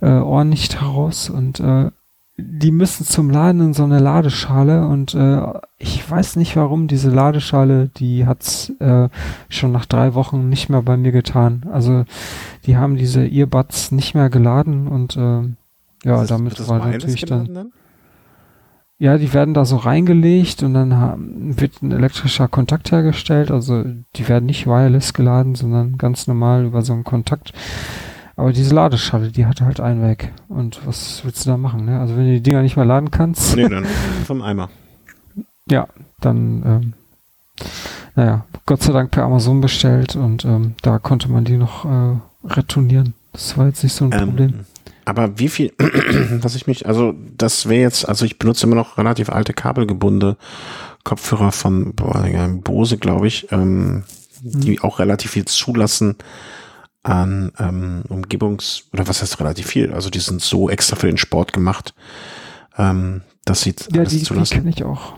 äh, Ohren nicht heraus und äh, die müssen zum Laden in so eine Ladeschale und äh, ich weiß nicht warum diese Ladeschale, die hat's äh, schon nach drei Wochen nicht mehr bei mir getan. Also die haben diese Earbuds nicht mehr geladen und äh, ja, damit war natürlich dann, dann, Ja, die werden da so reingelegt und dann haben, wird ein elektrischer Kontakt hergestellt. Also die werden nicht wireless geladen, sondern ganz normal über so einen Kontakt. Aber diese Ladeschale, die hat halt einen weg. Und was willst du da machen? Ne? Also wenn du die Dinger nicht mehr laden kannst. Nee, dann vom Eimer. Ja, dann, ähm, naja, Gott sei Dank per Amazon bestellt und ähm, da konnte man die noch äh, retournieren. Das war jetzt nicht so ein ähm, Problem. Aber wie viel, was ich mich, also das wäre jetzt, also ich benutze immer noch relativ alte kabelgebundene Kopfhörer von boah, Bose, glaube ich, ähm, mhm. die auch relativ viel zulassen an ähm, Umgebungs- oder was heißt relativ viel? Also die sind so extra für den Sport gemacht, ähm, dass sie ja, alles die, zulassen. die kenne ich auch.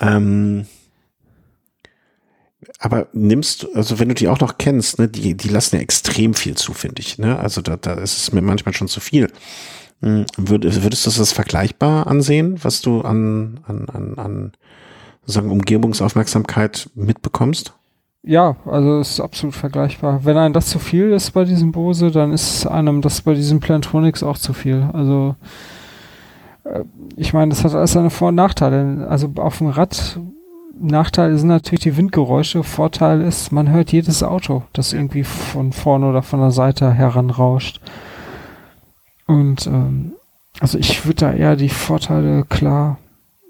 Ähm, aber nimmst, also wenn du die auch noch kennst, ne, die, die lassen ja extrem viel zu, finde ich. Ne? Also da, da ist es mir manchmal schon zu viel. Hm, würd, würdest du das vergleichbar ansehen, was du an, an, an, an sagen, Umgebungsaufmerksamkeit mitbekommst? Ja, also ist absolut vergleichbar. Wenn einem das zu viel ist bei diesem Bose, dann ist einem das bei diesem Plantronics auch zu viel. Also äh, ich meine, das hat alles seine Vor- und Nachteile. Also auf dem Rad Nachteil sind natürlich die Windgeräusche. Vorteil ist, man hört jedes Auto, das irgendwie von vorne oder von der Seite heranrauscht. Und ähm, also ich würde da eher die Vorteile klar,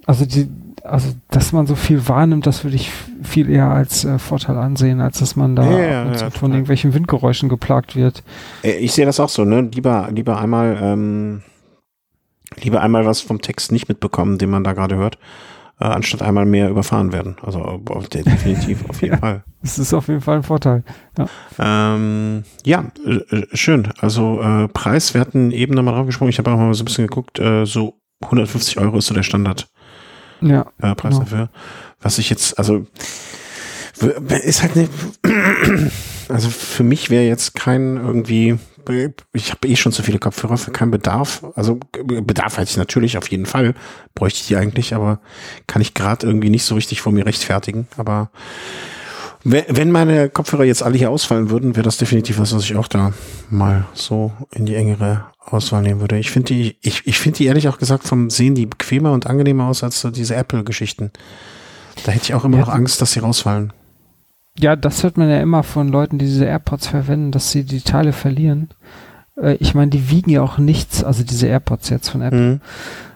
also die, also dass man so viel wahrnimmt, das würde ich viel eher als äh, Vorteil ansehen, als dass man da ja, ja, ja, von irgendwelchen Windgeräuschen geplagt wird. Äh, ich sehe das auch so, ne? Lieber, lieber einmal, ähm, lieber einmal was vom Text nicht mitbekommen, den man da gerade hört, äh, anstatt einmal mehr überfahren werden. Also auf, definitiv, auf jeden ja, Fall. Das ist auf jeden Fall ein Vorteil. Ja, ähm, ja äh, schön. Also äh, Preis, wir hatten eben nochmal drauf gesprochen, ich habe auch mal so ein bisschen geguckt, äh, so 150 Euro ist so der Standard. Ja, äh, Preis genau. dafür. Was ich jetzt, also ist halt eine, also für mich wäre jetzt kein irgendwie ich habe eh schon zu viele Kopfhörer für keinen Bedarf. Also Bedarf hätte ich natürlich auf jeden Fall, bräuchte ich die eigentlich, aber kann ich gerade irgendwie nicht so richtig vor mir rechtfertigen. Aber wenn meine Kopfhörer jetzt alle hier ausfallen würden, wäre das definitiv was, was ich auch da mal so in die engere Auswahl nehmen würde. Ich finde die, ich, ich finde die ehrlich auch gesagt vom Sehen die bequemer und angenehmer aus als so diese Apple-Geschichten. Da hätte ich auch immer ja, noch Angst, dass sie rausfallen. Ja, das hört man ja immer von Leuten, die diese AirPods verwenden, dass sie die Teile verlieren. Äh, ich meine, die wiegen ja auch nichts, also diese AirPods jetzt von Apple. Mhm.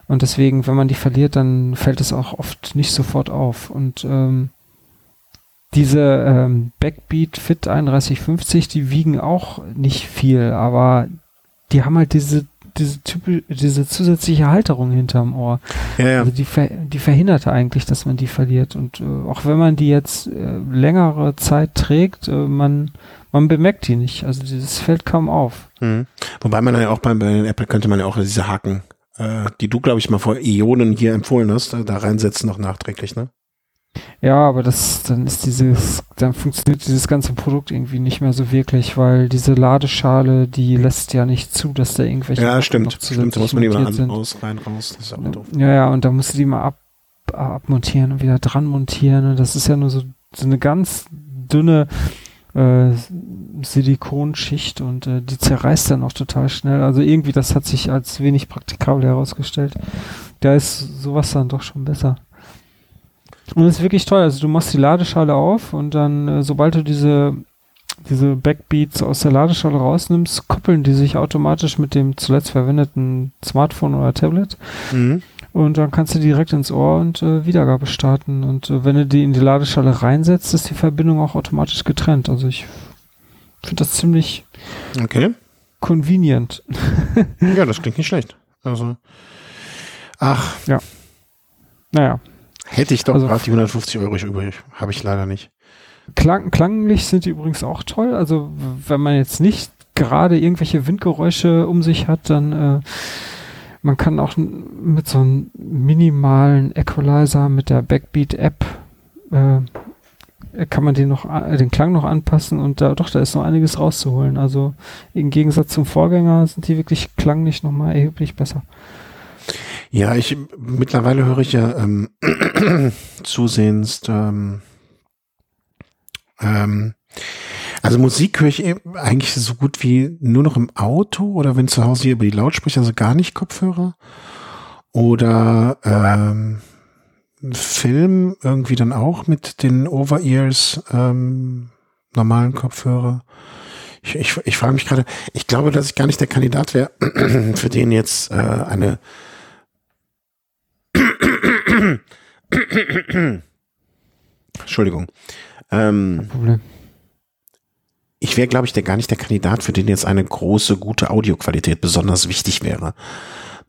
Und deswegen, wenn man die verliert, dann fällt es auch oft nicht sofort auf. Und ähm, diese ähm, Backbeat Fit 3150, die wiegen auch nicht viel, aber die haben halt diese diese, diese zusätzliche Halterung hinterm Ohr. Ja, ja. Also die, ver, die verhindert eigentlich, dass man die verliert. Und äh, auch wenn man die jetzt äh, längere Zeit trägt, äh, man, man bemerkt die nicht. Also dieses fällt kaum auf. Mhm. Wobei man ja auch bei, bei Apple könnte man ja auch diese Haken, äh, die du, glaube ich, mal vor Ionen hier empfohlen hast, da reinsetzen noch nachträglich, ne? Ja, aber das, dann ist dieses, dann funktioniert dieses ganze Produkt irgendwie nicht mehr so wirklich, weil diese Ladeschale, die lässt ja nicht zu, dass da irgendwelche. Ja, stimmt. Stimmt, da muss man die mal an, aus, rein, raus. Das ist auch doof. Ja, ja, und da musst du die mal ab, abmontieren und wieder dran montieren. Und das ist ja nur so, so eine ganz dünne äh, Silikonschicht und äh, die zerreißt dann auch total schnell. Also irgendwie, das hat sich als wenig praktikabel herausgestellt. Da ist sowas dann doch schon besser. Und das ist wirklich toll. Also du machst die Ladeschale auf und dann, äh, sobald du diese, diese Backbeats aus der Ladeschale rausnimmst, koppeln die sich automatisch mit dem zuletzt verwendeten Smartphone oder Tablet. Mhm. Und dann kannst du direkt ins Ohr und äh, Wiedergabe starten. Und äh, wenn du die in die Ladeschale reinsetzt, ist die Verbindung auch automatisch getrennt. Also ich finde das ziemlich Okay. convenient. Ja, das klingt nicht schlecht. Also, ach, Naja, hätte ich doch Also- gerade die 150 Euro übrig. Habe ich leider nicht. Klang, klanglich sind die übrigens auch toll. Also wenn man jetzt nicht gerade irgendwelche Windgeräusche um sich hat, dann äh, man kann auch mit so einem minimalen Equalizer mit der Backbeat-App äh, kann man den noch den Klang noch anpassen und da doch da ist noch einiges rauszuholen. Also im Gegensatz zum Vorgänger sind die wirklich klanglich noch mal erheblich besser. Ja, ich mittlerweile höre ich ja ähm, zusehends ähm, ähm, also Musik höre ich eben eigentlich so gut wie nur noch im Auto oder wenn zu Hause hier über die Lautsprecher, also gar nicht Kopfhörer. Oder ähm, Film irgendwie dann auch mit den Over-Ears ähm, normalen Kopfhörer. Ich, ich, ich frage mich gerade, ich glaube, dass ich gar nicht der Kandidat wäre, für den jetzt äh, eine Entschuldigung. Ähm, Problem. ich wäre, glaube ich, der gar nicht der Kandidat, für den jetzt eine große, gute Audioqualität besonders wichtig wäre.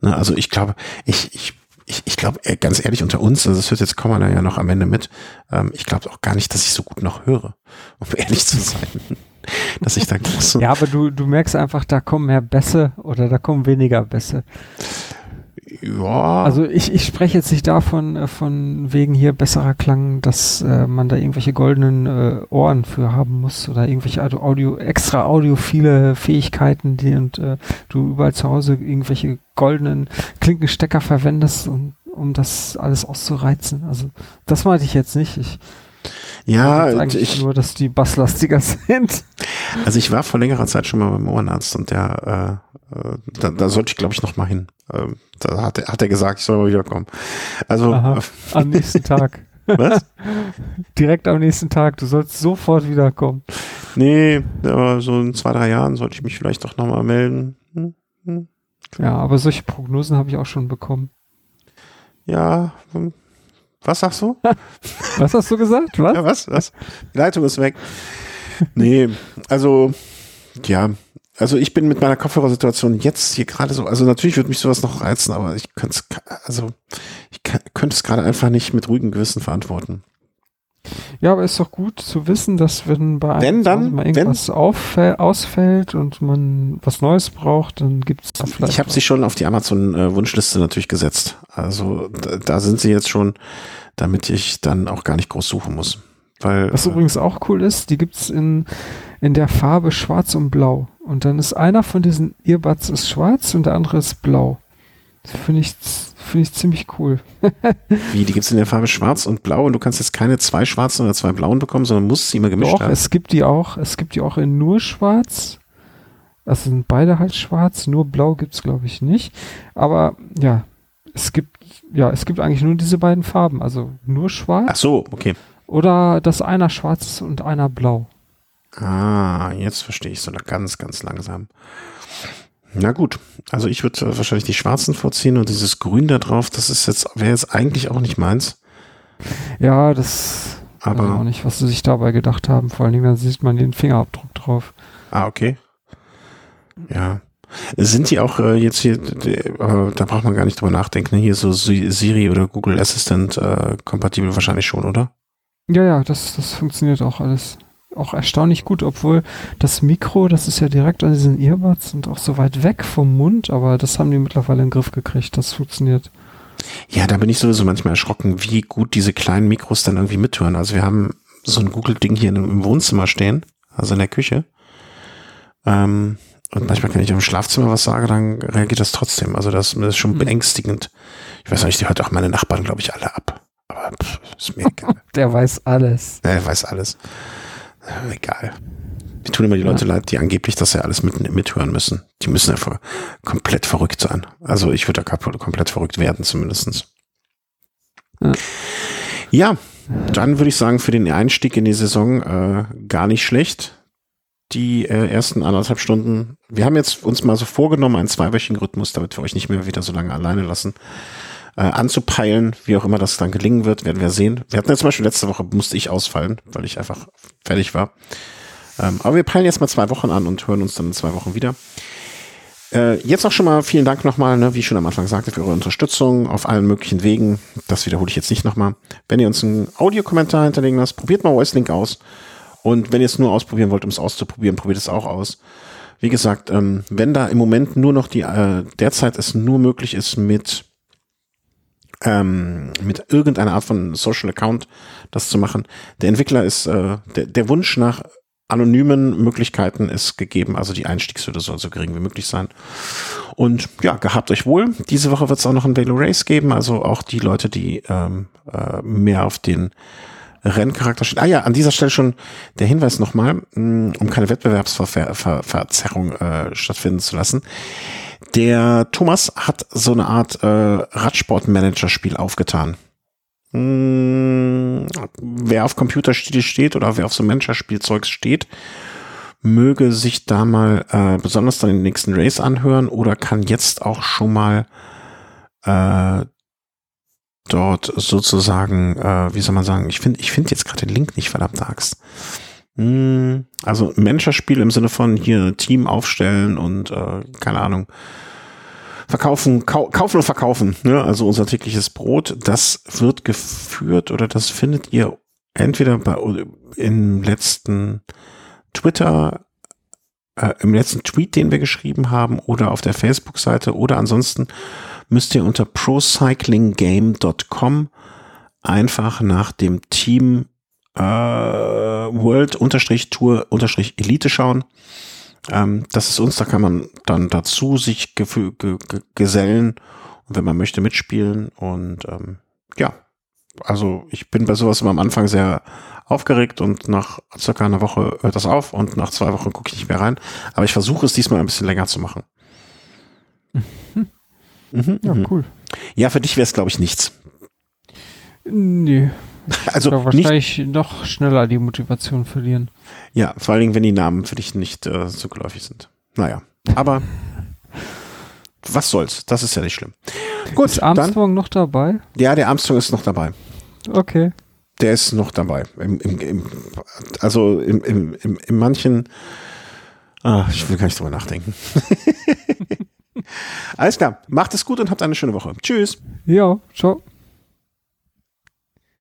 Ne, also ich glaube, ich, ich, ich, ich glaube, äh, ganz ehrlich unter uns, also das hört jetzt Komma ja noch am Ende mit, ähm, ich glaube auch gar nicht, dass ich so gut noch höre, um ehrlich zu sein. dass ich da große, Ja, aber du, du merkst einfach, da kommen mehr Bässe oder da kommen weniger Bässe. Ja, Also ich, ich spreche jetzt nicht davon, äh, von wegen hier besserer Klang, dass äh, man da irgendwelche goldenen äh, Ohren für haben muss oder irgendwelche Audio, Audio extra audiophile Fähigkeiten, die und äh, du überall zu Hause irgendwelche goldenen Klinkenstecker verwendest, um, um das alles auszureizen. Also das meinte ich jetzt nicht. Ich ja, eigentlich ich, nur, dass die basslastiger sind. Also ich war vor längerer Zeit schon mal beim Ohrenarzt und der, äh, äh, da, da sollte ich glaube ich noch mal hin. Ähm, da hat er, hat er gesagt, ich soll mal wiederkommen. Also Aha. äh, Am nächsten Tag. was? Direkt am nächsten Tag. Du sollst sofort wiederkommen. Nee, aber so in zwei, drei Jahren sollte ich mich vielleicht doch noch mal melden. Hm, hm. Ja, aber solche Prognosen habe ich auch schon bekommen. Ja, hm. Was sagst du? Was hast du gesagt? Was? Ja, was? Was? Die Leitung ist weg. Nee, also ja, also ich bin mit meiner Kopfhörersituation jetzt hier gerade so, also natürlich würde mich sowas noch reizen, aber ich könnte es, also ich könnte es gerade einfach nicht mit ruhigem Gewissen verantworten. Ja, aber ist doch gut zu wissen, dass wenn bei Wenn, einem dann, mal irgendwas auffäll, ausfällt und man was Neues braucht, dann gibt es da vielleicht. Ich habe sie schon auf die Amazon-Wunschliste natürlich gesetzt. Also da, da sind sie jetzt schon, damit ich dann auch gar nicht groß suchen muss. Weil, was äh, übrigens auch cool ist, die gibt's in, in der Farbe schwarz und blau. Und dann ist einer von diesen Earbuds ist schwarz und der andere ist blau. Finde ich, finde ich ziemlich cool. wie, die gibt's in der Farbe schwarz und blau und du kannst jetzt keine zwei schwarzen oder zwei blauen bekommen, sondern musst sie immer gemischt Doch, haben. es gibt die auch, es gibt die auch in nur schwarz. Also sind beide halt schwarz, nur blau gibt's glaube ich nicht. Aber ja, es gibt, ja, es gibt eigentlich nur diese beiden Farben. Also nur schwarz Ach so, okay. oder dass einer schwarz ist und einer blau. Ah, jetzt verstehe ich so ganz, ganz langsam. Na gut, also ich würde äh, wahrscheinlich die schwarzen vorziehen und dieses Grün da drauf, das ist jetzt, wäre jetzt eigentlich auch nicht meins. Ja, das weiß ich auch Aber, nicht, was sie sich dabei gedacht haben. Vor allen Dingen, da sieht man den Fingerabdruck drauf. ah, okay. Ja. Sind die auch äh, jetzt hier, d- äh, da braucht man gar nicht drüber nachdenken, ne? hier so Si- Siri oder Google Assistant äh, kompatibel wahrscheinlich schon, oder? Ja, ja, das, das funktioniert auch alles. Auch erstaunlich gut, obwohl das Mikro, das ist ja direkt an diesen Earbuds und auch so weit weg vom Mund, aber das haben die mittlerweile in den Griff gekriegt. Das funktioniert. Ja, da bin ich sowieso manchmal erschrocken, wie gut diese kleinen Mikros dann irgendwie mithören. Also wir haben so ein Google-Ding hier im Wohnzimmer stehen, also in der Küche. Ähm, und manchmal, wenn ich im Schlafzimmer was sage, dann reagiert das trotzdem. Also das, das ist schon Hm. beängstigend. Ich weiß nicht, die hört auch meine Nachbarn, glaube ich, alle ab. Aber pff, ist mir egal. Der weiß alles. er weiß alles. Äh, egal. Mir tun immer die Leute leid, die angeblich das ja alles mit, mithören müssen. Die müssen ja voll, komplett verrückt sein. Also ich würde da komplett verrückt werden, zumindestens. Ja. Ja, dann würde ich sagen, für den Einstieg in die Saison äh, gar nicht schlecht. Die äh, ersten anderthalb Stunden. Wir haben jetzt uns mal so vorgenommen, einen zweiwöchigen Rhythmus, damit wir euch nicht mehr wieder so lange alleine lassen, äh, anzupeilen. Wie auch immer das dann gelingen wird, werden wir sehen. Wir hatten ja zum Beispiel letzte Woche, musste ich ausfallen, weil ich einfach fertig war. Ähm, aber wir peilen jetzt mal zwei Wochen an und hören uns dann in zwei Wochen wieder. Äh, jetzt auch schon mal vielen Dank nochmal, ne, wie ich schon am Anfang sagte, für eure Unterstützung auf allen möglichen Wegen. Das wiederhole ich jetzt nicht nochmal. Wenn ihr uns einen Audiokommentar hinterlegen lasst, probiert mal Voicelink aus. Und wenn ihr es nur ausprobieren wollt, um es auszuprobieren, probiert es auch aus. Wie gesagt, ähm, wenn da im Moment nur noch die, äh, derzeit es nur möglich ist mit ähm, mit irgendeiner Art von Social Account das zu machen. Der Entwickler ist, äh, der, der Wunsch nach anonymen Möglichkeiten ist gegeben. Also die Einstiegshürde soll so gering wie möglich sein. Und ja, gehabt euch wohl. Diese Woche wird es auch noch ein Velo Race geben. Also auch die Leute, die ähm, äh, mehr auf den Renncharakter stehen. Ah ja, an dieser Stelle schon der Hinweis nochmal, mm, um keine Wettbewerbsverzerrung äh, stattfinden zu lassen. Der Thomas hat so eine Art äh, Radsportmanager-Spiel aufgetan. Hm, wer auf Computerspiele steht oder wer auf so Manager-Spielzeugs steht, möge sich da mal äh, besonders dann den nächsten Race anhören oder kann jetzt auch schon mal äh, dort sozusagen, äh, wie soll man sagen, ich finde ich finde jetzt gerade den Link nicht, verdammt Axt. Hm, also Manager-Spiel im Sinne von hier Team aufstellen und äh, keine Ahnung, verkaufen, kau kaufen und verkaufen, ne? also unser tägliches Brot, das wird geführt oder das findet ihr entweder bei im letzten Twitter, äh, im letzten Tweet, den wir geschrieben haben, oder auf der Facebook-Seite oder ansonsten müsst ihr unter procyclinggame.com einfach nach dem Team äh, World-Tour-Elite schauen. Ähm, das ist uns, da kann man dann dazu sich ge ge gesellen und wenn man möchte mitspielen. Und ähm, ja, also ich bin bei sowas immer am Anfang sehr aufgeregt und nach circa einer Woche hört das auf und nach zwei Wochen gucke ich nicht mehr rein. Aber ich versuche es diesmal ein bisschen länger zu machen. Mhm. Mhm, ja, mhm. cool. Ja, für dich wäre es, glaube ich, nichts. Nee. Also wahrscheinlich nicht, noch schneller die Motivation verlieren. Ja, vor allen Dingen, wenn die Namen für dich nicht äh, so geläufig sind. Naja, aber was soll's? Das ist ja nicht schlimm. Gut, ist Armstrong dann, noch dabei? Ja, der Armstrong ist noch dabei. Okay. Der ist noch dabei. Im, im, im, also im, im, im, in manchen. Ah, ich will gar nicht drüber nachdenken. Alles klar. Macht es gut und habt eine schöne Woche. Tschüss. Ja, ciao.